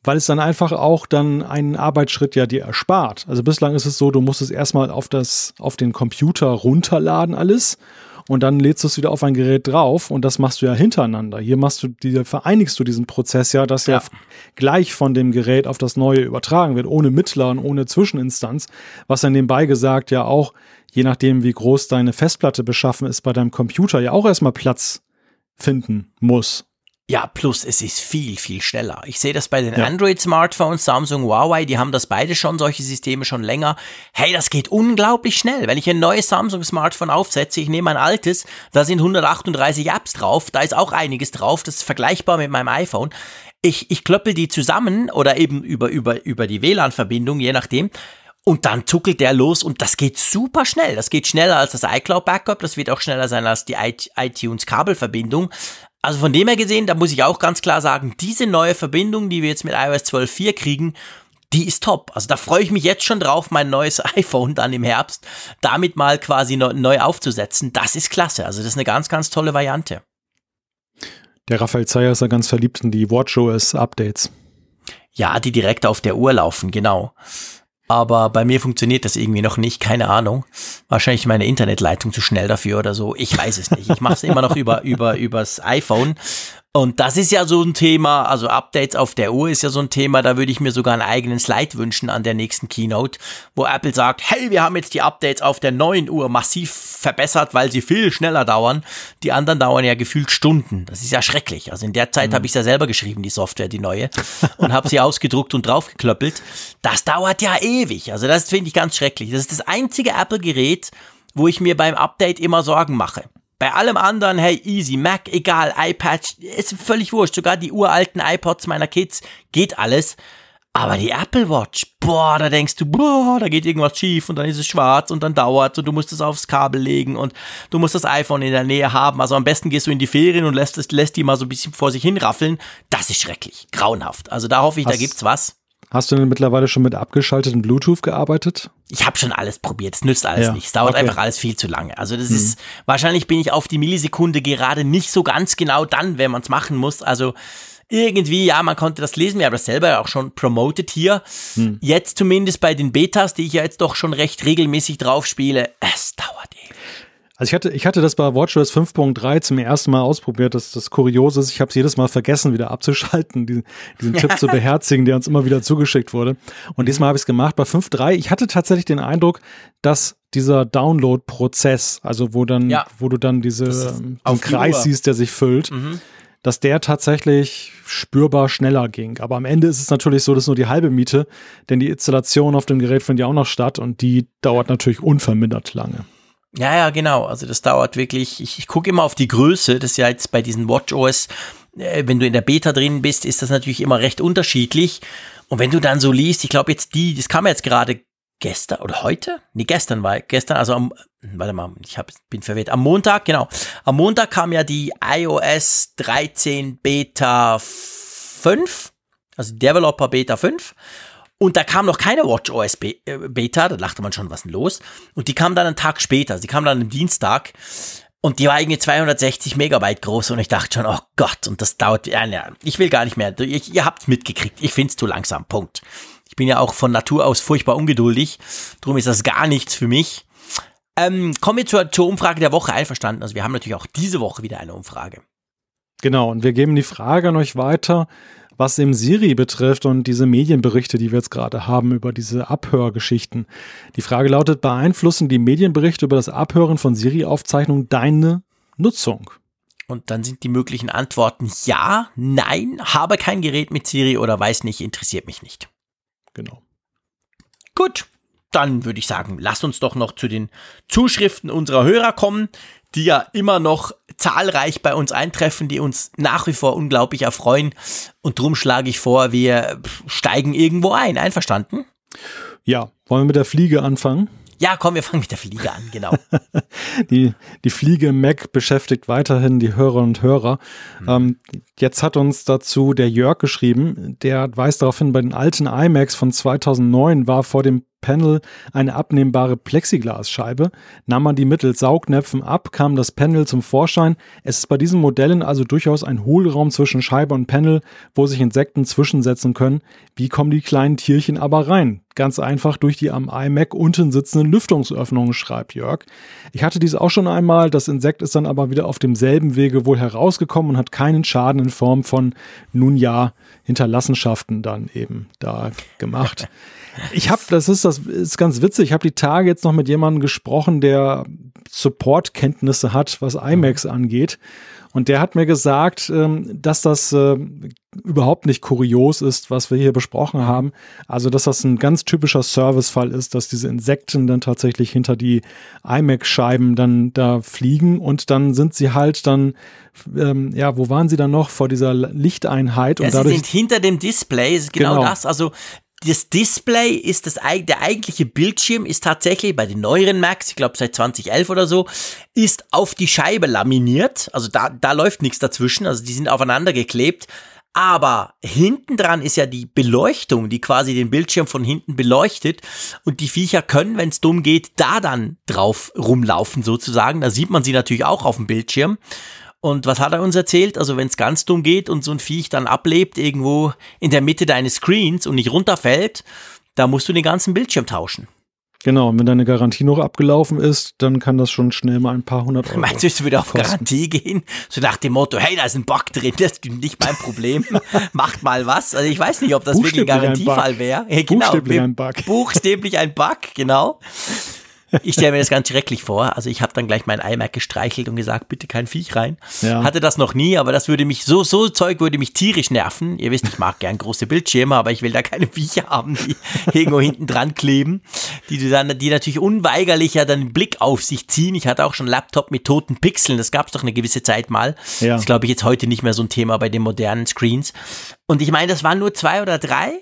weil es dann einfach auch dann einen Arbeitsschritt ja dir erspart. Also bislang ist es so, du musst es erstmal auf das, auf den Computer runterladen alles und dann lädst du es wieder auf ein Gerät drauf und das machst du ja hintereinander. Hier machst du, die, vereinigst du diesen Prozess ja, dass ja. ja gleich von dem Gerät auf das neue übertragen wird, ohne Mittler und ohne Zwischeninstanz, was dann nebenbei gesagt ja auch, je nachdem wie groß deine Festplatte beschaffen ist, bei deinem Computer ja auch erstmal Platz finden muss. Ja, plus es ist viel, viel schneller. Ich sehe das bei den ja. Android-Smartphones, Samsung, Huawei, die haben das beide schon, solche Systeme schon länger. Hey, das geht unglaublich schnell. Wenn ich ein neues Samsung-Smartphone aufsetze, ich nehme ein altes, da sind 138 Apps drauf, da ist auch einiges drauf, das ist vergleichbar mit meinem iPhone. Ich, ich klöppel die zusammen oder eben über, über, über die WLAN-Verbindung, je nachdem. Und dann zuckelt der los und das geht super schnell. Das geht schneller als das iCloud Backup. Das wird auch schneller sein als die iTunes Kabelverbindung. Also von dem her gesehen, da muss ich auch ganz klar sagen, diese neue Verbindung, die wir jetzt mit iOS 12.4 kriegen, die ist top. Also da freue ich mich jetzt schon drauf, mein neues iPhone dann im Herbst damit mal quasi neu aufzusetzen. Das ist klasse. Also das ist eine ganz, ganz tolle Variante. Der Raphael Zeyer ist ja ganz verliebt in die WatchOS-Updates. Ja, die direkt auf der Uhr laufen, genau. Aber bei mir funktioniert das irgendwie noch nicht, keine Ahnung. Wahrscheinlich meine Internetleitung zu schnell dafür oder so. Ich weiß es nicht. Ich mache es immer noch über, über, übers iPhone. Und das ist ja so ein Thema, also Updates auf der Uhr ist ja so ein Thema, da würde ich mir sogar einen eigenen Slide wünschen an der nächsten Keynote, wo Apple sagt, hey, wir haben jetzt die Updates auf der neuen Uhr massiv verbessert, weil sie viel schneller dauern. Die anderen dauern ja gefühlt Stunden. Das ist ja schrecklich. Also in der Zeit mhm. habe ich ja selber geschrieben, die Software, die neue, und habe sie ausgedruckt und draufgeklöppelt. Das dauert ja ewig. Also das finde ich ganz schrecklich. Das ist das einzige Apple-Gerät, wo ich mir beim Update immer Sorgen mache. Bei allem anderen, hey, easy, Mac, egal, iPad, ist völlig wurscht. Sogar die uralten iPods meiner Kids, geht alles. Aber die Apple Watch, boah, da denkst du, boah, da geht irgendwas schief und dann ist es schwarz und dann dauert und du musst es aufs Kabel legen und du musst das iPhone in der Nähe haben. Also am besten gehst du in die Ferien und lässt, es, lässt die mal so ein bisschen vor sich hinraffeln. Das ist schrecklich, grauenhaft. Also da hoffe ich, Hast, da gibt's was. Hast du denn mittlerweile schon mit abgeschaltetem Bluetooth gearbeitet? Ich habe schon alles probiert. Es nützt alles ja. nicht. Es dauert okay. einfach alles viel zu lange. Also das mhm. ist wahrscheinlich bin ich auf die Millisekunde gerade nicht so ganz genau dann, wenn man es machen muss. Also irgendwie, ja, man konnte das lesen, wir haben das selber auch schon promoted hier. Hm. Jetzt zumindest bei den Betas, die ich ja jetzt doch schon recht regelmäßig drauf spiele, es dauert. Also ich hatte, ich hatte das bei WatchOS 5.3 zum ersten Mal ausprobiert. Das, das Kuriose ist, ich habe es jedes Mal vergessen, wieder abzuschalten, diesen, diesen Tipp zu beherzigen, der uns immer wieder zugeschickt wurde. Und diesmal habe ich es gemacht bei 5.3. Ich hatte tatsächlich den Eindruck, dass dieser Download-Prozess, also wo dann, ja. wo du dann diese, ähm, Kreis siehst, der sich füllt, mhm dass der tatsächlich spürbar schneller ging. Aber am Ende ist es natürlich so, dass nur die halbe Miete, denn die Installation auf dem Gerät findet ja auch noch statt und die dauert natürlich unvermindert lange. Ja, ja, genau. Also das dauert wirklich. Ich, ich gucke immer auf die Größe. Das ist ja jetzt bei diesen WatchOS, äh, wenn du in der Beta drin bist, ist das natürlich immer recht unterschiedlich. Und wenn du dann so liest, ich glaube jetzt die, das kam jetzt gerade gestern oder heute? Nee, gestern war gestern, also am, warte mal, ich hab, bin verwirrt. Am Montag, genau. Am Montag kam ja die iOS 13 Beta 5, also Developer Beta 5. Und da kam noch keine WatchOS Be äh, Beta, da dachte man schon, was denn los? Und die kam dann einen Tag später, sie kam dann am Dienstag. Und die war irgendwie 260 Megabyte groß und ich dachte schon, oh Gott, und das dauert, ja, ja ich will gar nicht mehr. Ihr, ihr habt's mitgekriegt, ich find's zu langsam, Punkt. Ich bin ja auch von Natur aus furchtbar ungeduldig. Darum ist das gar nichts für mich. Ähm, kommen wir zur, zur Umfrage der Woche einverstanden. Also wir haben natürlich auch diese Woche wieder eine Umfrage. Genau, und wir geben die Frage an euch weiter, was im Siri betrifft und diese Medienberichte, die wir jetzt gerade haben über diese Abhörgeschichten. Die Frage lautet, beeinflussen die Medienberichte über das Abhören von Siri-Aufzeichnungen deine Nutzung? Und dann sind die möglichen Antworten ja, nein, habe kein Gerät mit Siri oder weiß nicht, interessiert mich nicht. Genau. Gut, dann würde ich sagen, lass uns doch noch zu den Zuschriften unserer Hörer kommen, die ja immer noch zahlreich bei uns eintreffen, die uns nach wie vor unglaublich erfreuen. Und drum schlage ich vor, wir steigen irgendwo ein. Einverstanden? Ja, wollen wir mit der Fliege anfangen? Ja, komm, wir fangen mit der Fliege an, genau. die, die Fliege Mac beschäftigt weiterhin die Hörerinnen und Hörer. Mhm. Ähm, jetzt hat uns dazu der Jörg geschrieben, der weist darauf hin, bei den alten iMacs von 2009 war vor dem Panel eine abnehmbare Plexiglasscheibe. Nahm man die mittels Saugnäpfen ab, kam das Panel zum Vorschein. Es ist bei diesen Modellen also durchaus ein Hohlraum zwischen Scheibe und Panel, wo sich Insekten zwischensetzen können. Wie kommen die kleinen Tierchen aber rein? Ganz einfach durch die am iMac unten sitzenden Lüftungsöffnungen, schreibt Jörg. Ich hatte dies auch schon einmal, das Insekt ist dann aber wieder auf demselben Wege wohl herausgekommen und hat keinen Schaden in Form von, nun ja, Hinterlassenschaften dann eben da gemacht. Ich habe, das ist das ist ganz witzig. Ich habe die Tage jetzt noch mit jemandem gesprochen, der Support-Kenntnisse hat, was iMacs angeht. Und der hat mir gesagt, ähm, dass das äh, überhaupt nicht kurios ist, was wir hier besprochen haben. Also, dass das ein ganz typischer Servicefall ist, dass diese Insekten dann tatsächlich hinter die iMac-Scheiben dann da fliegen und dann sind sie halt dann, ähm, ja, wo waren sie dann noch vor dieser Lichteinheit? Ja, und dadurch, sie sind hinter dem Display, ist genau, genau. das. Also das Display ist das, der eigentliche Bildschirm ist tatsächlich bei den neueren Macs, ich glaube seit 2011 oder so, ist auf die Scheibe laminiert. Also da, da läuft nichts dazwischen, also die sind aufeinander geklebt. Aber hinten dran ist ja die Beleuchtung, die quasi den Bildschirm von hinten beleuchtet. Und die Viecher können, wenn es dumm geht, da dann drauf rumlaufen sozusagen. Da sieht man sie natürlich auch auf dem Bildschirm. Und was hat er uns erzählt? Also wenn es ganz dumm geht und so ein Viech dann ablebt irgendwo in der Mitte deines Screens und nicht runterfällt, da musst du den ganzen Bildschirm tauschen. Genau, und wenn deine Garantie noch abgelaufen ist, dann kann das schon schnell mal ein paar hundert Euro. Meinst du, es würde auf kosten. Garantie gehen? So nach dem Motto, hey, da ist ein Bug drin, das ist nicht mein Problem. Macht mal was. Also ich weiß nicht, ob das wirklich ein Garantiefall wäre. Genau, Buchstäblich ein Bug. Buchstäblich ein Bug, genau. Ich stelle mir das ganz schrecklich vor. Also ich habe dann gleich mein iMac gestreichelt und gesagt, bitte kein Viech rein. Ja. Hatte das noch nie, aber das würde mich, so, so Zeug würde mich tierisch nerven. Ihr wisst, ich mag gern große Bildschirme, aber ich will da keine Viecher haben, die irgendwo hinten dran kleben, die dann, die natürlich unweigerlich ja dann einen Blick auf sich ziehen. Ich hatte auch schon Laptop mit toten Pixeln, das gab es doch eine gewisse Zeit mal. Ja. Das ist, glaube ich, jetzt heute nicht mehr so ein Thema bei den modernen Screens. Und ich meine, das waren nur zwei oder drei,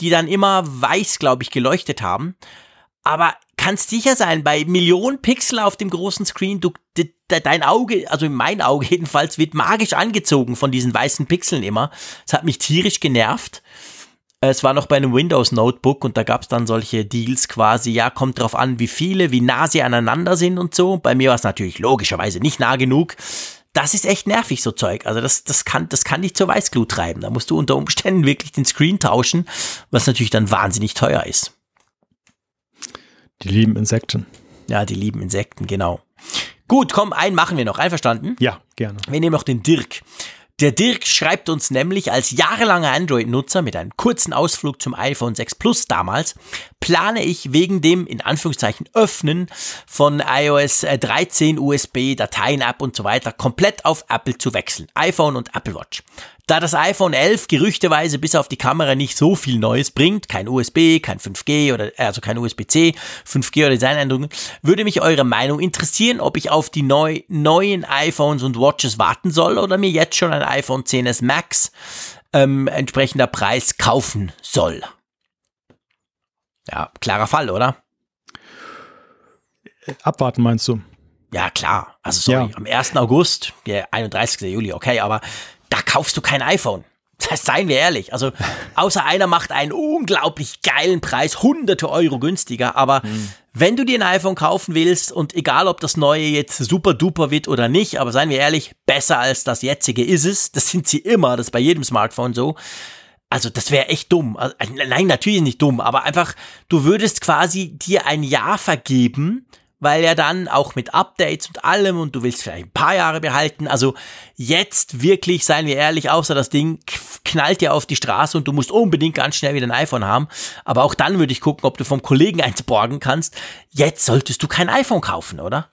die dann immer weiß, glaube ich, geleuchtet haben. Aber kannst sicher sein, bei Millionen Pixel auf dem großen Screen, du, dein Auge, also mein Auge jedenfalls, wird magisch angezogen von diesen weißen Pixeln immer. Es hat mich tierisch genervt. Es war noch bei einem Windows Notebook und da gab es dann solche Deals quasi, ja, kommt drauf an, wie viele, wie nah sie aneinander sind und so. Bei mir war es natürlich logischerweise nicht nah genug. Das ist echt nervig, so Zeug. Also das, das kann, das kann dich zur Weißglut treiben. Da musst du unter Umständen wirklich den Screen tauschen, was natürlich dann wahnsinnig teuer ist. Die lieben Insekten. Ja, die lieben Insekten, genau. Gut, komm, einen machen wir noch. Einverstanden? Ja, gerne. Wir nehmen noch den Dirk. Der Dirk schreibt uns nämlich als jahrelanger Android-Nutzer mit einem kurzen Ausflug zum iPhone 6 Plus damals, plane ich wegen dem, in Anführungszeichen, Öffnen von iOS 13 USB, Dateien, App und so weiter komplett auf Apple zu wechseln. iPhone und Apple Watch. Da das iPhone 11 gerüchteweise bis auf die Kamera nicht so viel Neues bringt, kein USB, kein 5G oder also kein USB-C, 5G oder Designänderungen, würde mich eure Meinung interessieren, ob ich auf die neu, neuen iPhones und Watches warten soll oder mir jetzt schon ein iPhone 10s Max ähm, entsprechender Preis kaufen soll. Ja, klarer Fall, oder? Abwarten meinst du? Ja, klar. Also sorry, ja. am 1. August, der 31. Juli, okay, aber da kaufst du kein iPhone. Das seien wir ehrlich. Also, außer einer macht einen unglaublich geilen Preis, hunderte Euro günstiger. Aber mhm. wenn du dir ein iPhone kaufen willst und egal ob das neue jetzt super duper wird oder nicht, aber seien wir ehrlich, besser als das jetzige ist es. Das sind sie immer. Das ist bei jedem Smartphone so. Also, das wäre echt dumm. Also, nein, natürlich nicht dumm, aber einfach, du würdest quasi dir ein Jahr vergeben weil er dann auch mit Updates und allem und du willst vielleicht ein paar Jahre behalten. Also jetzt wirklich, seien wir ehrlich, außer das Ding knallt dir auf die Straße und du musst unbedingt ganz schnell wieder ein iPhone haben. Aber auch dann würde ich gucken, ob du vom Kollegen eins borgen kannst. Jetzt solltest du kein iPhone kaufen, oder?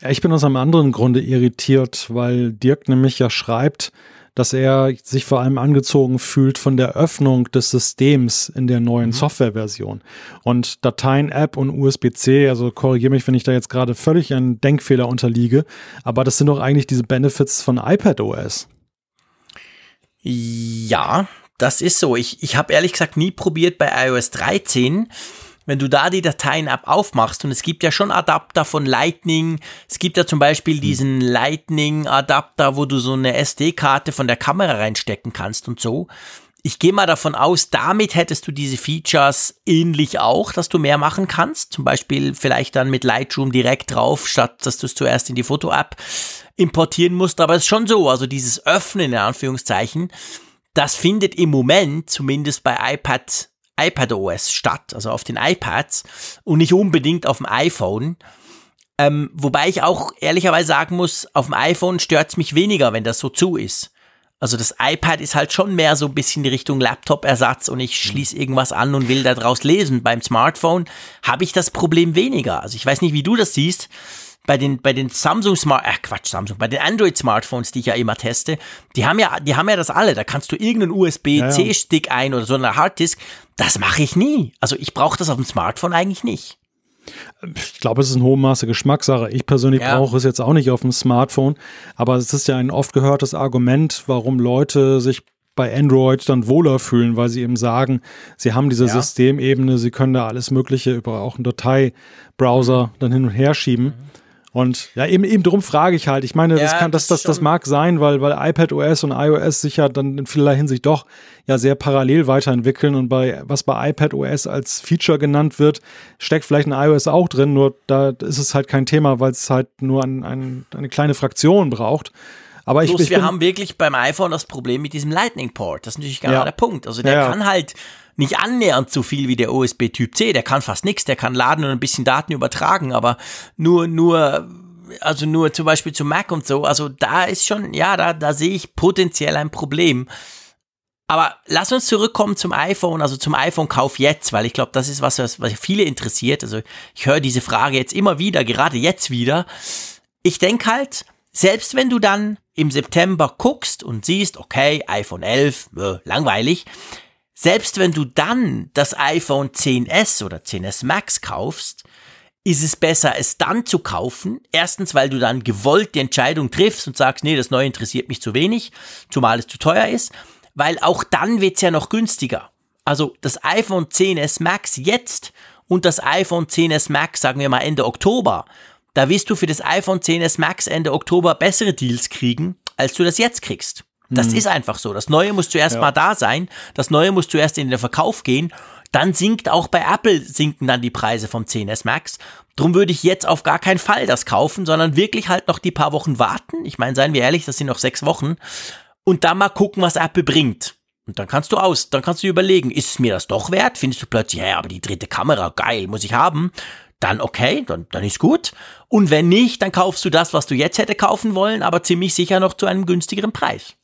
Ja, ich bin aus einem anderen Grunde irritiert, weil Dirk nämlich ja schreibt, dass er sich vor allem angezogen fühlt von der Öffnung des Systems in der neuen mhm. Softwareversion. Und Dateien, App und USB-C, also korrigiere mich, wenn ich da jetzt gerade völlig einen Denkfehler unterliege, aber das sind doch eigentlich diese Benefits von iPadOS. Ja, das ist so. Ich, ich habe ehrlich gesagt nie probiert bei iOS 13 wenn du da die Dateien-App aufmachst und es gibt ja schon Adapter von Lightning, es gibt ja zum Beispiel hm. diesen Lightning-Adapter, wo du so eine SD-Karte von der Kamera reinstecken kannst und so. Ich gehe mal davon aus, damit hättest du diese Features ähnlich auch, dass du mehr machen kannst. Zum Beispiel vielleicht dann mit Lightroom direkt drauf, statt dass du es zuerst in die Foto-App importieren musst. Aber es ist schon so, also dieses Öffnen in Anführungszeichen, das findet im Moment zumindest bei iPad iPadOS statt, also auf den iPads und nicht unbedingt auf dem iPhone. Ähm, wobei ich auch ehrlicherweise sagen muss, auf dem iPhone stört es mich weniger, wenn das so zu ist. Also das iPad ist halt schon mehr so ein bisschen die Richtung Laptop-Ersatz und ich mhm. schließe irgendwas an und will daraus lesen. Beim Smartphone habe ich das Problem weniger. Also ich weiß nicht, wie du das siehst bei den, bei den Samsung Smart, äh Quatsch, Samsung, bei den Android Smartphones, die ich ja immer teste, die haben ja, die haben ja das alle. Da kannst du irgendeinen USB-C-Stick ja, ja. ein oder so eine Harddisk. Das mache ich nie. Also ich brauche das auf dem Smartphone eigentlich nicht. Ich glaube, es ist in hohem Maße Geschmackssache. Ich persönlich ja. brauche es jetzt auch nicht auf dem Smartphone, aber es ist ja ein oft gehörtes Argument, warum Leute sich bei Android dann wohler fühlen, weil sie eben sagen, sie haben diese ja. Systemebene, sie können da alles Mögliche über auch einen Dateibrowser dann hin und her schieben. Mhm. Und ja, eben, eben darum frage ich halt. Ich meine, ja, das kann, das, das, das mag sein, weil, weil iPad OS und iOS sich ja dann in vielerlei Hinsicht doch ja sehr parallel weiterentwickeln und bei, was bei iPad OS als Feature genannt wird, steckt vielleicht ein iOS auch drin, nur da ist es halt kein Thema, weil es halt nur ein, ein, eine kleine Fraktion braucht. Aber ich, ich wir haben wirklich beim iPhone das Problem mit diesem Lightning Port. Das ist natürlich genau ja. der Punkt. Also der ja, kann halt nicht annähernd so viel wie der USB Typ C. Der kann fast nichts. Der kann laden und ein bisschen Daten übertragen, aber nur, nur, also nur zum Beispiel zu Mac und so. Also da ist schon, ja, da, da sehe ich potenziell ein Problem. Aber lass uns zurückkommen zum iPhone, also zum iPhone-Kauf jetzt, weil ich glaube, das ist was, was viele interessiert. Also ich höre diese Frage jetzt immer wieder, gerade jetzt wieder. Ich denke halt, selbst wenn du dann im September guckst und siehst, okay, iPhone 11, äh, langweilig, selbst wenn du dann das iPhone 10s oder 10s Max kaufst, ist es besser, es dann zu kaufen. Erstens, weil du dann gewollt die Entscheidung triffst und sagst, nee, das Neue interessiert mich zu wenig, zumal es zu teuer ist, weil auch dann wird's ja noch günstiger. Also das iPhone 10s Max jetzt und das iPhone 10s Max, sagen wir mal Ende Oktober, da wirst du für das iPhone 10s Max Ende Oktober bessere Deals kriegen, als du das jetzt kriegst. Das hm. ist einfach so. Das Neue muss zuerst ja. mal da sein. Das Neue muss zuerst in den Verkauf gehen. Dann sinkt auch bei Apple sinken dann die Preise vom 10s Max. Drum würde ich jetzt auf gar keinen Fall das kaufen, sondern wirklich halt noch die paar Wochen warten. Ich meine, seien wir ehrlich, das sind noch sechs Wochen. Und dann mal gucken, was Apple bringt. Und dann kannst du aus, dann kannst du überlegen, ist es mir das doch wert? Findest du plötzlich, ja, aber die dritte Kamera, geil, muss ich haben. Dann okay, dann, dann ist gut. Und wenn nicht, dann kaufst du das, was du jetzt hätte kaufen wollen, aber ziemlich sicher noch zu einem günstigeren Preis.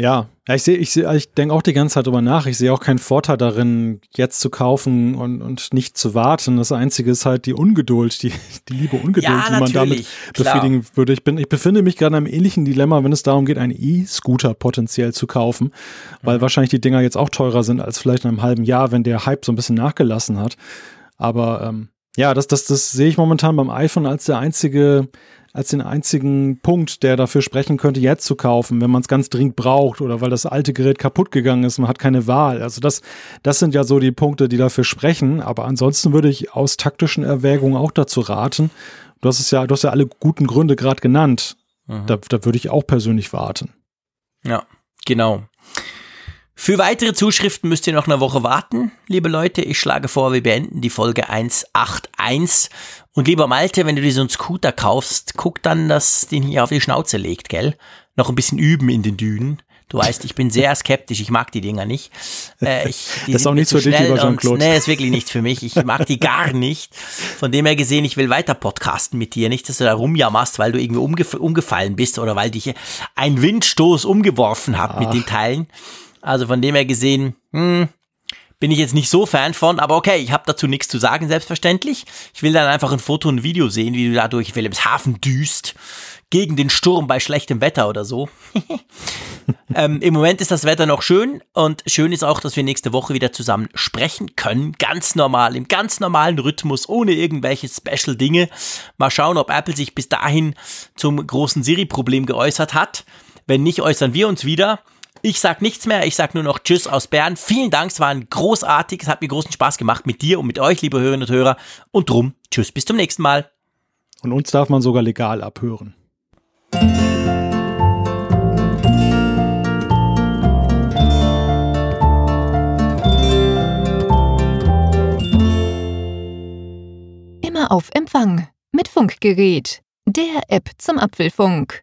Ja, ich sehe, ich sehe, ich denke auch die ganze Zeit drüber nach. Ich sehe auch keinen Vorteil darin, jetzt zu kaufen und, und nicht zu warten. Das Einzige ist halt die Ungeduld, die, die liebe Ungeduld, ja, die man damit befriedigen klar. würde. Ich bin, ich befinde mich gerade in einem ähnlichen Dilemma, wenn es darum geht, einen E-Scooter potenziell zu kaufen, weil mhm. wahrscheinlich die Dinger jetzt auch teurer sind als vielleicht in einem halben Jahr, wenn der Hype so ein bisschen nachgelassen hat. Aber ähm, ja, das, das, das sehe ich momentan beim iPhone als der einzige als den einzigen Punkt, der dafür sprechen könnte, jetzt zu kaufen, wenn man es ganz dringend braucht oder weil das alte Gerät kaputt gegangen ist, man hat keine Wahl. Also das, das sind ja so die Punkte, die dafür sprechen. Aber ansonsten würde ich aus taktischen Erwägungen auch dazu raten. Du hast es ja, du hast ja alle guten Gründe gerade genannt. Mhm. Da, da würde ich auch persönlich warten. Ja, genau. Für weitere Zuschriften müsst ihr noch eine Woche warten, liebe Leute. Ich schlage vor, wir beenden die Folge 181. Und lieber Malte, wenn du dir so einen Scooter kaufst, guck dann, dass den hier auf die Schnauze legt, gell? Noch ein bisschen üben in den Dünen. Du weißt, ich bin sehr skeptisch, ich mag die Dinger nicht. Äh, ich, das ist auch nichts für dich, lieber Jean-Claude. Nee, ist wirklich nichts für mich. Ich mag die gar nicht. Von dem her gesehen, ich will weiter podcasten mit dir. Nicht, dass du da rumjammerst, weil du irgendwie umgef umgefallen bist oder weil dich ein Windstoß umgeworfen hat Ach. mit den Teilen. Also von dem her gesehen, hm, bin ich jetzt nicht so Fan von, aber okay, ich habe dazu nichts zu sagen, selbstverständlich. Ich will dann einfach ein Foto und ein Video sehen, wie du da durch Wilhelmshaven düst, gegen den Sturm bei schlechtem Wetter oder so. ähm, Im Moment ist das Wetter noch schön und schön ist auch, dass wir nächste Woche wieder zusammen sprechen können. Ganz normal, im ganz normalen Rhythmus, ohne irgendwelche Special-Dinge. Mal schauen, ob Apple sich bis dahin zum großen Siri-Problem geäußert hat. Wenn nicht, äußern wir uns wieder. Ich sag nichts mehr, ich sag nur noch Tschüss aus Bern. Vielen Dank, es war ein großartig, es hat mir großen Spaß gemacht mit dir und mit euch, liebe Hörerinnen und Hörer. Und drum, Tschüss, bis zum nächsten Mal. Und uns darf man sogar legal abhören. Immer auf Empfang mit Funkgerät, der App zum Apfelfunk.